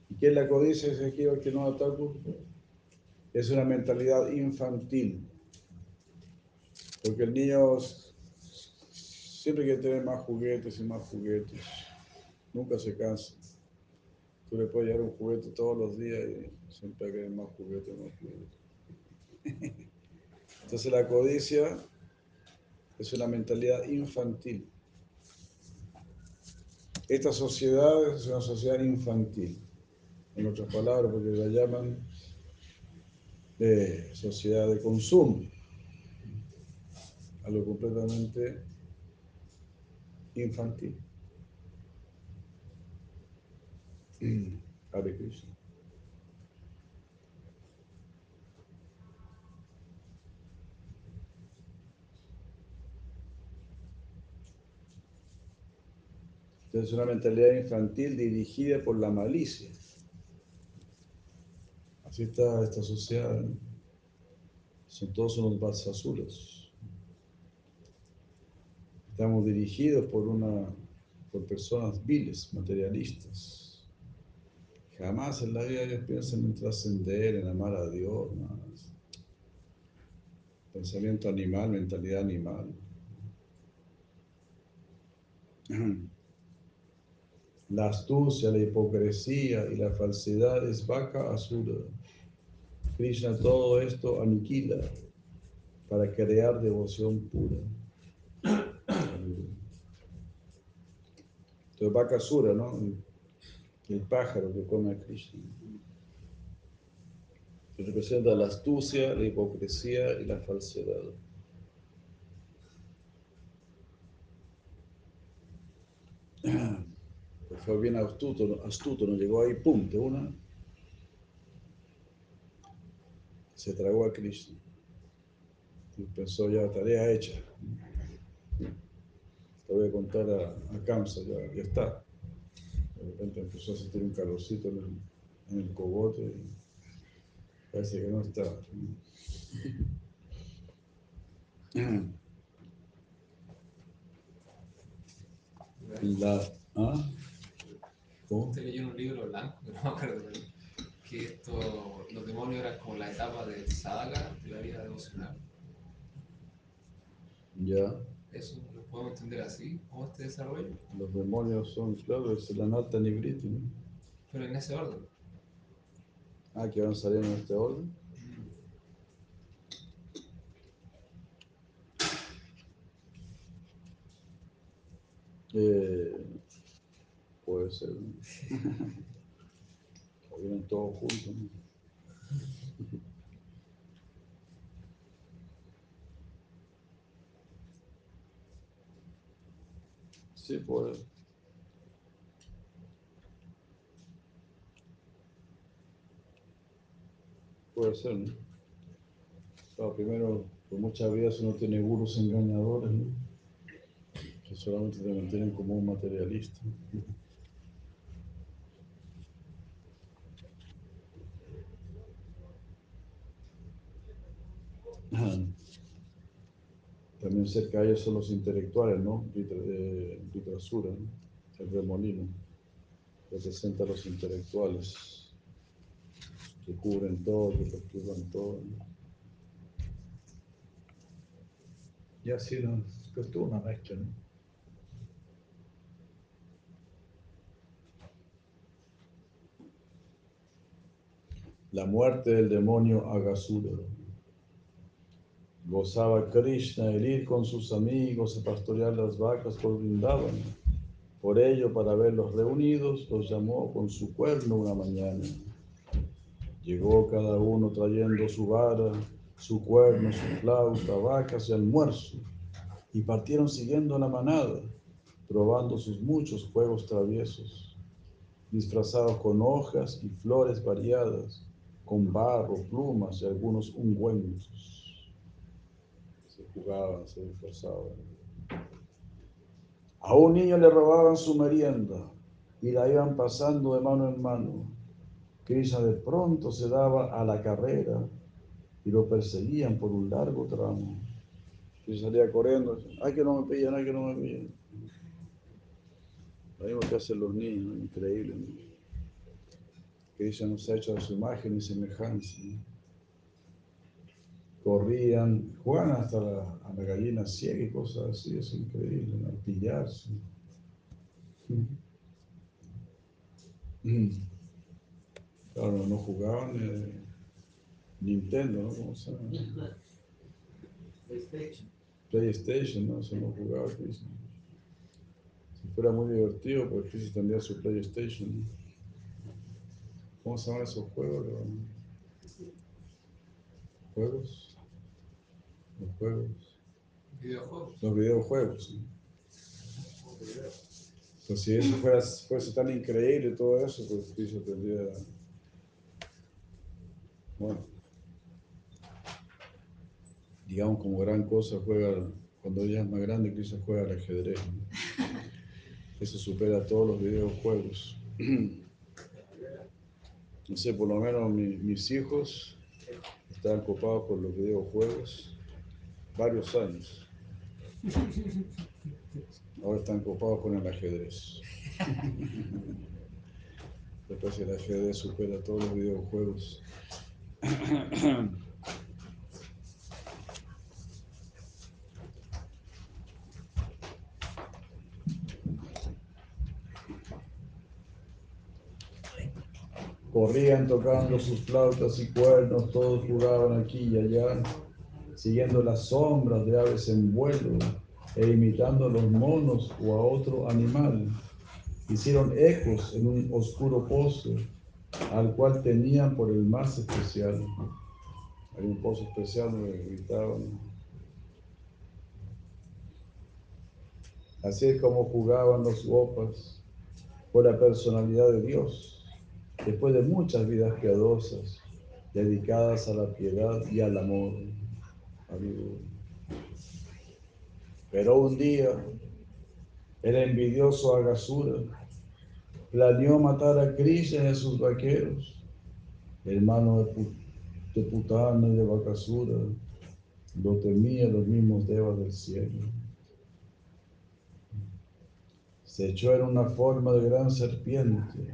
¿Y qué es la codicia? Aquí que no ataco. Es una mentalidad infantil. Porque el niño siempre quiere tener más juguetes y más juguetes. Nunca se cansa. Tú le puedes llevar un juguete todos los días y siempre querer más juguetes, más juguetes. Entonces la codicia es una mentalidad infantil. Esta sociedad es una sociedad infantil. En otras palabras, porque la llaman de sociedad de consumo. Algo completamente infantil. Hare Krishna. Entonces, una mentalidad infantil dirigida por la malicia. Así está esta sociedad. Son todos unos basasuras. Estamos dirigidos por una por personas viles, materialistas. Jamás en la vida ellos piensan en trascender, en amar a Dios. Pensamiento animal, mentalidad animal. La astucia, la hipocresía y la falsedad es vaca asura. Krishna todo esto aniquila para crear devoción pura. Entonces, vaca asura, ¿no? El pájaro que come a Krishna. Que representa la astucia, la hipocresía y la falsedad. Fue bien astuto, astuto, nos llegó ahí, pum, de una. Se tragó a Krishna. Y pensó ya, tarea hecha. Te voy a contar a, a Kamsa, ya, ya está. De repente empezó a sentir un calorcito en el, en el cogote. y Parece que no está. La, ¿ah? ¿Cómo? Usted leyó un libro blanco, no me acuerdo, que esto, los demonios eran como la etapa del sadhaka de la vida devocional. Ya, Eso lo podemos entender así, como este desarrollo, los demonios son, claro, es la nata nibriti, ¿no? pero en ese orden. Ah, que van saliendo en este orden. Eh, puede ser. vienen todos juntos. Sí, puede. Puede ser, ¿no? Claro, primero, por muchas vidas uno tiene gurus engañadores, ¿no? Que solamente te mantienen como un materialista. También cerca de ellos son los intelectuales, ¿no? Vitra- eh, Vitrasura, ¿no? El remolino. Representa a los intelectuales que cubren todo, que perturban todo. ¿no? Y así, ¿no? Es toda una mezcla, ¿no? La muerte del demonio Agasura. Gozaba Krishna el ir con sus amigos a pastorear las vacas por Vrindavan. Por ello, para verlos reunidos, los llamó con su cuerno una mañana. Llegó cada uno trayendo su vara, su cuerno, su flauta, vacas y almuerzo, y partieron siguiendo la manada, probando sus muchos juegos traviesos, disfrazados con hojas y flores variadas, con barro, plumas y algunos ungüentos. Jugaban, se disfrazaban. A un niño le robaban su merienda y la iban pasando de mano en mano. Krishna de pronto se daba a la carrera y lo perseguían por un largo tramo. Y salía corriendo, ay que no me pillan, ay que no me pillan. Lo mismo que hacen los niños, ¿no? increíble. ¿no? Nos ha hecho a su imagen y semejanza. ¿no? Corrían, jugaban hasta la, a la gallina ciega y cosas así, es increíble, ¿no? pillarse. Claro, no jugaban eh, Nintendo, ¿no? ¿Cómo se llama? PlayStation. PlayStation, ¿no? Eso no jugaba Chris. Si fuera muy divertido, pues Chris tendría su PlayStation. ¿no? ¿Cómo se llaman esos juegos? ¿Juegos? Los juegos. Videojuegos. Los videojuegos. ¿no? Pues si eso fuera, fuese tan increíble todo eso, pues tendría. Bueno. Digamos como gran cosa juega, cuando ella es más grande, Chris juega al ajedrez. ¿no? Eso supera todos los videojuegos. No sé, por lo menos mi- mis hijos estaban copados por los videojuegos varios años. Ahora están copados con el ajedrez. Después el ajedrez supera todos los videojuegos. Corrían tocando sus flautas y cuernos, todos jugaban aquí y allá, siguiendo las sombras de aves en vuelo e imitando a los monos o a otro animal. Hicieron ecos en un oscuro pozo al cual tenían por el más especial. Hay un pozo especial donde gritaban. Así es como jugaban los gopas por la personalidad de Dios después de muchas vidas piadosas, dedicadas a la piedad y al amor. Pero un día, el envidioso Agasura planeó matar a Krishna y a sus vaqueros, hermano de, Pu- de Putana y de Bakasura, lo temían los mismos devas del cielo. Se echó en una forma de gran serpiente.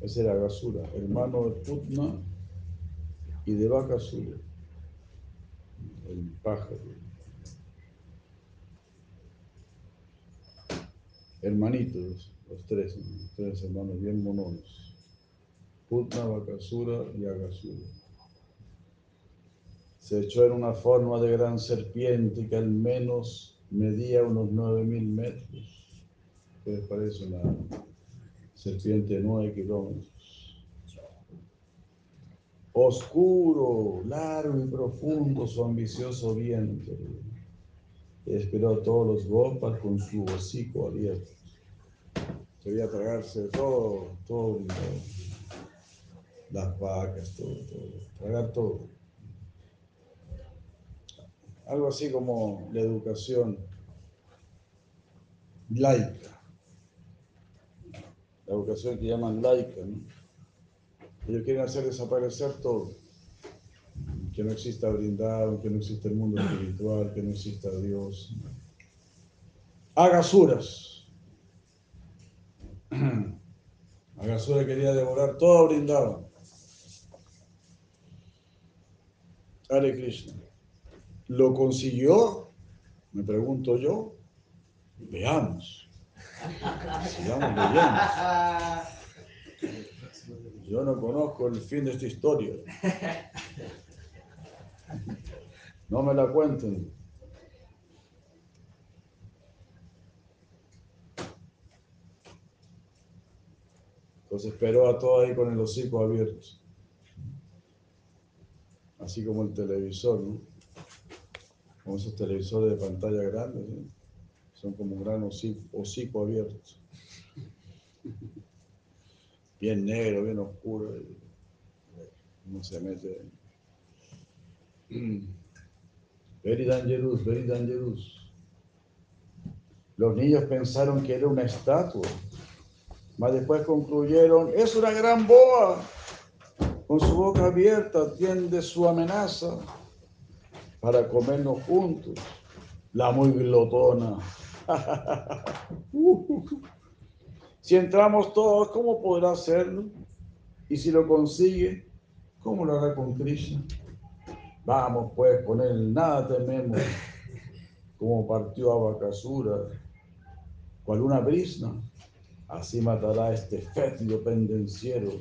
Ese era Agasura, hermano de Putna y de Bakasura, el pájaro. Hermanitos, los tres, tres hermanos bien mononos. Putna, Bakasura y Agasura. Se echó en una forma de gran serpiente que al menos medía unos nueve mil metros. ¿Qué les parece una serpiente de nueve kilómetros? Oscuro, largo y profundo su ambicioso vientre. Esperó a todos los gopas con su hocico abierto. Quería tragarse todo, todo, las vacas, todo, todo, tragar todo. Algo así como la educación laica. La educación que llaman laica, ¿no? Ellos quieren hacer desaparecer todo. Que no exista brindado, que no exista el mundo espiritual, que no exista Dios. Agasuras. Agasura quería devorar todo brindado. Hare Krishna. ¿Lo consiguió? Me pregunto yo. Veamos. Sigamos leyendo. Yo no conozco el fin de esta historia. No me la cuenten. Entonces esperó a todos ahí con el hocico abierto. Así como el televisor, ¿no? Como esos televisores de pantalla grande, ¿sí? Son como un gran hocico abierto. Bien negro, bien oscuro. y se mete. Very dangerous, very dangerous. Los niños pensaron que era una estatua, mas después concluyeron, es una gran boa. Con su boca abierta atiende su amenaza para comernos juntos. La muy glotona. si entramos todos, ¿cómo podrá hacerlo? Y si lo consigue, ¿cómo lo hará con Krishna? Vamos, pues, con él nada tememos. Como partió a Bakasura, cual una brisna, así matará este fétido pendenciero.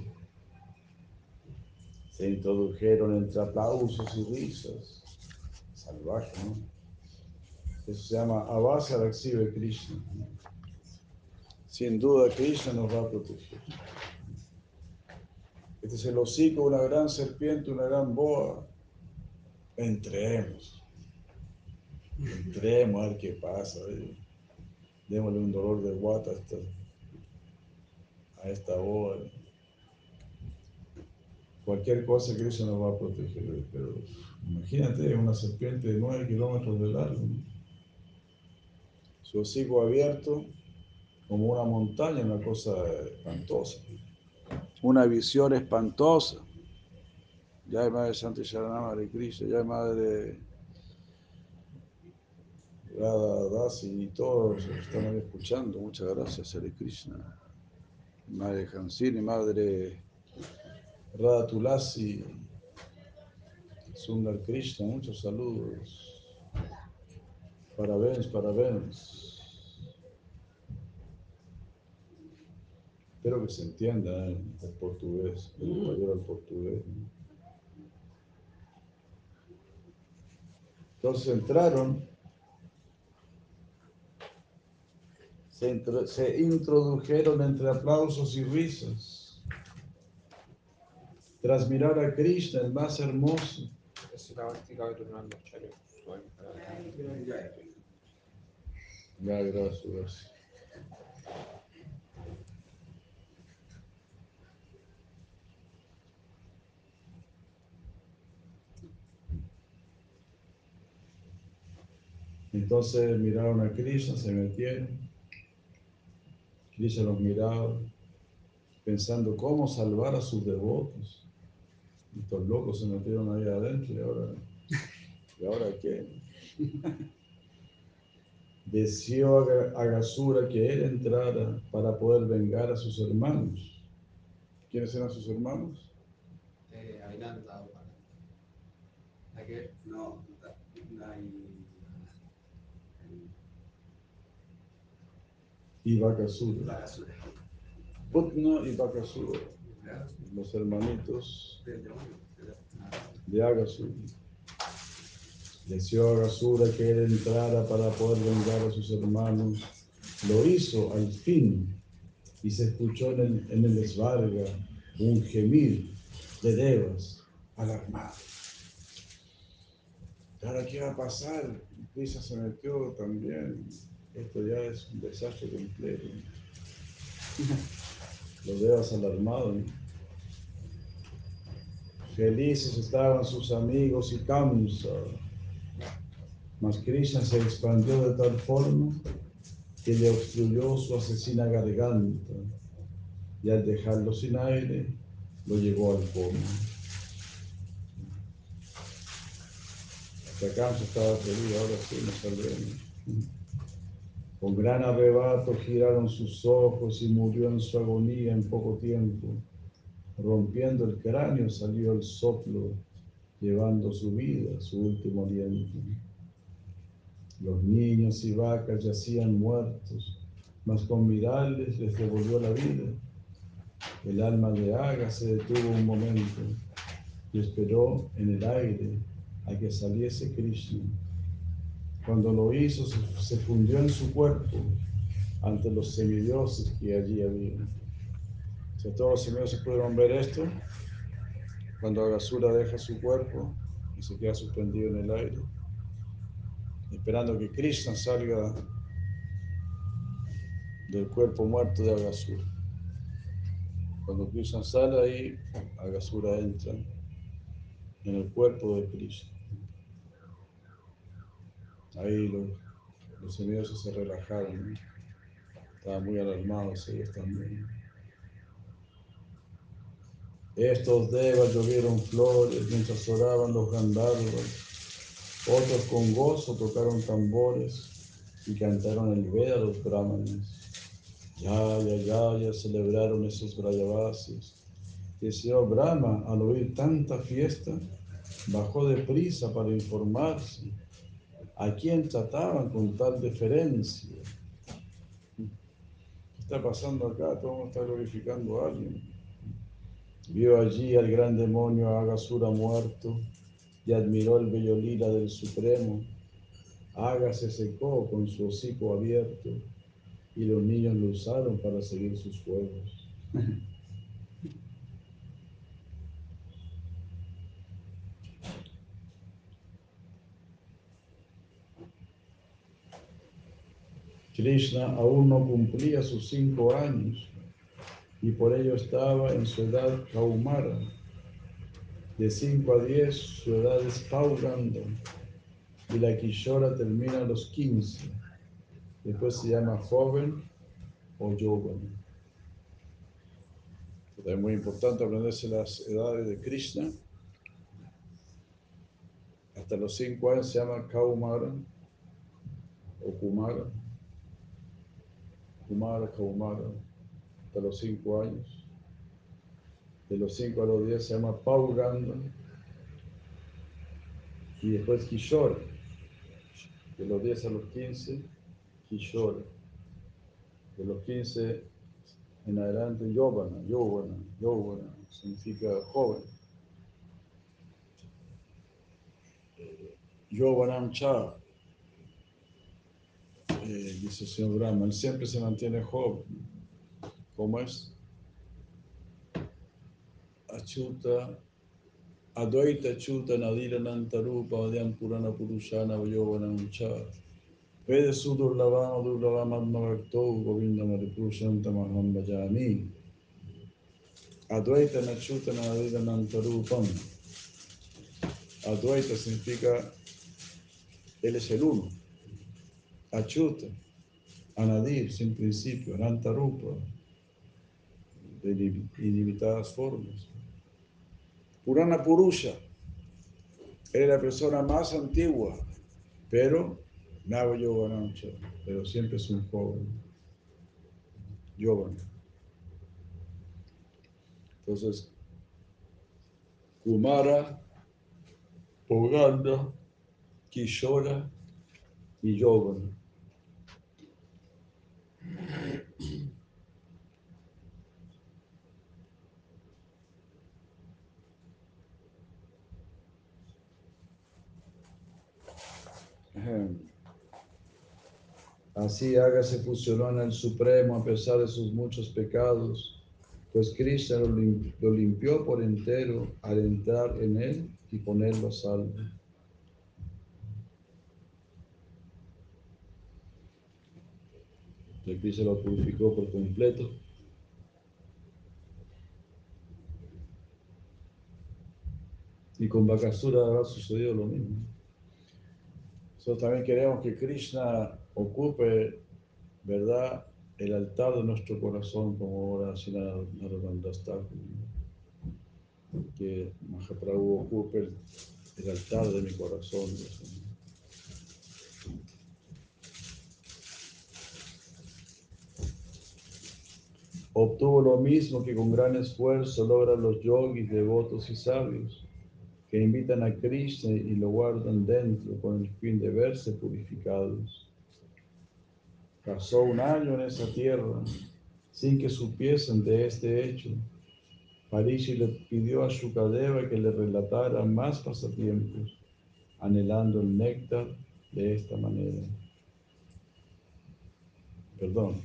Se introdujeron entre aplausos y risas. Salvaje, ¿no? Eso se llama Avasa Krishna. Sin duda, Krishna nos va a proteger. Este es el hocico una gran serpiente, una gran boa. Entremos. Entremos a ver qué pasa. Démosle un dolor de guata a esta, boa. Cualquier cosa que eso nos va a proteger. Pero imagínate, una serpiente de 9 kilómetros de largo. Su hocico abierto como una montaña, una cosa espantosa. Una visión espantosa. Ya hay Madre Santa Sharanama Hare Krishna, ya hay Madre Radha Dasi y todos están ahí escuchando. Muchas gracias, Hare Krishna. Madre Hansini, Madre Radha Tulasi, Sundar Krishna, muchos saludos. Parabéns, parabéns. Espero que se entienda ¿eh? el portugués, el español al portugués. Entonces entraron, se, intro- se introdujeron entre aplausos y risas. Tras mirar a Krishna, el más hermoso, Ya, gracias, Entonces miraron a Krishna, se metieron. Krishna los miraba, pensando cómo salvar a sus devotos. Estos locos se metieron ahí adentro y ahora, ¿y ahora qué? deseó a Ga- a Gasura que él entrara para poder vengar a sus hermanos. ¿Quiénes eran sus hermanos? Eh, Ainanda, Upananda. ¿A qué? No, no Y Bakasura. Putna y Bakasura, los hermanitos de Agasura. Deseó a Agasura que él entrara para poder vengar a sus hermanos. Lo hizo al fin y se escuchó en el, en el esvarga un gemir de devas alarmados. ¿Ahora qué va a pasar? Krishna se metió también. Esto ya es un desastre completo. Los devas alarmados. ¿no? Felices estaban sus amigos y Kamsa. Mas Krishna se expandió de tal forma que le obstruyó su asesina garganta y al dejarlo sin aire lo llevó al coma. Hasta Kamsa estaba feliz, ahora sí nos saldremos. Con gran arrebato giraron sus ojos y murió en su agonía en poco tiempo. Rompiendo el cráneo salió el soplo, llevando su vida, su último aliento. Los niños y vacas yacían muertos, mas con mirarles les devolvió la vida. El alma de Aga se detuvo un momento y esperó en el aire a que saliese Krishna. Cuando lo hizo, se, fundió en su cuerpo ante los semidioses que allí había. Todos los semidioses pudieron ver esto, cuando Agasura deja su cuerpo y se queda suspendido en el aire, esperando que Krishna salga del cuerpo muerto de Agasura. Cuando Krishna sale ahí, Agasura entra en el cuerpo de Krishna. Ahí los, los se relajaron, estaban muy alarmados ellos también. Estos devas llovieron flores mientras oraban los gandharvas. Otros con gozo tocaron tambores y cantaron el Veda a los brahmanes. Ya, ya, ya, ya celebraron esos brayavasis. Y señor Brahma, al oír tanta fiesta, bajó de prisa para informarse a quién trataban con tal deferencia. ¿Qué está pasando acá? Todo está glorificando a alguien. Vio allí al gran demonio Agasura muerto y admiró el bello lila del Supremo. Aga se secó con su hocico abierto y los niños lo usaron para seguir sus juegos. Krishna aún no cumplía sus cinco años y por ello estaba en su edad Kaumara. De 5 a 10 su edad es Pauganda y la Kishora termina a los 15. Después se llama joven o Yovana. Es muy importante aprenderse las edades de Krishna. Hasta los cinco años se llama Kaumara o Kumara. Kumara, Kaumara, hasta los cinco años. De los cinco a los diez se llama Pauganda. Y después Kishore. De los 10 a los 15, Kishore. De los 15 en adelante, Yovana, Yovana, Yovana, significa joven. Yovanam Cha, eh, dice el señor Brahma, él siempre se mantiene joven. ¿Cómo es? Achuta, Advaita Chuta Nadira Nantarupa Vadyam Purana Purushana Yovanam Cha. Vede Sudurlavama Durlavama Admavakto Govinda Maripurushantam Aham Bhajami. Advaita Nachuta Nadira Nantarupam. Advaita significa él es el uno. Achuta, Anadir, sin principio, Anantarupa, de ilimitadas formas. Purana Purusha, es la persona más antigua, pero Nava Yovanancha, pero siempre es un joven. Yovan. Entonces, Kumara, Poganda, Kishora y Yovan. Así hágase fusionó en el Supremo a pesar de sus muchos pecados, pues Krishna lo, lim- lo limpió por entero al entrar en él y ponerlo a salvo. Y Krishna lo purificó por completo. Y con Bakasura habrá sucedido lo mismo. Nosotros también queremos que Krishna ocupe, ¿verdad?, el altar de nuestro corazón, como ahora. Que Mahaprabhu ocupe el, el altar de mi corazón mío. Obtuvo lo mismo que con gran esfuerzo logran los yogis, devotos y sabios que invitan a Krishna y lo guardan dentro con el fin de verse purificados. Pasó un año en esa tierra sin que supiesen de este hecho. Parishi le pidió a Shukadeva que le relatara más pasatiempos, anhelando el néctar de esta manera. Perdón,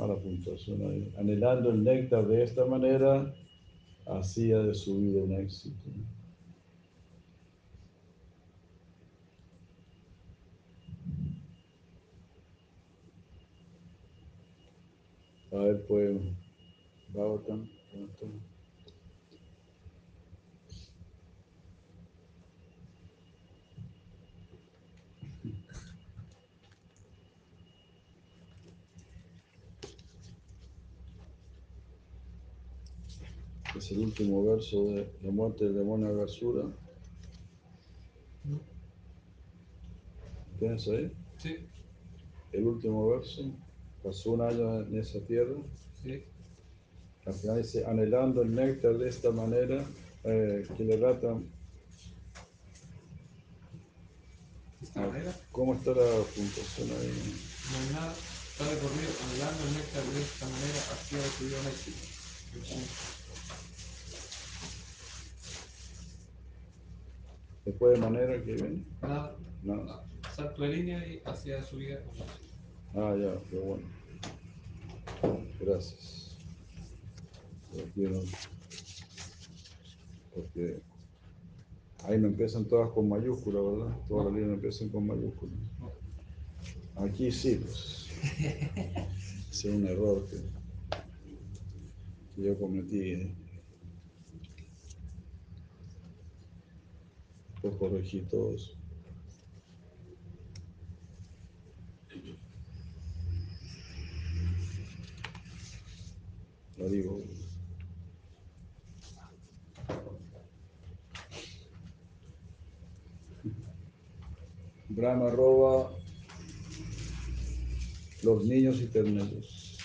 mala puntuación ahí. Anhelando el néctar de esta manera, hacía de su vida un éxito. A ver, pues, Bhagavatam, Bhagavatam. Es el último verso de la muerte del demonio Agasura. ¿Tienes ahí? Sí, El último verso. Pasó un año en esa tierra. sí. Al final dice, anhelando el néctar de esta manera, eh, que le ratan. Esta manera, ¿Cómo está la puntuación ahí? no hay nada. Está recorrido anhelando el néctar de esta manera su vida un éxito. Después de manera que viene. Nada, Nada. salto de línea y hacia su vida un éxito. Ah, ya, qué bueno. Gracias. Porque ahí me empiezan todas con mayúsculas, ¿verdad? Todas las líneas empiezan con mayúsculas. Aquí sí, pues. Ese es un error que, que yo cometí. ¿eh? Corregí todo eso. Haribo. Brahma roba los niños y terneros.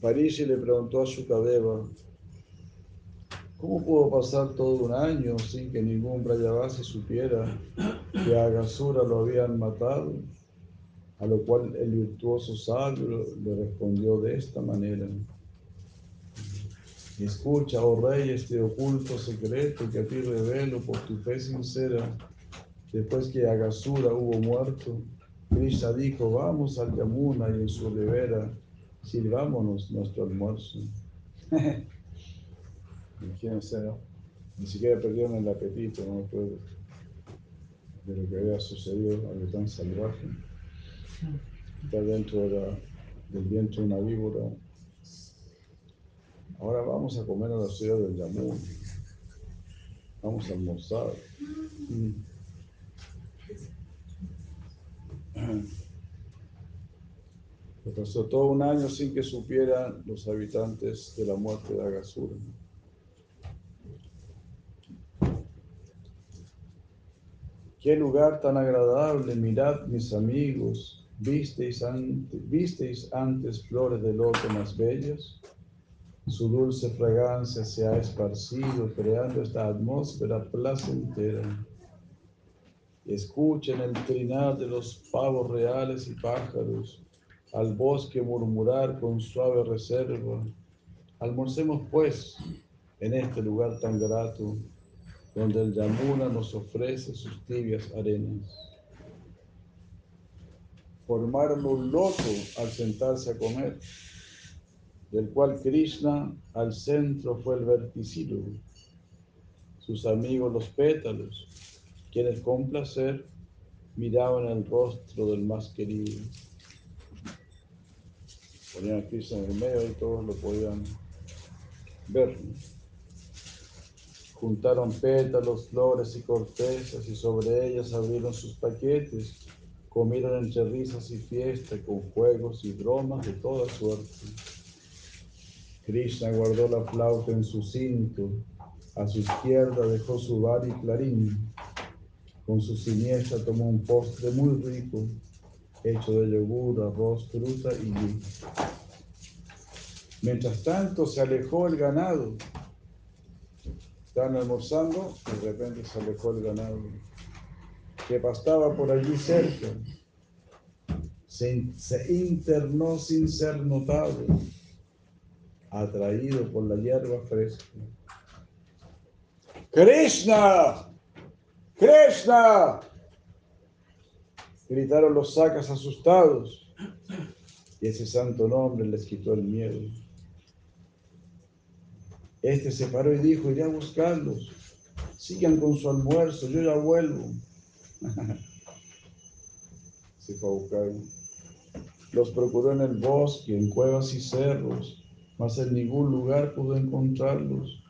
Parisi le preguntó a Shukadeva, ¿cómo pudo pasar todo un año sin que ningún Brayavasi supiera que a Agasura lo habían matado? A lo cual el virtuoso sabio le respondió de esta manera. Escucha, oh rey, este oculto secreto que a ti revelo por tu fe sincera. Después que Agasura hubo muerto, Krishna dijo, vamos al Yamuna y en su ribera sirvámonos nuestro almuerzo. Imagínense, ¿no? Ni siquiera perdieron el apetito, ¿no? Después de lo que había sucedido, algo tan salvaje. Está dentro de del vientre una víbora. Ahora vamos a comer a la ciudad del Yamuna. Vamos a almorzar. Pasó todo un año sin que supieran los habitantes de la muerte de Agasura. Qué lugar tan agradable, mirad mis amigos, ¿visteis, ante- ¿visteis antes flores de loto más bellas? Su dulce fragancia se ha esparcido, creando esta atmósfera placentera. Escuchen el trinar de los pavos reales y pájaros, al bosque murmurar con suave reserva. Almorcemos pues en este lugar tan grato, donde el Yamuna nos ofrece sus tibias arenas. Formaron un loto al sentarse a comer, del cual Krishna al centro fue el verticilo, sus amigos los pétalos, quienes con placer miraban el rostro del más querido. Ponían a Krishna en el medio y todos lo podían ver. Juntaron pétalos, flores y cortezas y sobre ellas abrieron sus paquetes. Comieron entre risas y fiesta con juegos y bromas de toda suerte. Krishna guardó la flauta en su cinto. A su izquierda dejó su bar y clarín. Con su siniestra tomó un postre muy rico, hecho de yogur, arroz, fruta y ghee. Mientras tanto se alejó el ganado. Estaban almorzando de repente se alejó el ganado que pastaba por allí cerca. Se, se internó sin ser notado, atraído por la hierba fresca. ¡Krishna! ¡Krishna! Gritaron los sacas asustados y ese santo nombre les quitó el miedo. Este se paró y dijo, iré a buscarlos. Sigan con su almuerzo, yo ya vuelvo. se fue a buscar. Los procuró en el bosque, en cuevas y cerros, mas en ningún lugar pudo encontrarlos.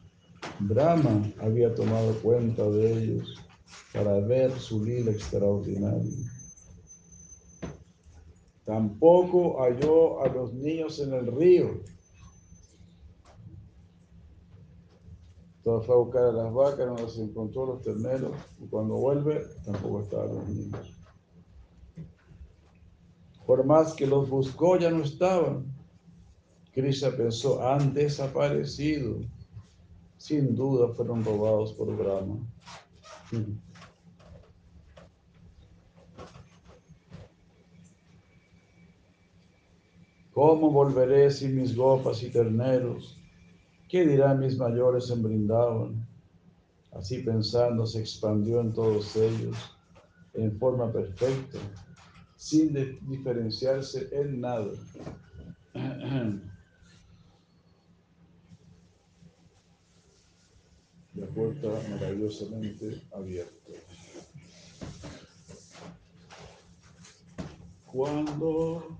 Brahma había tomado cuenta de ellos para ver su lila extraordinaria. Tampoco halló a los niños en el río. Entonces fue a buscar a las vacas, no las encontró los terneros, y cuando vuelve tampoco estaban los niños. Por más que los buscó, ya no estaban. Krishna pensó, han desaparecido. Sin duda fueron robados por Brahma. ¿Cómo volveré sin mis gopas y terneros? ¿Qué dirán mis mayores en Brindavan? Así pensando, se expandió en todos ellos en forma perfecta, sin diferenciarse en nada. La puerta maravillosamente abierta. ¿Cuándo?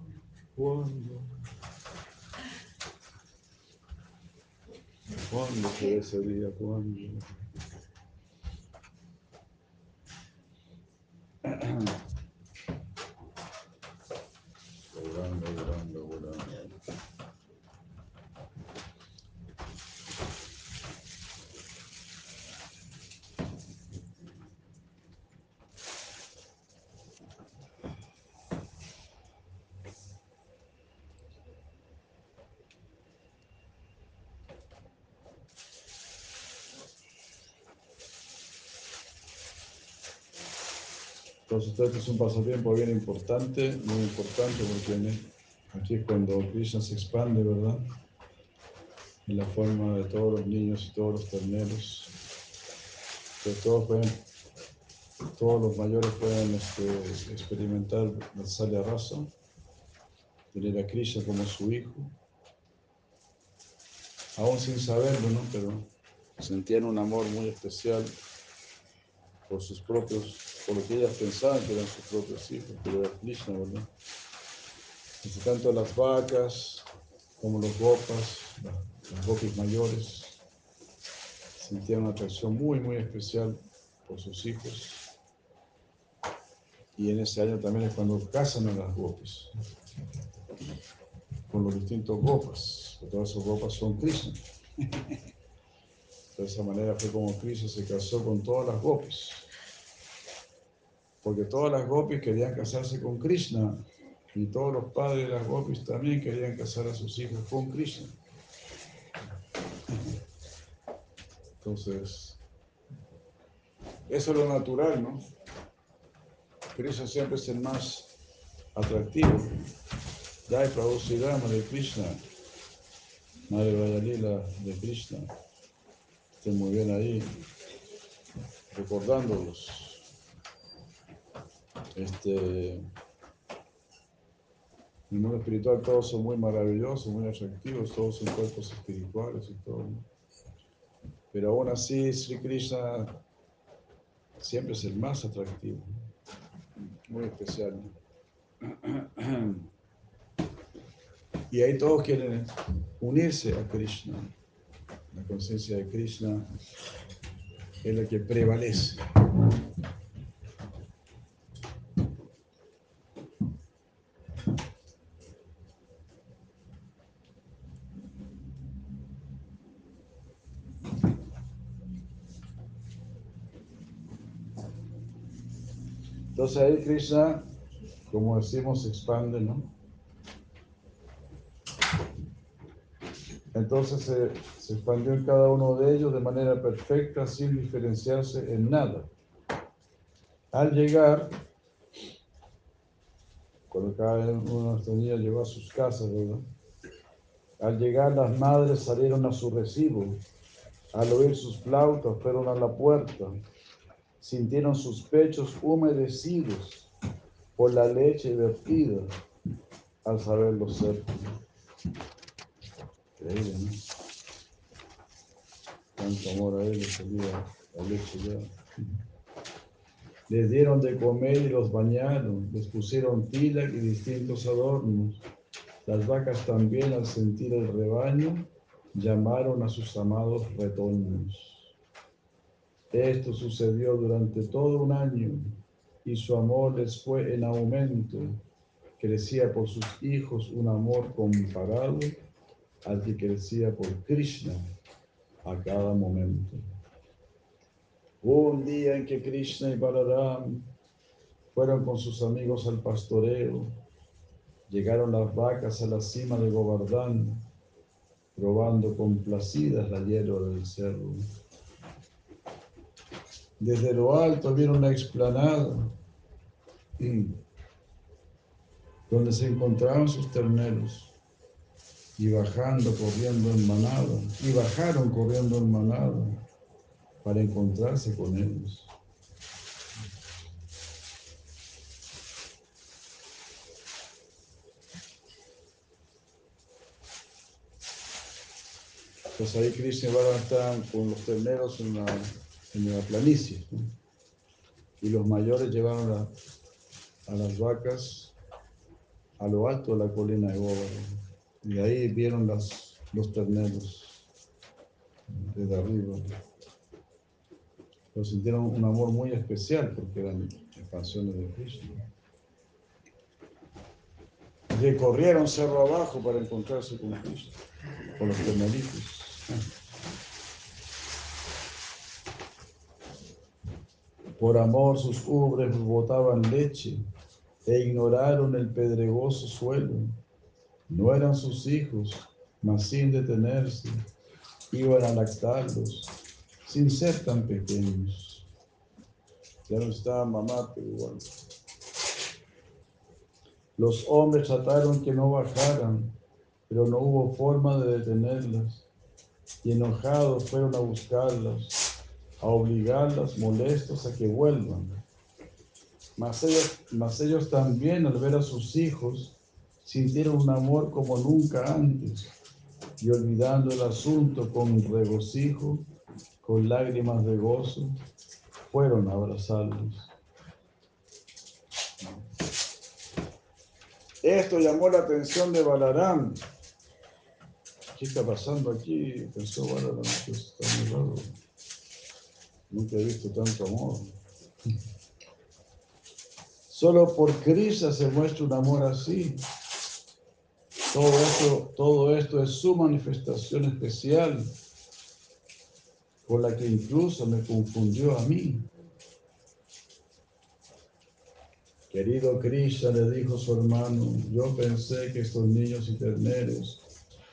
¿Cuándo? ¿Cuándo será ese? ¿Cuándo? Este es un pasatiempo bien importante, muy importante, porque aquí es cuando Krishna se expande, ¿verdad? En la forma de todos los niños y todos los terneros. Que todos pueden, todos los mayores pueden este, experimentar la salia raza, tener a Krishna como su hijo, aún sin saberlo, ¿no? Pero sentían un amor muy especial por sus propios, por lo que ellas pensaban que eran sus propios hijos, pero era Krishna, ¿verdad? Entonces, tanto las vacas como los gopas, los gopis mayores, sentían una atracción muy, muy especial por sus hijos. Y en ese año también es cuando casan a las gopis, con los distintos gopas, porque todas esas gopas son Krishna. De esa manera fue como Krishna se casó con todas las gopis. Porque todas las gopis querían casarse con Krishna. Y todos los padres de las gopis también querían casar a sus hijos con Krishna. Entonces, eso es lo natural, ¿no? Krishna siempre es el más atractivo. Jai Prabhu Rama de Krishna, Madre Vayalila de Krishna. Estén muy bien ahí, recordándolos. Este, en el mundo espiritual todos son muy maravillosos, muy atractivos, todos son cuerpos espirituales y todo. Pero aún así, Sri Krishna siempre es el más atractivo, muy especial. Y ahí todos quieren unirse a Krishna. La conciencia de Krishna es la que prevalece. Entonces ahí Krishna, como decimos, expande, ¿no? Entonces se, se, expandió en cada uno de ellos de manera perfecta, sin diferenciarse en nada. Al llegar, cuando cada uno niños llegó a sus casas. Al llegar las madres salieron a su recibo. Al oír sus flautas fueron a la puerta. Sintieron sus pechos humedecidos por la leche vertida al saberlo ser. Increíble, ¿no? Tanto amor a él, salía la leche ya. Les dieron de comer y los bañaron, les pusieron tila y distintos adornos. Las vacas también, al sentir el rebaño, llamaron a sus amados retoños. Esto sucedió durante todo un año y su amor les fue en aumento. Crecía por sus hijos un amor comparado crecía por Krishna a cada momento. Un día en que Krishna y Balaram fueron con sus amigos al pastoreo, llegaron las vacas a la cima de Govardhan, probando complacidas la hierba del cerro. Desde lo alto vieron una explanada donde se encontraban sus terneros y bajando corriendo en manada, y bajaron corriendo en manada para encontrarse con ellos. Pues ahí Krishna y estaban con los terneros en la, en la planicie. Y los mayores llevaron a, a, las vacas a lo alto de la colina de Góvaro. Y ahí vieron las, los terneros desde arriba. Pero sintieron un amor muy especial porque eran expansiones de Krishna. Y corrieron cerro abajo para encontrarse con Krishna, con los terneritos. Por amor sus ubres botaban leche e ignoraron el pedregoso suelo. No eran sus hijos, mas sin detenerse, iban a lactarlos, sin ser tan pequeños. Ya no estaban mamá, pero igual. Los hombres trataron que no bajaran, pero no hubo forma de detenerlas. Y enojados fueron a buscarlas, a obligarlas molestos a que vuelvan. Mas ellos, mas ellos también al ver a sus hijos sintieron un amor como nunca antes y olvidando el asunto con regocijo, con lágrimas de gozo, fueron a abrazarlos. Esto llamó la atención de Balarán. ¿Qué está pasando aquí? Pensó Balarán que está muy raro. Nunca he visto tanto amor. Solo por Krishna se muestra un amor así. Todo esto, todo esto es su manifestación especial, por la que incluso me confundió a mí. Querido Krishna, le dijo su hermano, yo pensé que estos niños y terneros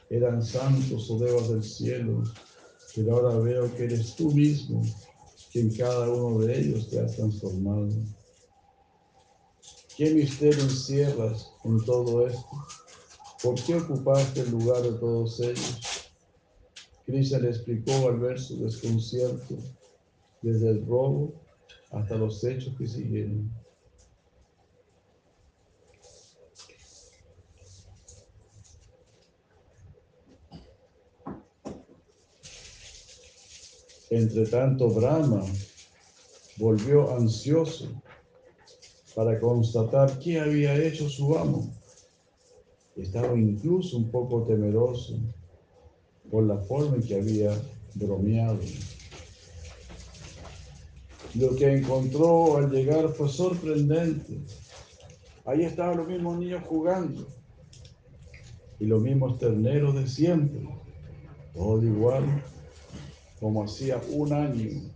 eran santos o devas del cielo, pero ahora veo que eres tú mismo quien cada uno de ellos te ha transformado. ¿Qué misterio encierras en todo esto? ¿Por qué ocupaste el lugar de todos ellos? Krishna le explicó al ver su desconcierto desde el robo hasta los hechos que siguieron. Entre tanto, Brahma volvió ansioso para constatar qué había hecho su amo. Estaba incluso un poco temeroso por la forma en que había bromeado. Lo que encontró al llegar fue sorprendente. Ahí estaban los mismos niños jugando y los mismos terneros de siempre, todo igual como hacía un año.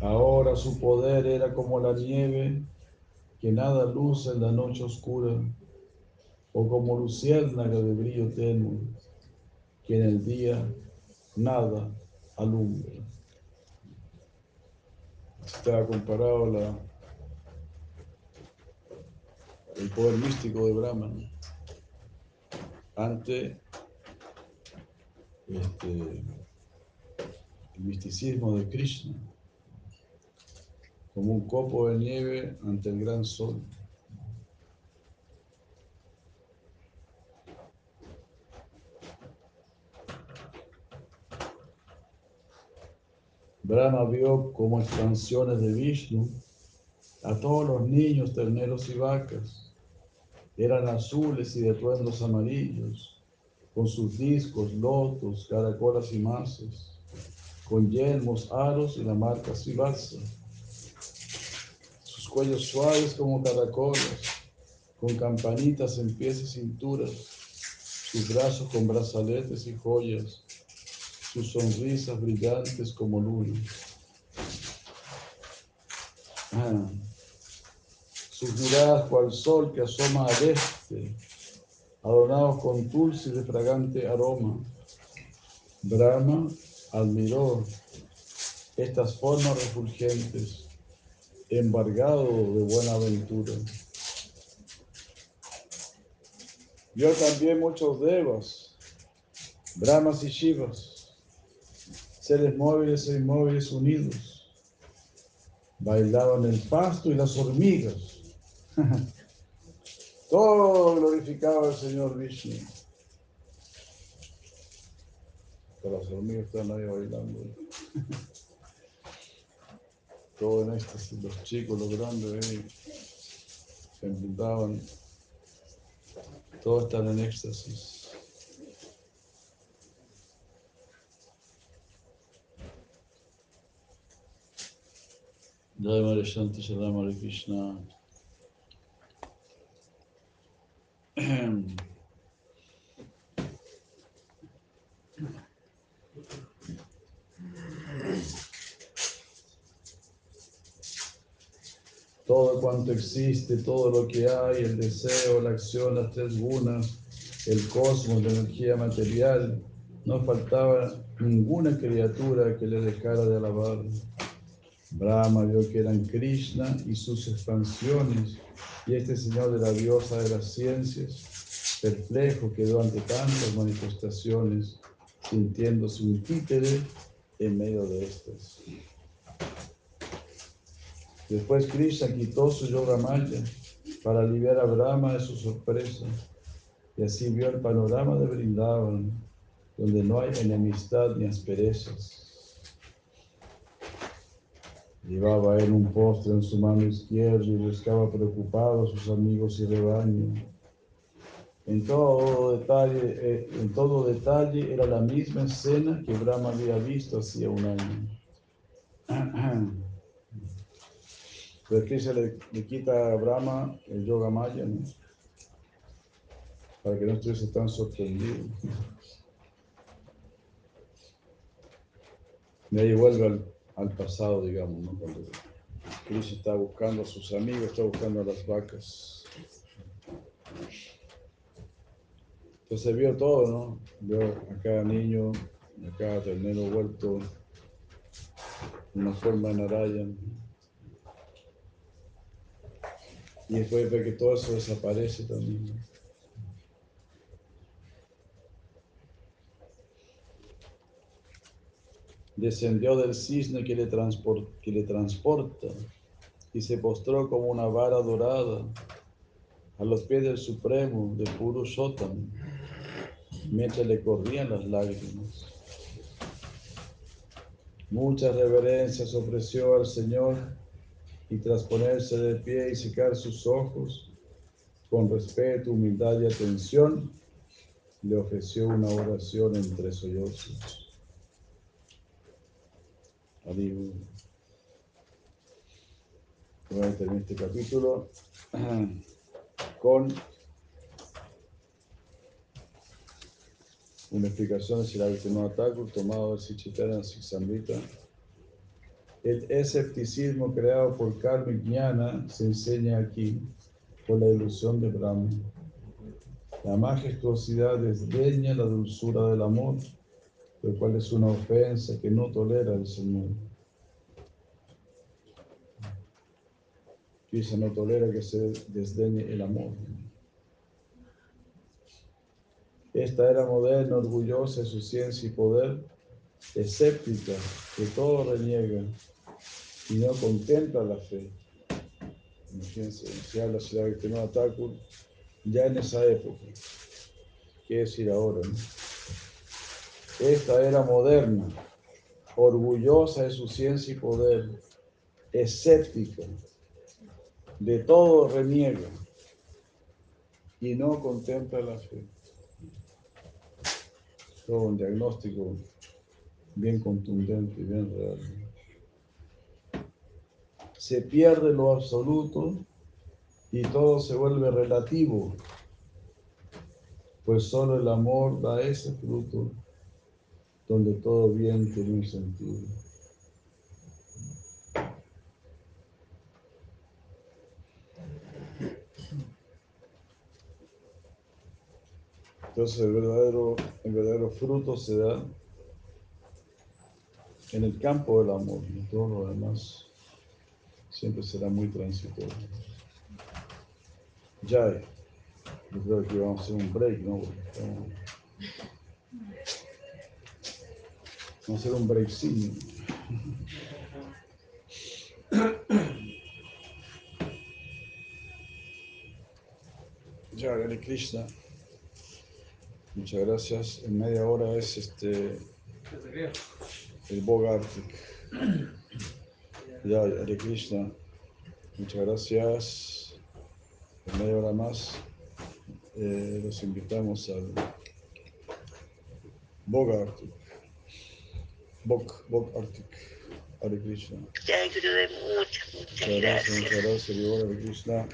Ahora su poder era como la nieve nada luce en la noche oscura, o como luciérnaga de brillo tenue, que en el día nada alumbra. Está comparado la, el poder místico de Brahman ante este, el misticismo de Krishna, como un copo de nieve ante el gran sol. Brahma vio como expansiones de Vishnu a todos los niños, terneros y vacas. Eran azules y de tuendos amarillos con sus discos, lotos, caracolas y mazos, con yelmos, aros y la marca Sivasa. Cuellos suaves como caracolas, con campanitas en pies y cinturas, sus brazos con brazaletes y joyas, sus sonrisas brillantes como luna. Ah, sus miradas cual sol que asoma al este, adornados con dulce y de fragante aroma. Brahma admiró estas formas refulgentes, embargado de buena aventura. Vio también muchos devas, brahmas y shivas, seres móviles e inmóviles unidos. Bailaban el pasto y las hormigas. Todo glorificaba al Señor Vishnu. Pero las hormigas están ahí bailando. Todo en éxtasis, los chicos, los grandes ahí se enfrentaban. Todos están en éxtasis. Jai Mare Shanti Shadam Hare Krishna. Todo cuanto existe, todo lo que hay, el deseo, la acción, las tres gunas, el cosmos, la energía material, no faltaba ninguna criatura que le dejara de alabar. Brahma vio que eran Krishna y sus expansiones, y este señor de la diosa de las ciencias, perplejo quedó ante tantas manifestaciones, sintiéndose un títere en medio de estas. Después Krishna quitó su yoga maya para aliviar a Brahma de su sorpresa, y así vio el panorama de Brindavan, donde no hay enemistad ni asperezas. Llevaba él un postre en su mano izquierda y buscaba preocupado a sus amigos y rebaño. En todo detalle, eh, en todo detalle era la misma escena que Brahma había visto hacía un año. Pero aquí se le, quita a Brahma el yoga maya, ¿no? Para que no estuviese tan sorprendido. Y ahí vuelve al, al pasado, digamos, ¿no? Cuando Cristo está buscando a sus amigos, está buscando a las vacas. Entonces vio todo, ¿no? Vio a cada niño, a cada ternero vuelto una forma de Narayan. Y después ve que todo eso desaparece también. descendió del cisne que le, que le transporta y se postró como una vara dorada a los pies del Supremo de Purushottam mientras le corrían las lágrimas. Muchas reverencias ofreció al Señor y tras ponerse de pie y secar sus ojos, con respeto, humildad y atención, le ofreció una oración entre sollozos. Haribol. Voy a este capítulo con una explicación de Sri Thakur tomado del Sichitana Siksamrita. El escepticismo creado por Karma Jnana se enseña aquí por la ilusión de Brahma. La majestuosidad desdeña la dulzura del amor lo cual es una ofensa que no tolera el Señor. Quizá no tolera que se desdeñe el amor. Esta era moderna, orgullosa de su ciencia y poder, escéptica, que todo reniega y no contempla la fe. Imagínense, se habla de la Thakur ya en esa época. ¿Qué decir ahora? No? Esta era moderna, orgullosa de su ciencia y poder, escéptica, de todo reniega y no contempla la fe. Todo un diagnóstico bien contundente y bien real. Se pierde lo absoluto y todo se vuelve relativo, pues solo el amor da ese fruto donde todo bien tiene un sentido. Entonces el verdadero, el verdadero fruto se da en el campo del amor y todo lo demás siempre será muy transitorio. Ya, yo creo que vamos a hacer un break, ¿no? Vamos a hacer un breakcito. Ya, Hare Krishna. Muchas gracias. En media hora es este el Bogartic. Ya, Hare Krishna. Muchas gracias. En media hora más eh, los invitamos al Bogartic. Bok, Bok Arctic. Hare Krishna. Ya, Gurudev, muchas, muchas gracias. muchas gracias, Hare Krishna.